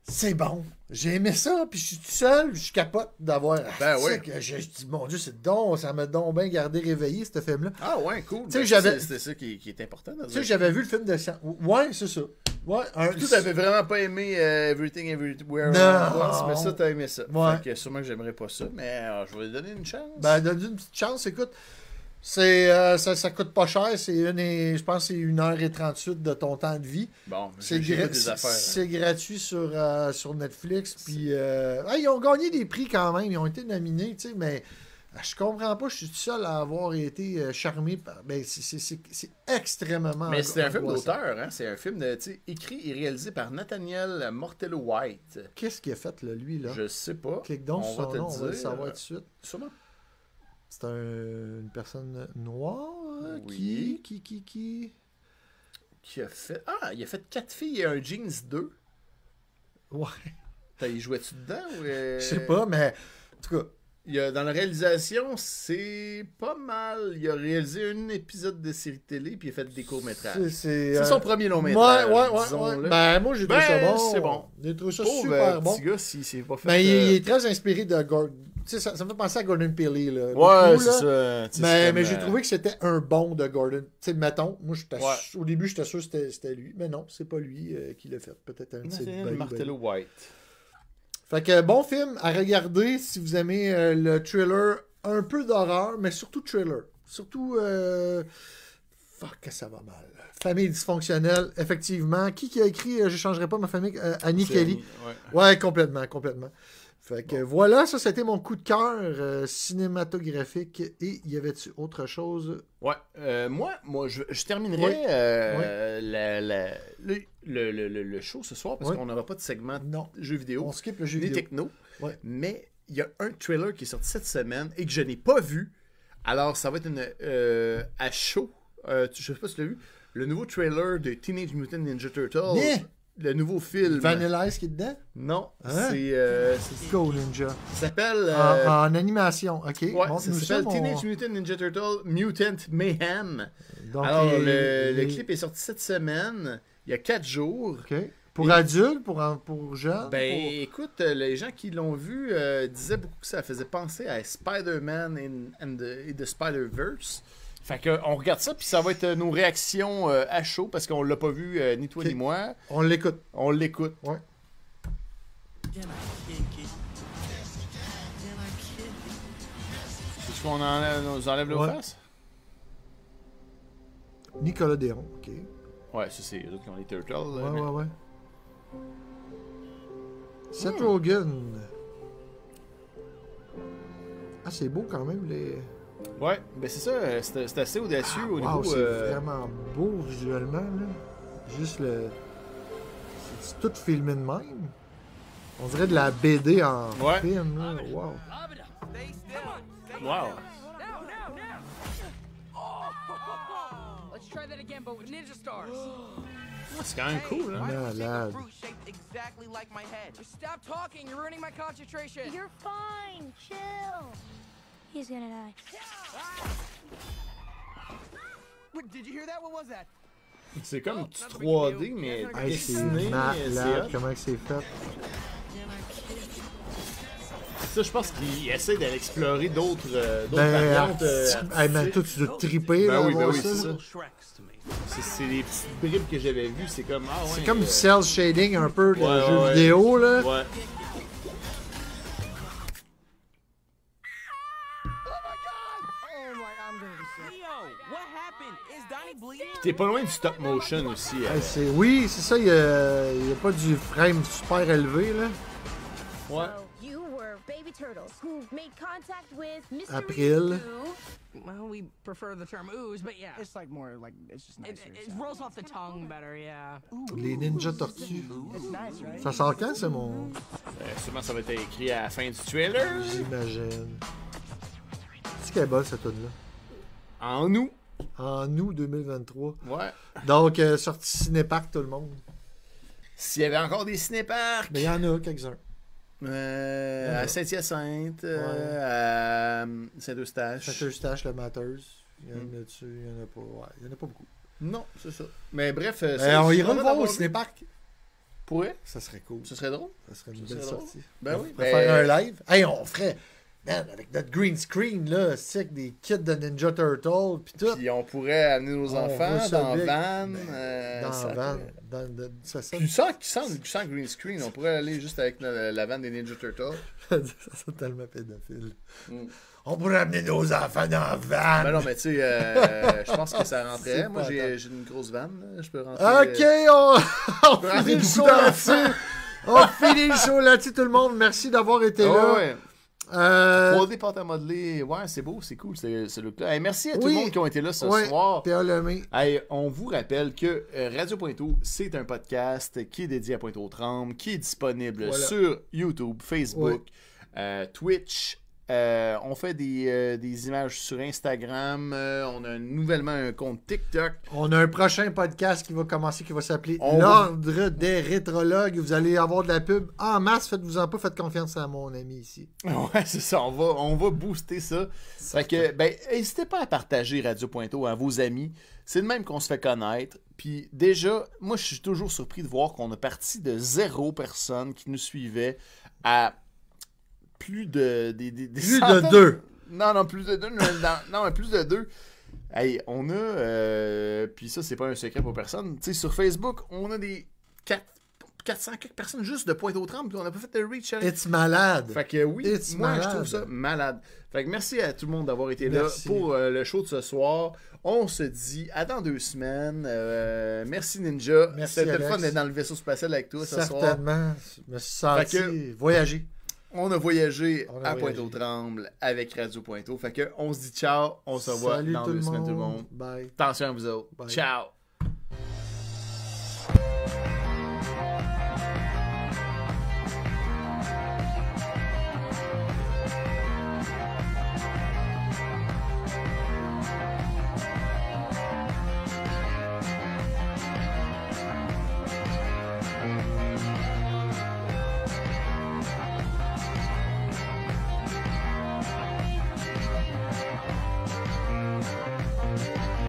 C'est bon. J'ai aimé ça. Puis je suis tout seul. Je capote d'avoir. Ben ouais. que Je, je dis, mon Dieu, c'est donc. Ça m'a donc bien gardé réveillé, ce film-là. Ah ouais, cool. Tu sais, Ben, j'avais- c'est- C'était ça qui, qui est important. Tu sais, j'avais vu le film de. Ouais, c'est ça. Ouais, un. Tout t'avais vraiment pas aimé euh, Everything Everywhere Non. Once, mais ça, t'as aimé ça. Ouais. Fait que sûrement que j'aimerais pas ça, mais euh, je vais lui donner une chance. Ben, donne une petite chance, écoute. C'est, euh, ça, ça coûte pas cher, c'est une et, je pense que c'est 1h38 de ton temps de vie. bon, C'est, gra- hein. c'est gratuit sur, euh, sur Netflix. Puis, euh, ah, ils ont gagné des prix quand même, ils ont été nominés, tu sais, mais je comprends pas, je suis tout seul à avoir été charmé par. Ben, c'est, extrêmement. Mais c'est un film d'auteur, hein? C'est un film de, écrit et réalisé par Nathaniel Mortello White. Qu'est-ce qu'il a fait, là, lui, là? Je sais pas. Clique donc on sur va son nom, on va le savoir tout de suite. Sûrement. C'est un- une personne noire euh, Oui. qui, qui, qui, qui. Qui a fait. Ah, il a fait quatre filles et un Jeans 2. Ouais. T'as y jouais-tu dedans ou. euh, Je sais pas, mais en tout cas, Il a, dans la réalisation, c'est pas mal. Il a réalisé un épisode de série télé puis il a fait des courts-métrages. c'est. Euh, son premier long Ouais, métrage. ouais, ouais. Ben, moi, j'ai trouvé Ben, ça bon. c'est bon. J'ai trouvé ça Pauvre super bon. petit gars, s'il s'est pas fait. Ben, il, euh, il est très inspiré de Gordon. Tu sais, ça, ça me fait penser à Gordon Peele, là. Ouais, c'est ça. Mais, j'ai euh, trouvé que c'était un bon de Gordon. Tu sais, mettons, moi, Ouais. au début, j'étais sûr que c'était- lui. Mais non, c'est pas lui euh, qui l'a fait. Peut-être un de ses Nathaniel buddies, Martello White. Fait que bon film à regarder si vous aimez euh, le thriller, un peu d'horreur, mais surtout thriller. Surtout. Euh... Fuck, que ça va mal. Famille dysfonctionnelle, effectivement. Qui qui a écrit euh, Je changerai pas ma famille Euh, Annie Kelly? Annie, ouais. Ouais, complètement, complètement. Fait que voilà, ça c'était mon coup de cœur euh, cinématographique. Et y avait-tu autre chose? Ouais, euh, moi, moi je, je terminerai euh, la- la- le, le, le- le- le show ce soir parce qu'on n'aura pas de segment Non. jeux vidéo On skip le jeu vidéo. techno. Ouais. Mais il y a un trailer qui est sorti cette semaine et que je n'ai pas vu. Alors, ça va être une, à chaud. Je sais pas si tu l'as vu. Le nouveau trailer de Teenage Mutant Ninja Turtles. Yeah. Le nouveau film. Vanilla Ice qui est dedans? Non, Hein? c'est. euh, c'est- Go Ninja. ça s'appelle. En, euh, en animation, ok. ouais, ça s'appelle Teenage Mutant Ninja Turtle Mutant Mayhem. Donc, Alors, le, le clip est sorti cette semaine, il y a quatre jours. OK. Pour adultes, pour, pour jeunes? Ben, pour- écoute, euh, les gens qui l'ont vu euh, disaient beaucoup que ça faisait penser à Spider-Man in, and the, the Spider-Verse. Fait que, on regarde ça, puis ça va être nos réactions euh, à chaud, parce qu'on l'a pas vu, euh, ni toi ni moi. On l'écoute. On l'écoute. Ouais. C'est qu'on enlève, nous enlève Ouais. faces? Nicolas Déron, OK. Ouais, ça c'est eux qui ont les Turtles. Ouais, mais- ouais, ouais. Seth Rogen. Ah, c'est beau quand même, les... Ouais, ben c'est ça, euh, c'est assez audacieux au Wow, niveau... c'est euh, vraiment beau visuellement, là. Juste le... C'est tout filmé de même. On dirait de la BD en Ouais. film, là. Wow. Wow. Let's try that again, but with ninja stars. Ah, c'est quand même cool, hein? Malade. Stop talking. You're ruining my concentration. You're fine. Chill. He's gonna die. Wait, did you hear that? What was that? C'est comme du 3D, mais Hey, c'est dessiné. malade c'est comment que c'est fait? ça, je pense qu'il essaie d'aller explorer d'autres euh, Ben, variantes. euh, hey, artistiques. toi, tu dois triper, Ben là, oui, ben oui, ça, c'est ça. C'est- les petites bribes que j'avais vues, c'est comme. Ah, ouais, C'est comme euh, du cel shading un peu de Ouais, ouais, jeu ouais. vidéo, là. Ouais. T'es pas loin du stop motion aussi. euh. C'est- oui, c'est ça, il n'y a, il y a pas du frame super élevé, là. Ouais. April. Well, we prefer the term ooze, but yeah. It's like more like it's just It, nicer. it rolls off the tongue better, yeah. Les Ninja Tortues. It's nice, right? Ça sort quand, c'est mon. Euh, sûrement ça va être écrit à la fin du trailer. J'imagine. C'est qu'elle est bonne, cette tune là En nous. En août 2023. Ouais. Donc, euh, sortie Cinépark, tout le monde. S'il y avait encore des cinéparks. Mais il y en a quelques-uns. Euh, à Saint-Hyacinthe, euh, à euh, Saint-Eustache. Saint-Eustache, le Mateuse. Il y en a dessus, il y en a pas. Ouais, il y en a pas beaucoup. Non, c'est ça. Mais bref, ça, on je suis ira le voir au. Cinépark. Pourrait Ça serait cool. Ce serait drôle. Ça serait une Ça belle serait sortie. Ben on oui, pourrait ben- faire un live. Hey, on ferait. Man, avec notre green screen, là, c'est avec des kits de Ninja Turtle, puis tout. Puis on pourrait amener nos On enfants ça dans van. Ben, euh, dans ça van. Dans, de- ça sonne. Puis sans, sans, sans green screen, on pourrait aller juste avec la, la van des Ninja Turtles. ça sonne tellement pédophile. Mm. On pourrait amener nos enfants dans la van. Ben non, mais tu sais, euh, je pense que ça rentrait. C'est Moi, j'ai une grosse van. Je peux rentrer. Ok, euh, on, on rentrer finit le show là-dessus. On finit le show là-dessus, tout le monde. Merci d'avoir été ouais, là. ouais. Euh, 3D pâte à modeler. Ouais, c'est beau, c'est cool ce, look-là. Hey, merci à tout Oui. le monde qui ont été là ce ouais, soir. Hey, on vous rappelle que euh, Radio Pointeau, c'est un podcast qui est dédié à Pointe-aux-Trembles, qui est disponible Voilà. sur YouTube, Facebook, euh, Twitch. Euh, on fait des, euh, des images sur Instagram. Euh, on a nouvellement un compte TikTok. On a un prochain podcast qui va commencer, qui va s'appeler On L'Ordre des Rétrologues. Vous allez avoir de la pub en masse. Faites-vous en pas, faites confiance à mon ami ici. Ouais, c'est ça. On va, on va booster ça. Fait que, ben, n'hésitez pas à partager Radio Pointeau à vos amis. C'est de même qu'on se fait connaître. Puis déjà, moi, je suis toujours surpris de voir qu'on a parti de zéro personne qui nous suivait à plus de. Des, des- des Plus de deux. Non, non, plus de deux. non, mais plus de deux. Hey, on a. euh, puis ça, c'est pas un secret pour personne. Tu sais, sur Facebook, on a des 4, 400 quelques personnes juste de Pointe-aux-Trembles. Puis on n'a pas fait de reach. avec- It's malade. fait que oui, It's moi malade. je trouve ça malade. Fait que merci à tout le monde d'avoir été Merci. là pour euh, le show de ce soir. On se dit à dans deux semaines. Euh, merci Ninja. Merci, C'était le fun d'être dans le vaisseau spatial avec toi ce soir. Certainement. Je me suis senti voyager. On a voyagé On a à. Pointe-aux-Trembles avec Radio Pointeau. Fait que on se dit ciao. On se revoit dans deux semaines tout le monde. monde. Bye. Attention à vous autres. Bye. Ciao.